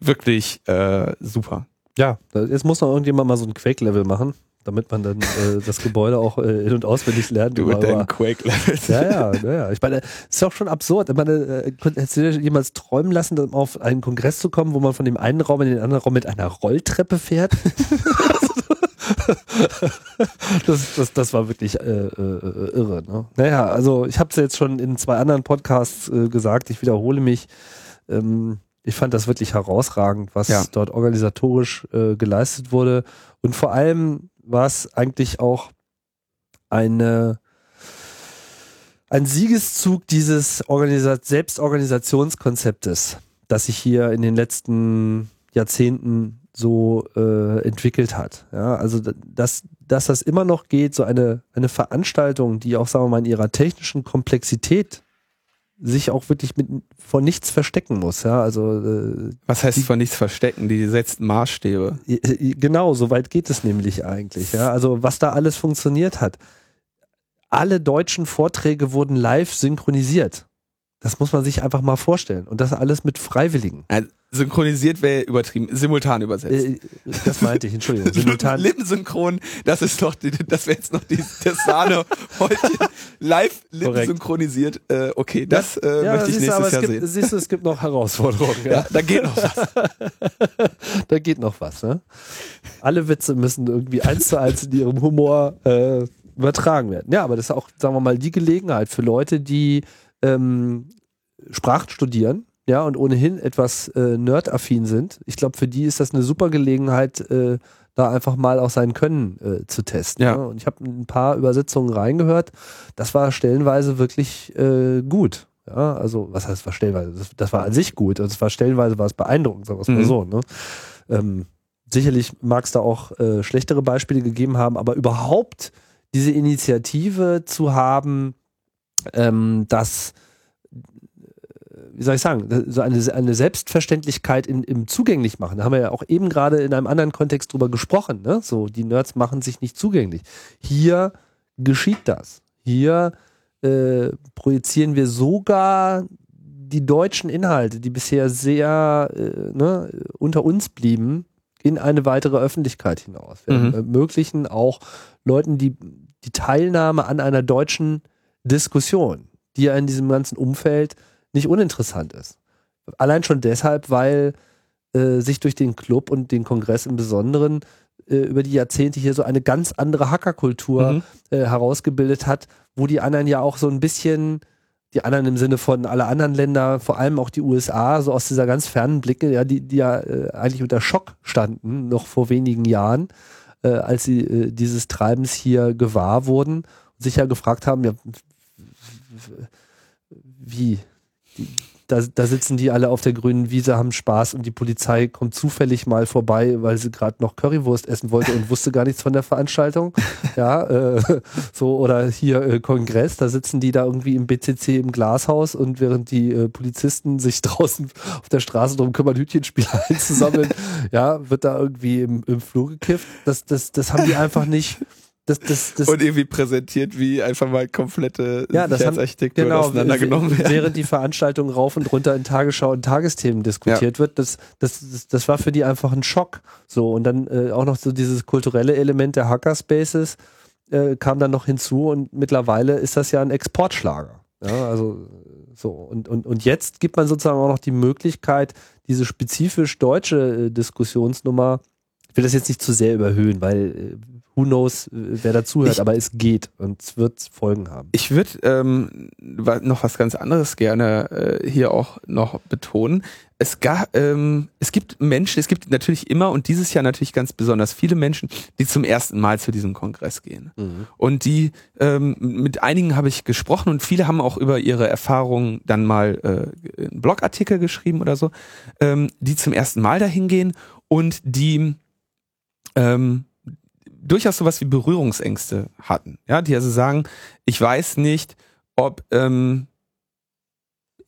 wirklich äh, super. Ja, jetzt muss noch irgendjemand mal so ein Quake-Level machen, damit man dann äh, das Gebäude auch äh, in- und auswendig lernt. Du mit deinen Quake-Levels. ja, ja, ja. Ich meine, ist doch schon absurd. Ich meine, äh, hättest du dir jemals träumen lassen, um auf einen Kongress zu kommen, wo man von dem einen Raum in den anderen Raum mit einer Rolltreppe fährt? das, das, das war wirklich äh, äh, irre. Ne? Naja, also ich habe es jetzt schon in zwei anderen Podcasts äh, gesagt, ich wiederhole mich. Ähm, ich fand das wirklich herausragend, was Ja. dort organisatorisch äh, geleistet wurde. Und vor allem war es eigentlich auch eine ein Siegeszug dieses Organisa Selbstorganisationskonzeptes, das sich hier in den letzten Jahrzehnten so äh, entwickelt hat. Ja, also dass, dass das immer noch geht, so eine, eine Veranstaltung, die auch, sagen wir mal, in ihrer technischen Komplexität sich auch wirklich mit vor nichts verstecken muss. Ja, also äh, Was heißt von nichts verstecken? Die setzt Maßstäbe. Genau, so weit geht es nämlich eigentlich. Ja? Also was da alles funktioniert hat. Alle deutschen Vorträge wurden live synchronisiert. Das muss man sich einfach mal vorstellen. Und das alles mit Freiwilligen. Also, synchronisiert wäre übertrieben. Simultan übersetzt. Äh, das meinte ich, Entschuldigung. Simultan. Lippensynchron, das ist doch, die, das wäre jetzt noch die, das Sahnehäubchen. Live lippensynchronisiert. Äh, okay, das äh, Ja, möchte ich aber nächstes es Jahr gibt, sehen. siehst du, es gibt noch Herausforderungen. Ja. Ja, da geht noch was. da geht noch was. Ne? Alle Witze müssen irgendwie eins zu eins in ihrem Humor äh, übertragen werden. Ja, aber das ist auch, sagen wir mal, die Gelegenheit für Leute, die ähm, Sprachen studieren, ja, und ohnehin etwas äh, nerdaffin sind. Ich glaube, für die ist das eine super Gelegenheit, äh, da einfach mal auch sein Können äh, zu testen. Ja. Ne? Und ich habe ein paar Übersetzungen reingehört. Das war stellenweise wirklich äh, gut. Ja, also was heißt war stellenweise? Das, das war an sich gut. Und es war stellenweise war es beeindruckend, sagen wir es mal Mhm. so. Ne? Ähm, sicherlich mag es da auch äh, schlechtere Beispiele gegeben haben, aber überhaupt diese Initiative zu haben, ähm, dass wie soll ich sagen, so eine, eine Selbstverständlichkeit in, im zugänglich machen. Da haben wir ja auch eben gerade in einem anderen Kontext drüber gesprochen. Ne? So, die Nerds machen sich nicht zugänglich. Hier geschieht das. Hier äh, projizieren wir sogar die deutschen Inhalte, die bisher sehr äh, ne, unter uns blieben, in eine weitere Öffentlichkeit hinaus. Wir Mhm. ermöglichen auch Leuten die, die Teilnahme an einer deutschen Diskussion, die ja in diesem ganzen Umfeld nicht uninteressant ist. Allein schon deshalb, weil äh, sich durch den Club und den Kongress im Besonderen äh, über die Jahrzehnte hier so eine ganz andere Hackerkultur Mhm. äh, herausgebildet hat, wo die anderen ja auch so ein bisschen, die anderen im Sinne von alle anderen Länder, vor allem auch die USA, so aus dieser ganz fernen Blicke, ja, die, die ja äh, eigentlich unter Schock standen, noch vor wenigen Jahren, äh, als sie äh, dieses Treibens hier gewahr wurden und sich ja gefragt haben, ja, wie? Die, da, da sitzen die alle auf der grünen Wiese, haben Spaß und die Polizei kommt zufällig mal vorbei, weil sie gerade noch Currywurst essen wollte und wusste gar nichts von der Veranstaltung. Ja, äh, so oder hier äh, Kongress, da sitzen die da irgendwie im BCC im Glashaus und während die äh, Polizisten sich draußen auf der Straße drum kümmern, Hütchenspieler einzusammeln, ja, wird da irgendwie im, im Flur gekifft. Das, das, das haben die einfach nicht. Das, das, das, Und irgendwie präsentiert, wie einfach mal komplette Ja, Sicherheitsarchitektur genau, auseinandergenommen werden. während die Veranstaltung rauf und runter in Tagesschau und Tagesthemen diskutiert wird, das, das, das, war für die einfach ein Schock. So, und dann äh, auch noch so dieses kulturelle Element der Hackerspaces äh, kam dann noch hinzu und mittlerweile ist das ja ein Exportschlager. Ja, also so, und, und, und jetzt gibt man sozusagen auch noch die Möglichkeit, diese spezifisch deutsche äh, Diskussionsnummer, ich will das jetzt nicht zu sehr überhöhen, weil äh, who knows, äh, wer dazuhört, Ich- aber es geht und es wird Folgen haben. Ich würde ähm, noch was ganz anderes gerne äh, hier auch noch betonen. Es, ga, ähm, es gibt Menschen, es gibt natürlich immer und dieses Jahr natürlich ganz besonders viele Menschen, die zum ersten Mal zu diesem Kongress gehen. Und die, ähm, mit einigen habe ich gesprochen und viele haben auch über ihre Erfahrungen dann mal äh, einen Blogartikel geschrieben oder so, ähm, die zum ersten Mal dahin gehen und die ähm, durchaus sowas wie Berührungsängste hatten. Ja, die also sagen, ich weiß nicht, ob ähm,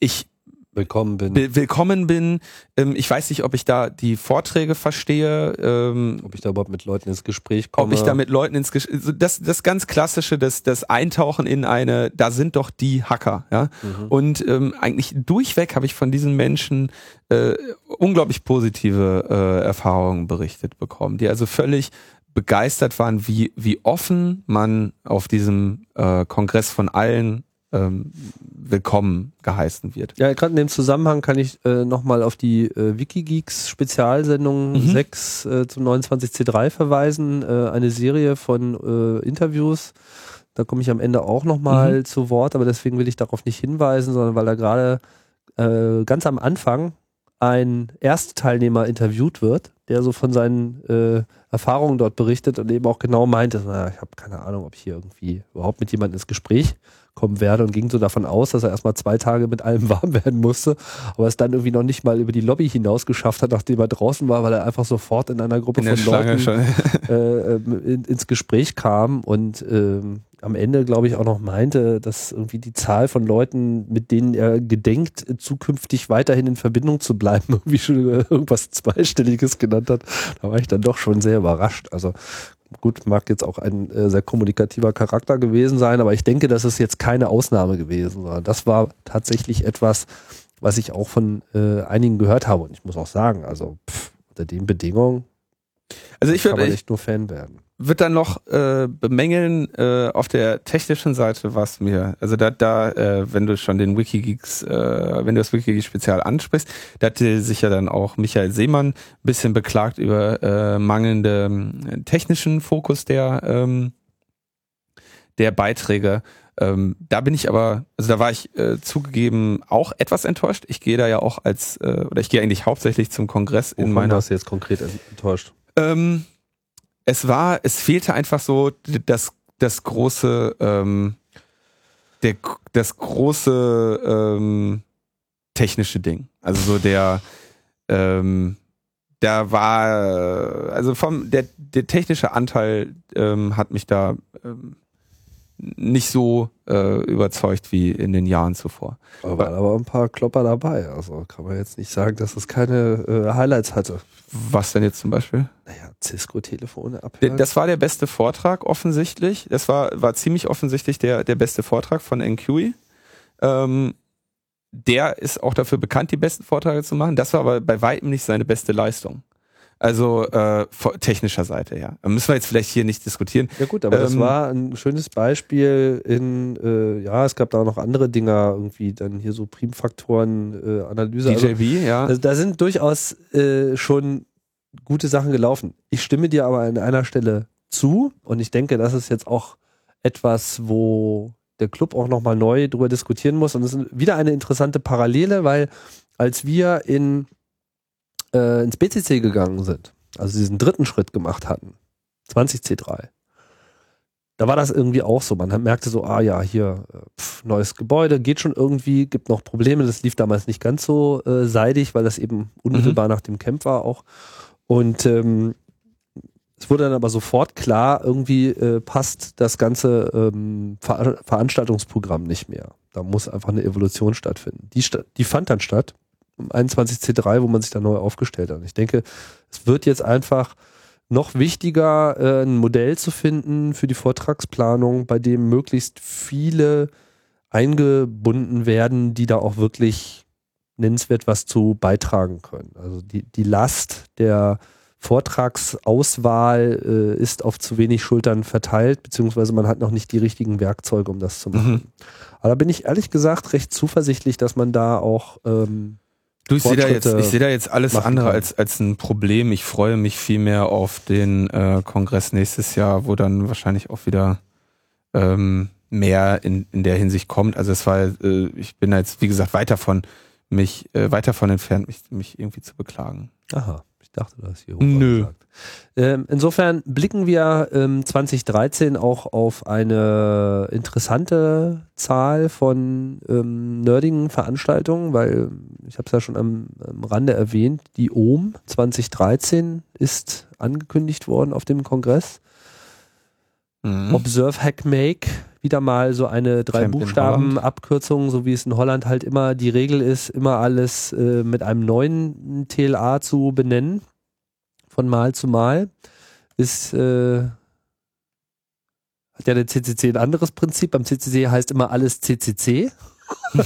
ich Willkommen bin. will- willkommen bin. Ähm, ich weiß nicht, ob ich da die Vorträge verstehe. Ähm, ob ich da überhaupt mit Leuten ins Gespräch komme. ob ich da mit Leuten ins so das das ganz klassische das das Eintauchen in eine da sind doch die Hacker ja Mhm. und ähm, eigentlich durchweg habe ich von diesen Menschen äh, unglaublich positive äh, Erfahrungen berichtet bekommen die also völlig begeistert waren wie wie offen man auf diesem äh, Kongress von allen ähm, willkommen geheißen wird Ja, gerade in dem Zusammenhang kann ich äh, nochmal auf die äh, Wikigeeks Spezialsendung Mhm. 6 äh, zum 29C3 verweisen. Äh, eine Serie von äh, Interviews. Da komme ich am Ende auch nochmal Mhm. zu Wort, aber deswegen will ich darauf nicht hinweisen, sondern weil da gerade äh, ganz am Anfang ein Erstteilnehmer interviewt wird, der so von seinen äh, Erfahrungen dort berichtet und eben auch genau meinte, naja, ich habe keine Ahnung, ob ich hier irgendwie überhaupt mit jemandem ins Gespräch kommen werde und ging so davon aus, dass er erstmal zwei Tage mit allem warm werden musste, aber es dann irgendwie noch nicht mal über die Lobby hinaus geschafft hat, nachdem er draußen war, weil er einfach sofort in einer Gruppe in von Leuten äh, ähm, in, ins Gespräch kam und ähm, am Ende, glaube ich, auch noch meinte, dass irgendwie die Zahl von Leuten, mit denen er gedenkt, zukünftig weiterhin in Verbindung zu bleiben, irgendwie schon irgendwas Zweistelliges genannt hat. Da war ich dann doch schon sehr überrascht. Also gut, mag jetzt auch ein äh, sehr kommunikativer Charakter gewesen sein, aber ich denke, das ist jetzt keine Ausnahme gewesen, sondern das war tatsächlich etwas, was ich auch von äh, einigen gehört habe. Und ich muss auch sagen, also pff, unter den Bedingungen also ich kann würde echt nur Fan werden. Wird dann noch äh, bemängeln äh, auf der technischen Seite was mir also da da äh, wenn du schon den WikiGeeks äh, wenn du das WikiGeeks Spezial ansprichst da hatte sich ja dann auch Michael Seemann ein bisschen beklagt über äh, mangelnde äh, technischen Fokus der ähm, der Beiträge Ähm, da bin ich aber, also da war ich äh, zugegeben auch etwas enttäuscht. Ich gehe da ja auch als, äh, oder ich gehe eigentlich hauptsächlich zum Kongress in Wovon meiner. warst du jetzt konkret enttäuscht? Ähm, es war, es fehlte einfach so das, das große, ähm, der, das große ähm, technische Ding. Also so der, ähm, da war, also vom, der, der technische Anteil ähm, hat mich da ähm, nicht so äh, überzeugt wie in den Jahren zuvor. Da waren aber ein paar Klopper dabei. Also kann man jetzt nicht sagen, dass es keine äh, Highlights hatte. Was denn jetzt zum Beispiel? Naja, Cisco-Telefone abhören. Das war der beste Vortrag offensichtlich. Das war, war ziemlich offensichtlich der, der beste Vortrag von NQI. Ähm, der ist auch dafür bekannt, die besten Vorträge zu machen. Das war aber bei weitem nicht seine beste Leistung. Also äh, technischer Seite, ja. Müssen wir jetzt vielleicht hier nicht diskutieren. Ja gut, aber das Ähm, war ein schönes Beispiel in, äh, ja, es gab da auch noch andere Dinger, irgendwie dann hier so Primfaktoren, äh, Analyse. Also, DJB, ja. also da sind durchaus äh, schon gute Sachen gelaufen. Ich stimme dir aber an einer Stelle zu und ich denke, das ist jetzt auch etwas, wo der Club auch nochmal neu drüber diskutieren muss und es ist wieder eine interessante Parallele, weil als wir in äh, ins BCC gegangen sind, also diesen dritten Schritt gemacht hatten, 20C3, da war das irgendwie auch so. Man merkte so, ah ja, hier äh, pf, neues Gebäude, geht schon irgendwie, gibt noch Probleme. Das lief damals nicht ganz so äh, seidig, weil das eben unmittelbar nach dem Camp war auch. Und ähm, es wurde dann aber sofort klar, irgendwie äh, passt das ganze ähm, Ver Veranstaltungsprogramm nicht mehr. Da muss einfach eine Evolution stattfinden. Die, sta die fand dann statt, 21C3, wo man sich dann neu aufgestellt hat. Ich denke, es wird jetzt einfach noch wichtiger, äh, ein Modell zu finden für die Vortragsplanung, bei dem möglichst viele eingebunden werden, die da auch wirklich nennenswert was zu beitragen können. Also die, die Last der Vortragsauswahl äh, ist auf zu wenig Schultern verteilt, beziehungsweise man hat noch nicht die richtigen Werkzeuge, um das zu machen. Mhm. Aber da bin ich ehrlich gesagt recht zuversichtlich, dass man da auch ähm, Du, ich sehe da jetzt, ich sehe da jetzt alles andere kann. als, als ein Problem. Ich freue mich viel mehr auf den äh, Kongress nächstes Jahr, wo dann wahrscheinlich auch wieder ähm, mehr in, in der Hinsicht kommt. Also es war, äh, ich bin da jetzt, wie gesagt, weit davon, mich, äh, weit davon entfernt, mich, mich irgendwie zu beklagen. Aha, ich dachte, du hast hier Nö. Ähm, insofern blicken wir ähm, 2013 auch auf eine interessante Zahl von ähm, nerdigen Veranstaltungen, weil ich habe es ja schon am, am Rande erwähnt, die OM 2013 ist angekündigt worden auf dem Kongress. Mhm. Observe Hack Make, wieder mal so eine drei Buchstaben Abkürzung, so wie es in Holland halt immer die Regel ist, immer alles äh, mit einem neuen TLA zu benennen, von Mal zu Mal. Ist äh, hat ja der CCC ein anderes Prinzip. Beim CCC heißt immer alles CCC.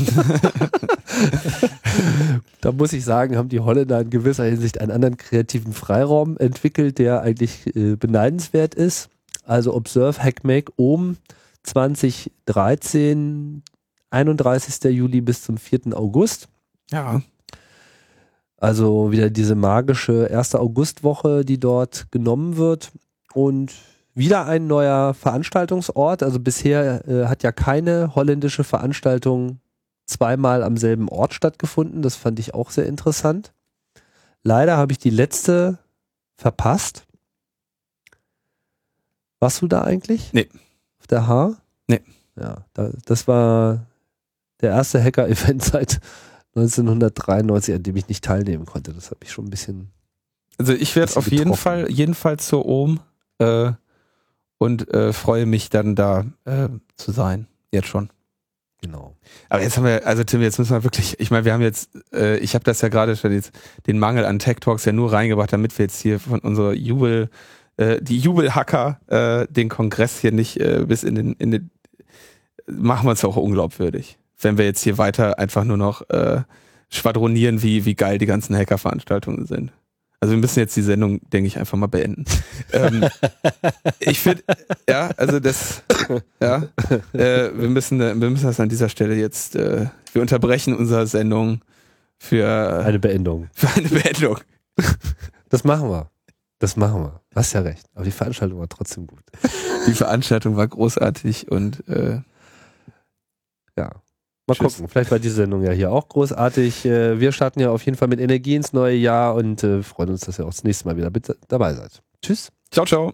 da muss ich sagen, haben die Holländer in gewisser Hinsicht einen anderen kreativen Freiraum entwickelt, der eigentlich äh, beneidenswert ist. Also Observe Hackmake oben 2013, 31. Juli bis zum 4. August. Ja. Also wieder diese magische 1. Augustwoche, die dort genommen wird. Und wieder ein neuer Veranstaltungsort. Also bisher äh, hat ja keine holländische Veranstaltung zweimal am selben Ort stattgefunden. Das fand ich auch sehr interessant. Leider habe ich die letzte verpasst. Warst du da eigentlich? Nee. Der H? Nee. Ja, da, das war der erste Hacker-Event seit 1993, an dem ich nicht teilnehmen konnte. Das habe ich schon ein bisschen. Also ich werde auf jeden getroffen. Fall, jedenfalls zur OM äh, und äh, freue mich dann da äh, zu sein. Jetzt schon. Genau. Aber jetzt haben wir, also Tim, jetzt müssen wir wirklich, ich meine, wir haben jetzt, äh, ich habe das ja gerade schon jetzt, den Mangel an Tech Talks ja nur reingebracht, damit wir jetzt hier von unserer Jubel, äh, die Jubelhacker, äh, den Kongress hier nicht äh, bis in den, in den, machen wir uns auch unglaubwürdig. Wenn wir jetzt hier weiter einfach nur noch äh, schwadronieren, wie, wie geil die ganzen Hacker-Veranstaltungen sind. Also wir müssen jetzt die Sendung, denke ich, einfach mal beenden. ähm, ich finde, ja, also das, ja, äh, wir müssen, wir müssen das an dieser Stelle jetzt, äh, wir unterbrechen unsere Sendung für, Eine Beendung. für eine Beendung. Das machen wir. Das machen wir. Du hast ja recht. Aber die Veranstaltung war trotzdem gut. Die Veranstaltung war großartig und äh, Ja. Mal Tschüss. gucken. Vielleicht war die Sendung ja hier auch großartig. Äh, wir starten ja auf jeden Fall mit Energie ins neue Jahr und äh, freuen uns, dass ihr auch das nächste Mal wieder dabei seid. Tschüss. Ciao, ciao.